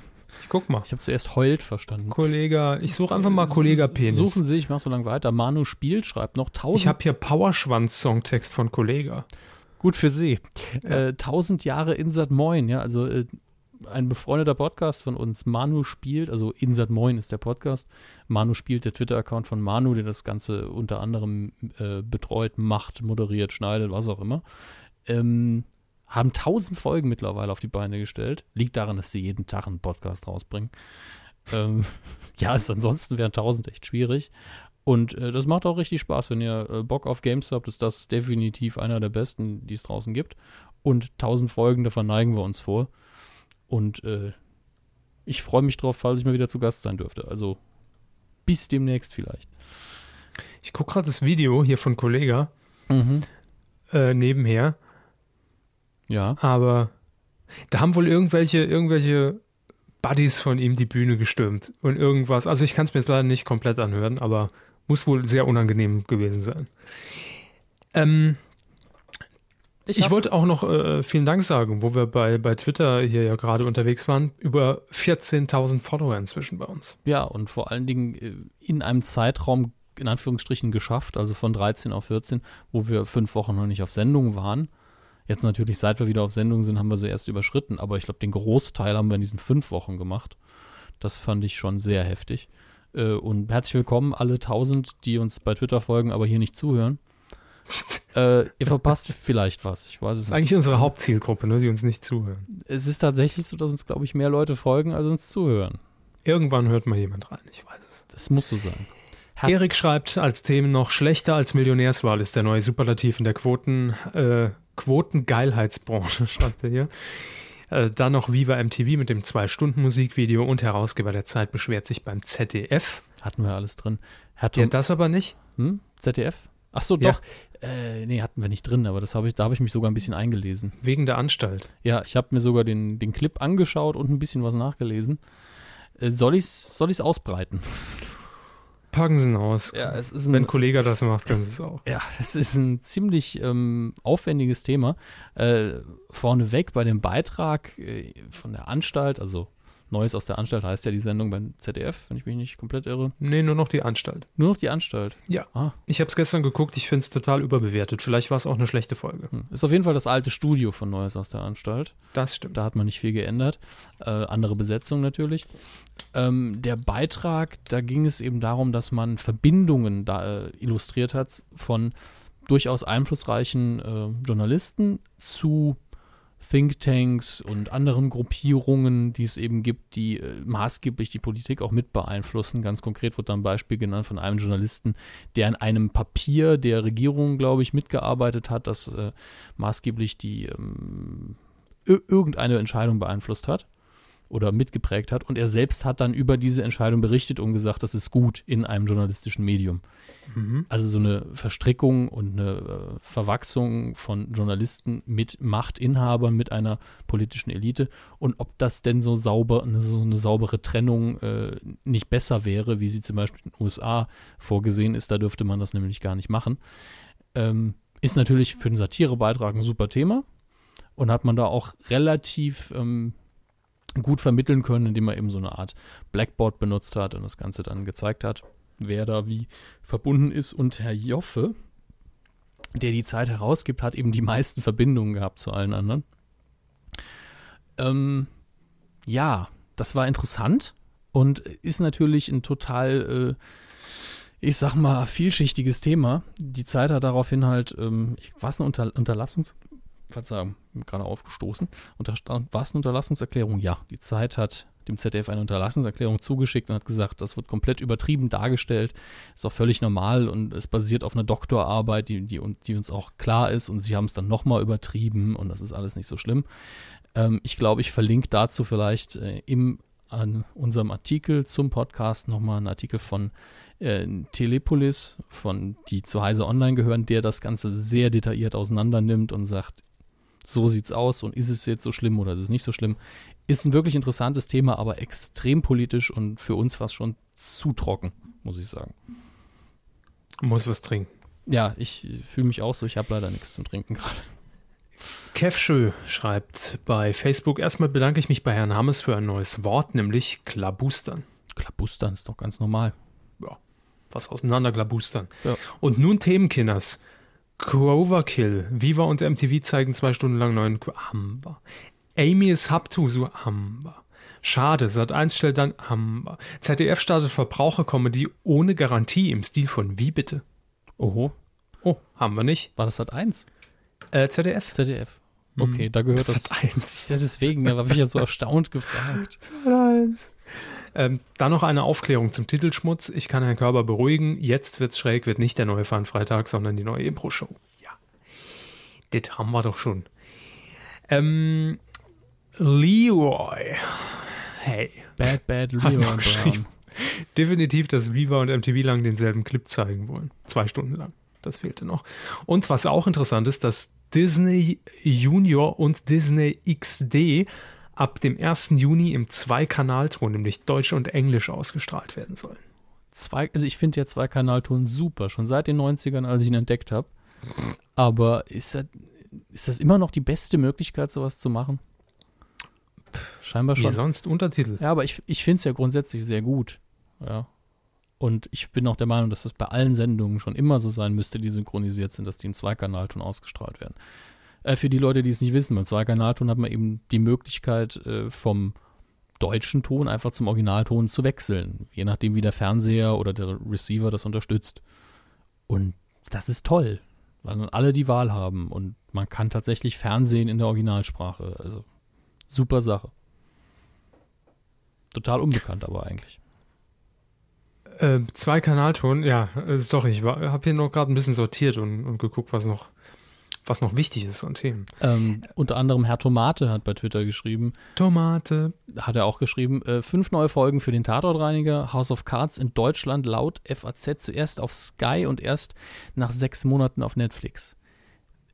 Ich guck mal. ich habe zuerst heult verstanden. Kollege, ich suche einfach mal Kollega Penis. Suchen Sie, ich mach so lange weiter. Manu spielt, schreibt noch 1000. Ich habe hier Powerschwanz-Songtext von Kollega. Gut für Sie. Ja. Äh, 1000 Jahre Insert Moin, ja, also äh, ein befreundeter Podcast von uns. Manu spielt, also Insert Moin ist der Podcast. Manu spielt der Twitter-Account von Manu, der das Ganze unter anderem äh, betreut, macht, moderiert, schneidet, was auch immer. Ähm, haben 1000 Folgen mittlerweile auf die Beine gestellt. Liegt daran, dass sie jeden Tag einen Podcast rausbringen. Ähm, ja, ist, ansonsten wären 1000 echt schwierig. Und äh, das macht auch richtig Spaß, wenn ihr äh, Bock auf Games habt, ist das definitiv einer der besten, die es draußen gibt. Und 1000 Folgen, da verneigen wir uns vor. Und äh, ich freue mich drauf, falls ich mal wieder zu Gast sein dürfte. Also bis demnächst vielleicht. Ich gucke gerade das Video hier von Kollega äh, nebenher, Ja. aber da haben wohl irgendwelche, irgendwelche Buddies von ihm die Bühne gestürmt und irgendwas. Also ich kann es mir jetzt leider nicht komplett anhören, aber muss wohl sehr unangenehm gewesen sein. Ähm, Ich, hab- wollte auch noch äh, vielen Dank sagen, wo wir bei, bei Twitter hier ja gerade unterwegs waren. Über 14.000 Follower inzwischen bei uns. Ja, und vor allen Dingen äh, in einem Zeitraum, in Anführungsstrichen, geschafft, also von 13 auf 14, wo wir fünf Wochen noch nicht auf Sendung waren. Jetzt natürlich, seit wir wieder auf Sendung sind, haben wir sie erst überschritten, aber ich glaube, den Großteil haben wir in diesen fünf Wochen gemacht. Das fand ich schon sehr heftig. Äh, und herzlich willkommen alle 1000, die uns bei Twitter folgen, aber hier nicht zuhören. äh, ihr verpasst vielleicht was, ich weiß es Das ist nicht. eigentlich unsere Hauptzielgruppe, ne, die uns nicht zuhören. Es ist tatsächlich so, dass uns, glaube ich, mehr Leute folgen, als uns zuhören. Irgendwann hört mal jemand rein, ich weiß es. Das muss so sein. Hat- Erik schreibt als Themen noch, schlechter als Millionärswahl ist der neue Superlativ in der Quoten, äh, Quotengeilheitsbranche, schreibt er hier. Äh, dann noch Viva MTV mit dem Zwei-Stunden-Musikvideo und Herausgeber der Zeit beschwert sich beim ZDF. Hatten wir alles drin. Herr Ja, das aber nicht. hm? ZDF? Ach so, Ja. doch. Äh, nee, hatten wir nicht drin, aber das hab ich, da habe ich mich sogar ein bisschen eingelesen. Wegen der Anstalt. Ja, ich habe mir sogar den, den Clip angeschaut und ein bisschen was nachgelesen. Äh, soll ich es soll ich's ausbreiten? Packen Sie ihn aus. Ja, es ist ein, Wenn ein Kollege das macht, können Sie es auch. Ja, es ist ein ziemlich ähm, aufwendiges Thema. Äh, vorneweg bei dem Beitrag äh, von der Anstalt, also Neues aus der Anstalt heißt ja die Sendung beim ZDF, wenn ich mich nicht komplett irre. Nee, nur noch die Anstalt. Nur noch die Anstalt. Ja. Ah. Ich habe es gestern geguckt, ich finde es total überbewertet. Vielleicht war es auch eine schlechte Folge. Hm. Ist auf jeden Fall das alte Studio von Neues aus der Anstalt. Das stimmt. Da hat man nicht viel geändert. Äh, andere Besetzung natürlich. Ähm, der Beitrag, da ging es eben darum, dass man Verbindungen da äh, illustriert hat von durchaus einflussreichen äh, Journalisten zu Thinktanks und anderen Gruppierungen, die es eben gibt, die äh, maßgeblich die Politik auch mit beeinflussen. Ganz konkret wird da ein Beispiel genannt von einem Journalisten, der an einem Papier der Regierung, glaube ich, mitgearbeitet hat, das äh, maßgeblich die ähm, irgendeine Entscheidung beeinflusst hat oder mitgeprägt hat. Und er selbst hat dann über diese Entscheidung berichtet und gesagt, das ist gut in einem journalistischen Medium. Mhm. Also so eine Verstrickung und eine äh, Verwachsung von Journalisten mit Machtinhabern, mit einer politischen Elite. Und ob das denn so sauber, eine, so eine saubere Trennung äh, nicht besser wäre, wie sie zum Beispiel in den USA vorgesehen ist, da dürfte man das nämlich gar nicht machen. Ähm, ist natürlich für den Satirebeitrag ein super Thema. Und hat man da auch relativ ähm, gut vermitteln können, indem er eben so eine Art Blackboard benutzt hat und das Ganze dann gezeigt hat, wer da wie verbunden ist. Und Herr Joffe, der die Zeit herausgibt, hat eben die meisten Verbindungen gehabt zu allen anderen. Ähm, ja, das war interessant und ist natürlich ein total, äh, ich sag mal, vielschichtiges Thema. Die Zeit hat daraufhin halt, ähm, was eine Unter Unterlassungs Verzeihung, gerade aufgestoßen. Und da stand, war es eine Unterlassungserklärung? Ja, die Zeit hat dem ZDF eine Unterlassungserklärung zugeschickt und hat gesagt, das wird komplett übertrieben dargestellt, ist auch völlig normal und es basiert auf einer Doktorarbeit, die, die, die uns auch klar ist und sie haben es dann nochmal übertrieben und das ist alles nicht so schlimm. Ähm, ich glaube, ich verlinke dazu vielleicht äh, im an unserem Artikel zum Podcast nochmal einen Artikel von äh, Telepolis, von die zu Heise Online gehören, der das Ganze sehr detailliert auseinander nimmt und sagt, so sieht's aus und ist es jetzt so schlimm oder ist es nicht so schlimm. Ist ein wirklich interessantes Thema, aber extrem politisch und für uns fast schon zu trocken, muss ich sagen. Muss was trinken. Ja, ich fühle mich auch so, ich habe leider nichts zum Trinken gerade. Kevschö schreibt bei Facebook, erstmal bedanke ich mich bei Herrn Hammes für ein neues Wort, nämlich Klabustern. Klabustern ist doch ganz normal. Ja, was auseinanderklabustern. Ja. Und nun Themenkinners. Overkill. Viva und MTV zeigen zwei Stunden lang neuen wir. Amy ist Haptu, so wir. Schade, Sat 1 stellt dann wir. ZDF startet Verbraucherkomödie ohne Garantie im Stil von Wie bitte? Oho, Oh, haben wir nicht. war das Sat 1? Äh, ZDF? ZDF. Okay, da gehört das. Sat 1. Ja, deswegen, da habe ich ja so erstaunt gefragt. Ähm, dann noch eine Aufklärung zum Titelschmutz. Ich kann Herrn Körber beruhigen. Jetzt wird's schräg, wird nicht der neue Fun-Freitag, sondern die neue Impro-Show. Ja. Das haben wir doch schon. Ähm, Leroy. Hey. Bad, bad Leroy. Definitiv, dass Viva und MTV lang denselben Clip zeigen wollen. Zwei Stunden lang. Das fehlte noch. Und was auch interessant ist, dass Disney Junior und Disney XD ab dem 1. Juni im Zwei-Kanalton, nämlich Deutsch und Englisch, ausgestrahlt werden sollen. Zwei, also ich finde ja Zwei-Kanalton super, schon seit den 90ern, als ich ihn entdeckt habe. Aber ist das, ist das immer noch die beste Möglichkeit, sowas zu machen? Scheinbar Wie schon. sonst Untertitel. Ja, aber ich, ich finde es ja grundsätzlich sehr gut. Ja. Und ich bin auch der Meinung, dass das bei allen Sendungen schon immer so sein müsste, die synchronisiert sind, dass die im Zweikanalton ausgestrahlt werden. Äh, für die Leute, die es nicht wissen, beim Zweikanalton hat man eben die Möglichkeit, äh, vom deutschen Ton einfach zum Originalton zu wechseln, je nachdem, wie der Fernseher oder der Receiver das unterstützt. Und das ist toll, weil dann alle die Wahl haben und man kann tatsächlich Fernsehen in der Originalsprache. Also super Sache. Total unbekannt aber eigentlich. Äh, Zwei-Kanalton, ja, äh, sorry, ich habe hier noch gerade ein bisschen sortiert und, und geguckt, was noch, was noch wichtig ist an Themen. Ähm, unter anderem Herr Tomate hat bei Twitter geschrieben, Tomate. hat er auch geschrieben, äh, fünf neue Folgen für den Tatortreiniger, House of Cards in Deutschland laut FAZ zuerst auf Sky und erst nach sechs Monaten auf Netflix.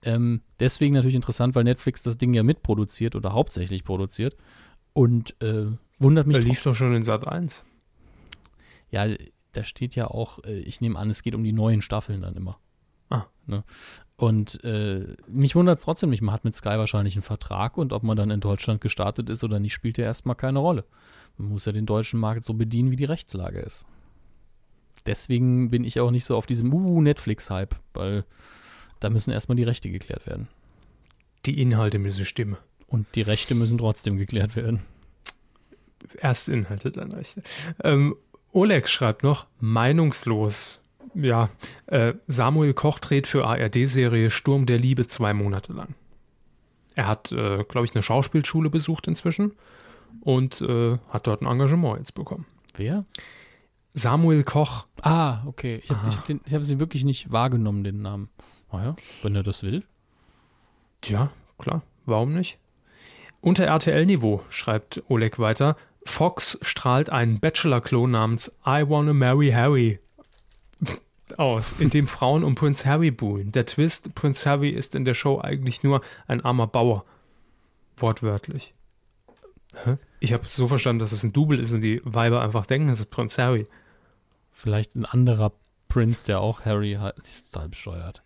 Ähm, deswegen natürlich interessant, weil Netflix das Ding ja mitproduziert oder hauptsächlich produziert und äh, wundert mich doch- lief doch schon in Sat 1. Ja, da steht ja auch, äh, ich nehme an, es geht um die neuen Staffeln dann immer. Ah. Ne? Und äh, mich wundert es trotzdem nicht. Man hat mit Sky wahrscheinlich einen Vertrag und ob man dann in Deutschland gestartet ist oder nicht, spielt ja erstmal keine Rolle. Man muss ja den deutschen Markt so bedienen, wie die Rechtslage ist. Deswegen bin ich auch nicht so auf diesem uh, Netflix-Hype, weil da müssen erstmal die Rechte geklärt werden. Die Inhalte müssen stimmen. Und die Rechte müssen trotzdem geklärt werden. Erst Inhalte, dann Rechte. Ähm, Oleg schreibt noch, meinungslos. Ja, äh, Samuel Koch dreht für ARD-Serie Sturm der Liebe zwei Monate lang. Er hat, äh, glaube ich, eine Schauspielschule besucht inzwischen und äh, hat dort ein Engagement jetzt bekommen. Wer? Samuel Koch. Ah, okay. Ich habe hab den- ich hab sie wirklich nicht wahrgenommen, den Namen. Naja, wenn er das will. Tja, klar, warum nicht? Unter RTL-Niveau, schreibt Oleg weiter, Fox strahlt einen Bachelor-Klon namens I Wanna Marry Harry aus, in dem Frauen um Prince Harry buhlen. Der Twist, Prince Harry ist in der Show eigentlich nur ein armer Bauer. Wortwörtlich. Hä? Ich habe so verstanden, dass es ein Double ist und die Weiber einfach denken, es ist Prince Harry. Vielleicht ein anderer Prince, der auch Harry hat. Total bescheuert.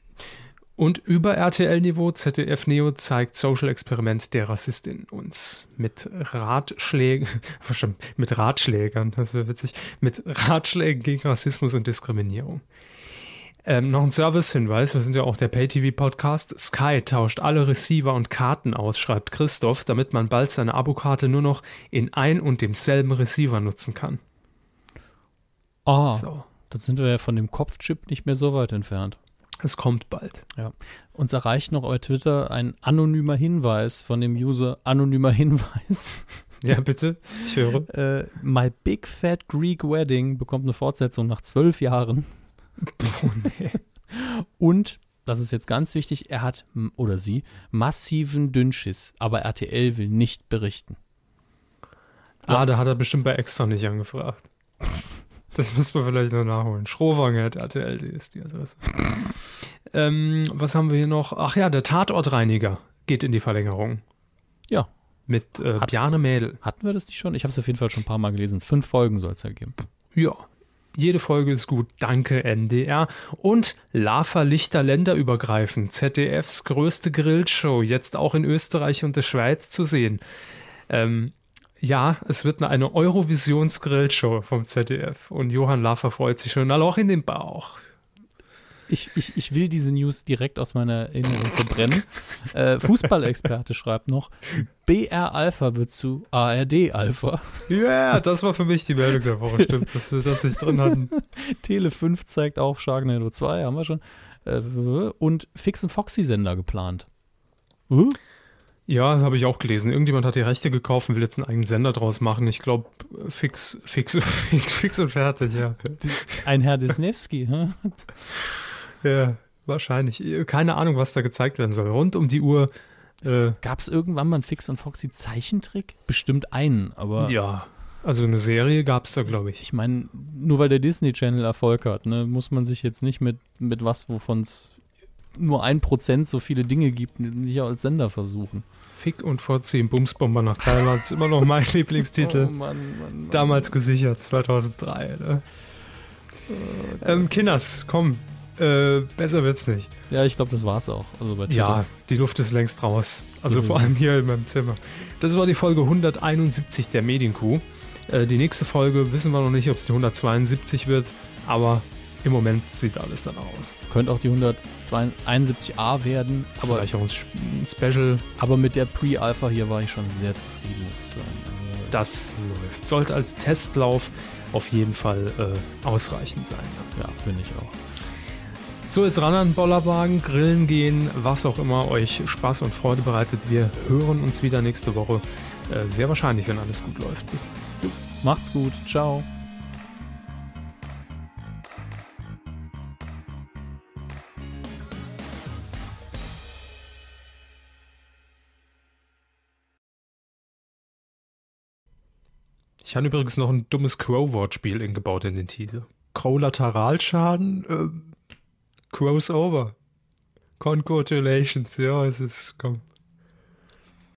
Und über RTL-Niveau ZDF Neo zeigt Social Experiment der Rassistin uns mit Ratschlägen, mit Ratschlägern, das wäre witzig, mit Ratschlägen gegen Rassismus und Diskriminierung. Ähm, noch ein Service-Hinweis, wir sind ja auch der Pay-TV-Podcast. Sky tauscht alle Receiver und Karten aus, schreibt Christoph, damit man bald seine Abokarte nur noch in ein und demselben Receiver nutzen kann. Ah, So, da sind wir ja von dem Kopfchip nicht mehr so weit entfernt. es kommt bald. Uns erreicht noch bei Twitter ein anonymer Hinweis von dem User anonymer Hinweis. Ja, bitte, ich höre. Äh, My Big Fat Greek Wedding bekommt eine Fortsetzung nach zwölf Jahren. Oh, nee. Und, das ist jetzt ganz wichtig, er hat, oder sie, massiven Dünnschiss, aber RTL will nicht berichten. Ah, da hat er bestimmt bei Extra nicht angefragt. Das muss man vielleicht noch nachholen. Schrowanger.rtl ist die Adresse. Ähm, was haben wir hier noch? Ach ja, der Tatortreiniger geht in die Verlängerung. Ja. Mit äh, Hat- Bjarne Mädel. Hatten wir das nicht schon? Ich habe es auf jeden Fall schon ein paar Mal gelesen. Fünf Folgen soll es ja geben. Ja. Jede Folge ist gut. Danke, NDR. Und Lava Lichter länderübergreifend. ZDFs größte Grillshow. Jetzt auch in Österreich und der Schweiz zu sehen. Ähm, ja, es wird eine Eurovisions-Grillshow vom ZDF. Und Johann Laffer freut sich schon. Loch in den Bauch. Ich, ich, ich will diese News direkt aus meiner Erinnerung verbrennen. äh, Fußballexperte schreibt noch, BR Alpha wird zu ARD Alpha. Ja, das war für mich die Meldung der Woche. Stimmt, dass wir das nicht drin hatten. Tele 5 zeigt auch Sharknado 2, haben wir schon. Äh, und Fix und Foxy Sender geplant. Uh? Ja, das habe ich auch gelesen. Irgendjemand hat die Rechte gekauft und will jetzt einen eigenen Sender draus machen. Ich glaube, fix, fix, fix, fix und fertig, ja. Ein Herr Disnevsky. Ja, wahrscheinlich. Keine Ahnung, was da gezeigt werden soll. Rund um die Uhr. Äh, Gab es irgendwann mal einen Fix und Foxy Zeichentrick? Bestimmt einen, aber ja, also eine Serie gab es da, glaube ich. ich meine, nur weil der Disney Channel Erfolg hat, ne, muss man sich jetzt nicht mit, mit was, wovon es nur ein Prozent so viele Dinge gibt, nicht als Sender versuchen. Fick und vorziehen, Bumsbomber nach Thailand ist immer noch mein Lieblingstitel. Oh Mann, Mann, Mann. Damals gesichert, 2003. Ne? ähm, Kinders, komm. Äh, besser wird's nicht. Ja, ich glaube, das war's auch. Also Ja, die Luft ist längst raus. Also Mhm. vor allem hier in meinem Zimmer. Das war die Folge 171 der Medienkuh. Äh, die nächste Folge wissen wir noch nicht, ob es die 172 wird, aber im Moment sieht alles dann aus. Könnte auch die 171a werden, aber, Vielleicht auch ein Sp- ein Special, aber mit der Pre-Alpha hier war ich schon sehr zufrieden, muss ich sagen. Das läuft. Sollte als Testlauf auf jeden Fall äh, ausreichend sein. ja, finde ich auch. So, jetzt ran an den Bollerwagen, grillen gehen, was auch immer euch Spaß und Freude bereitet. Wir hören uns wieder nächste Woche. Äh, sehr wahrscheinlich, wenn alles gut läuft. Bis Macht's gut. Ciao. Ich habe übrigens noch ein dummes Crow-Wortspiel eingebaut in den Teaser. Crow-Lateralschaden, äh, Crossover. Congratulations, ja, es ist, komm.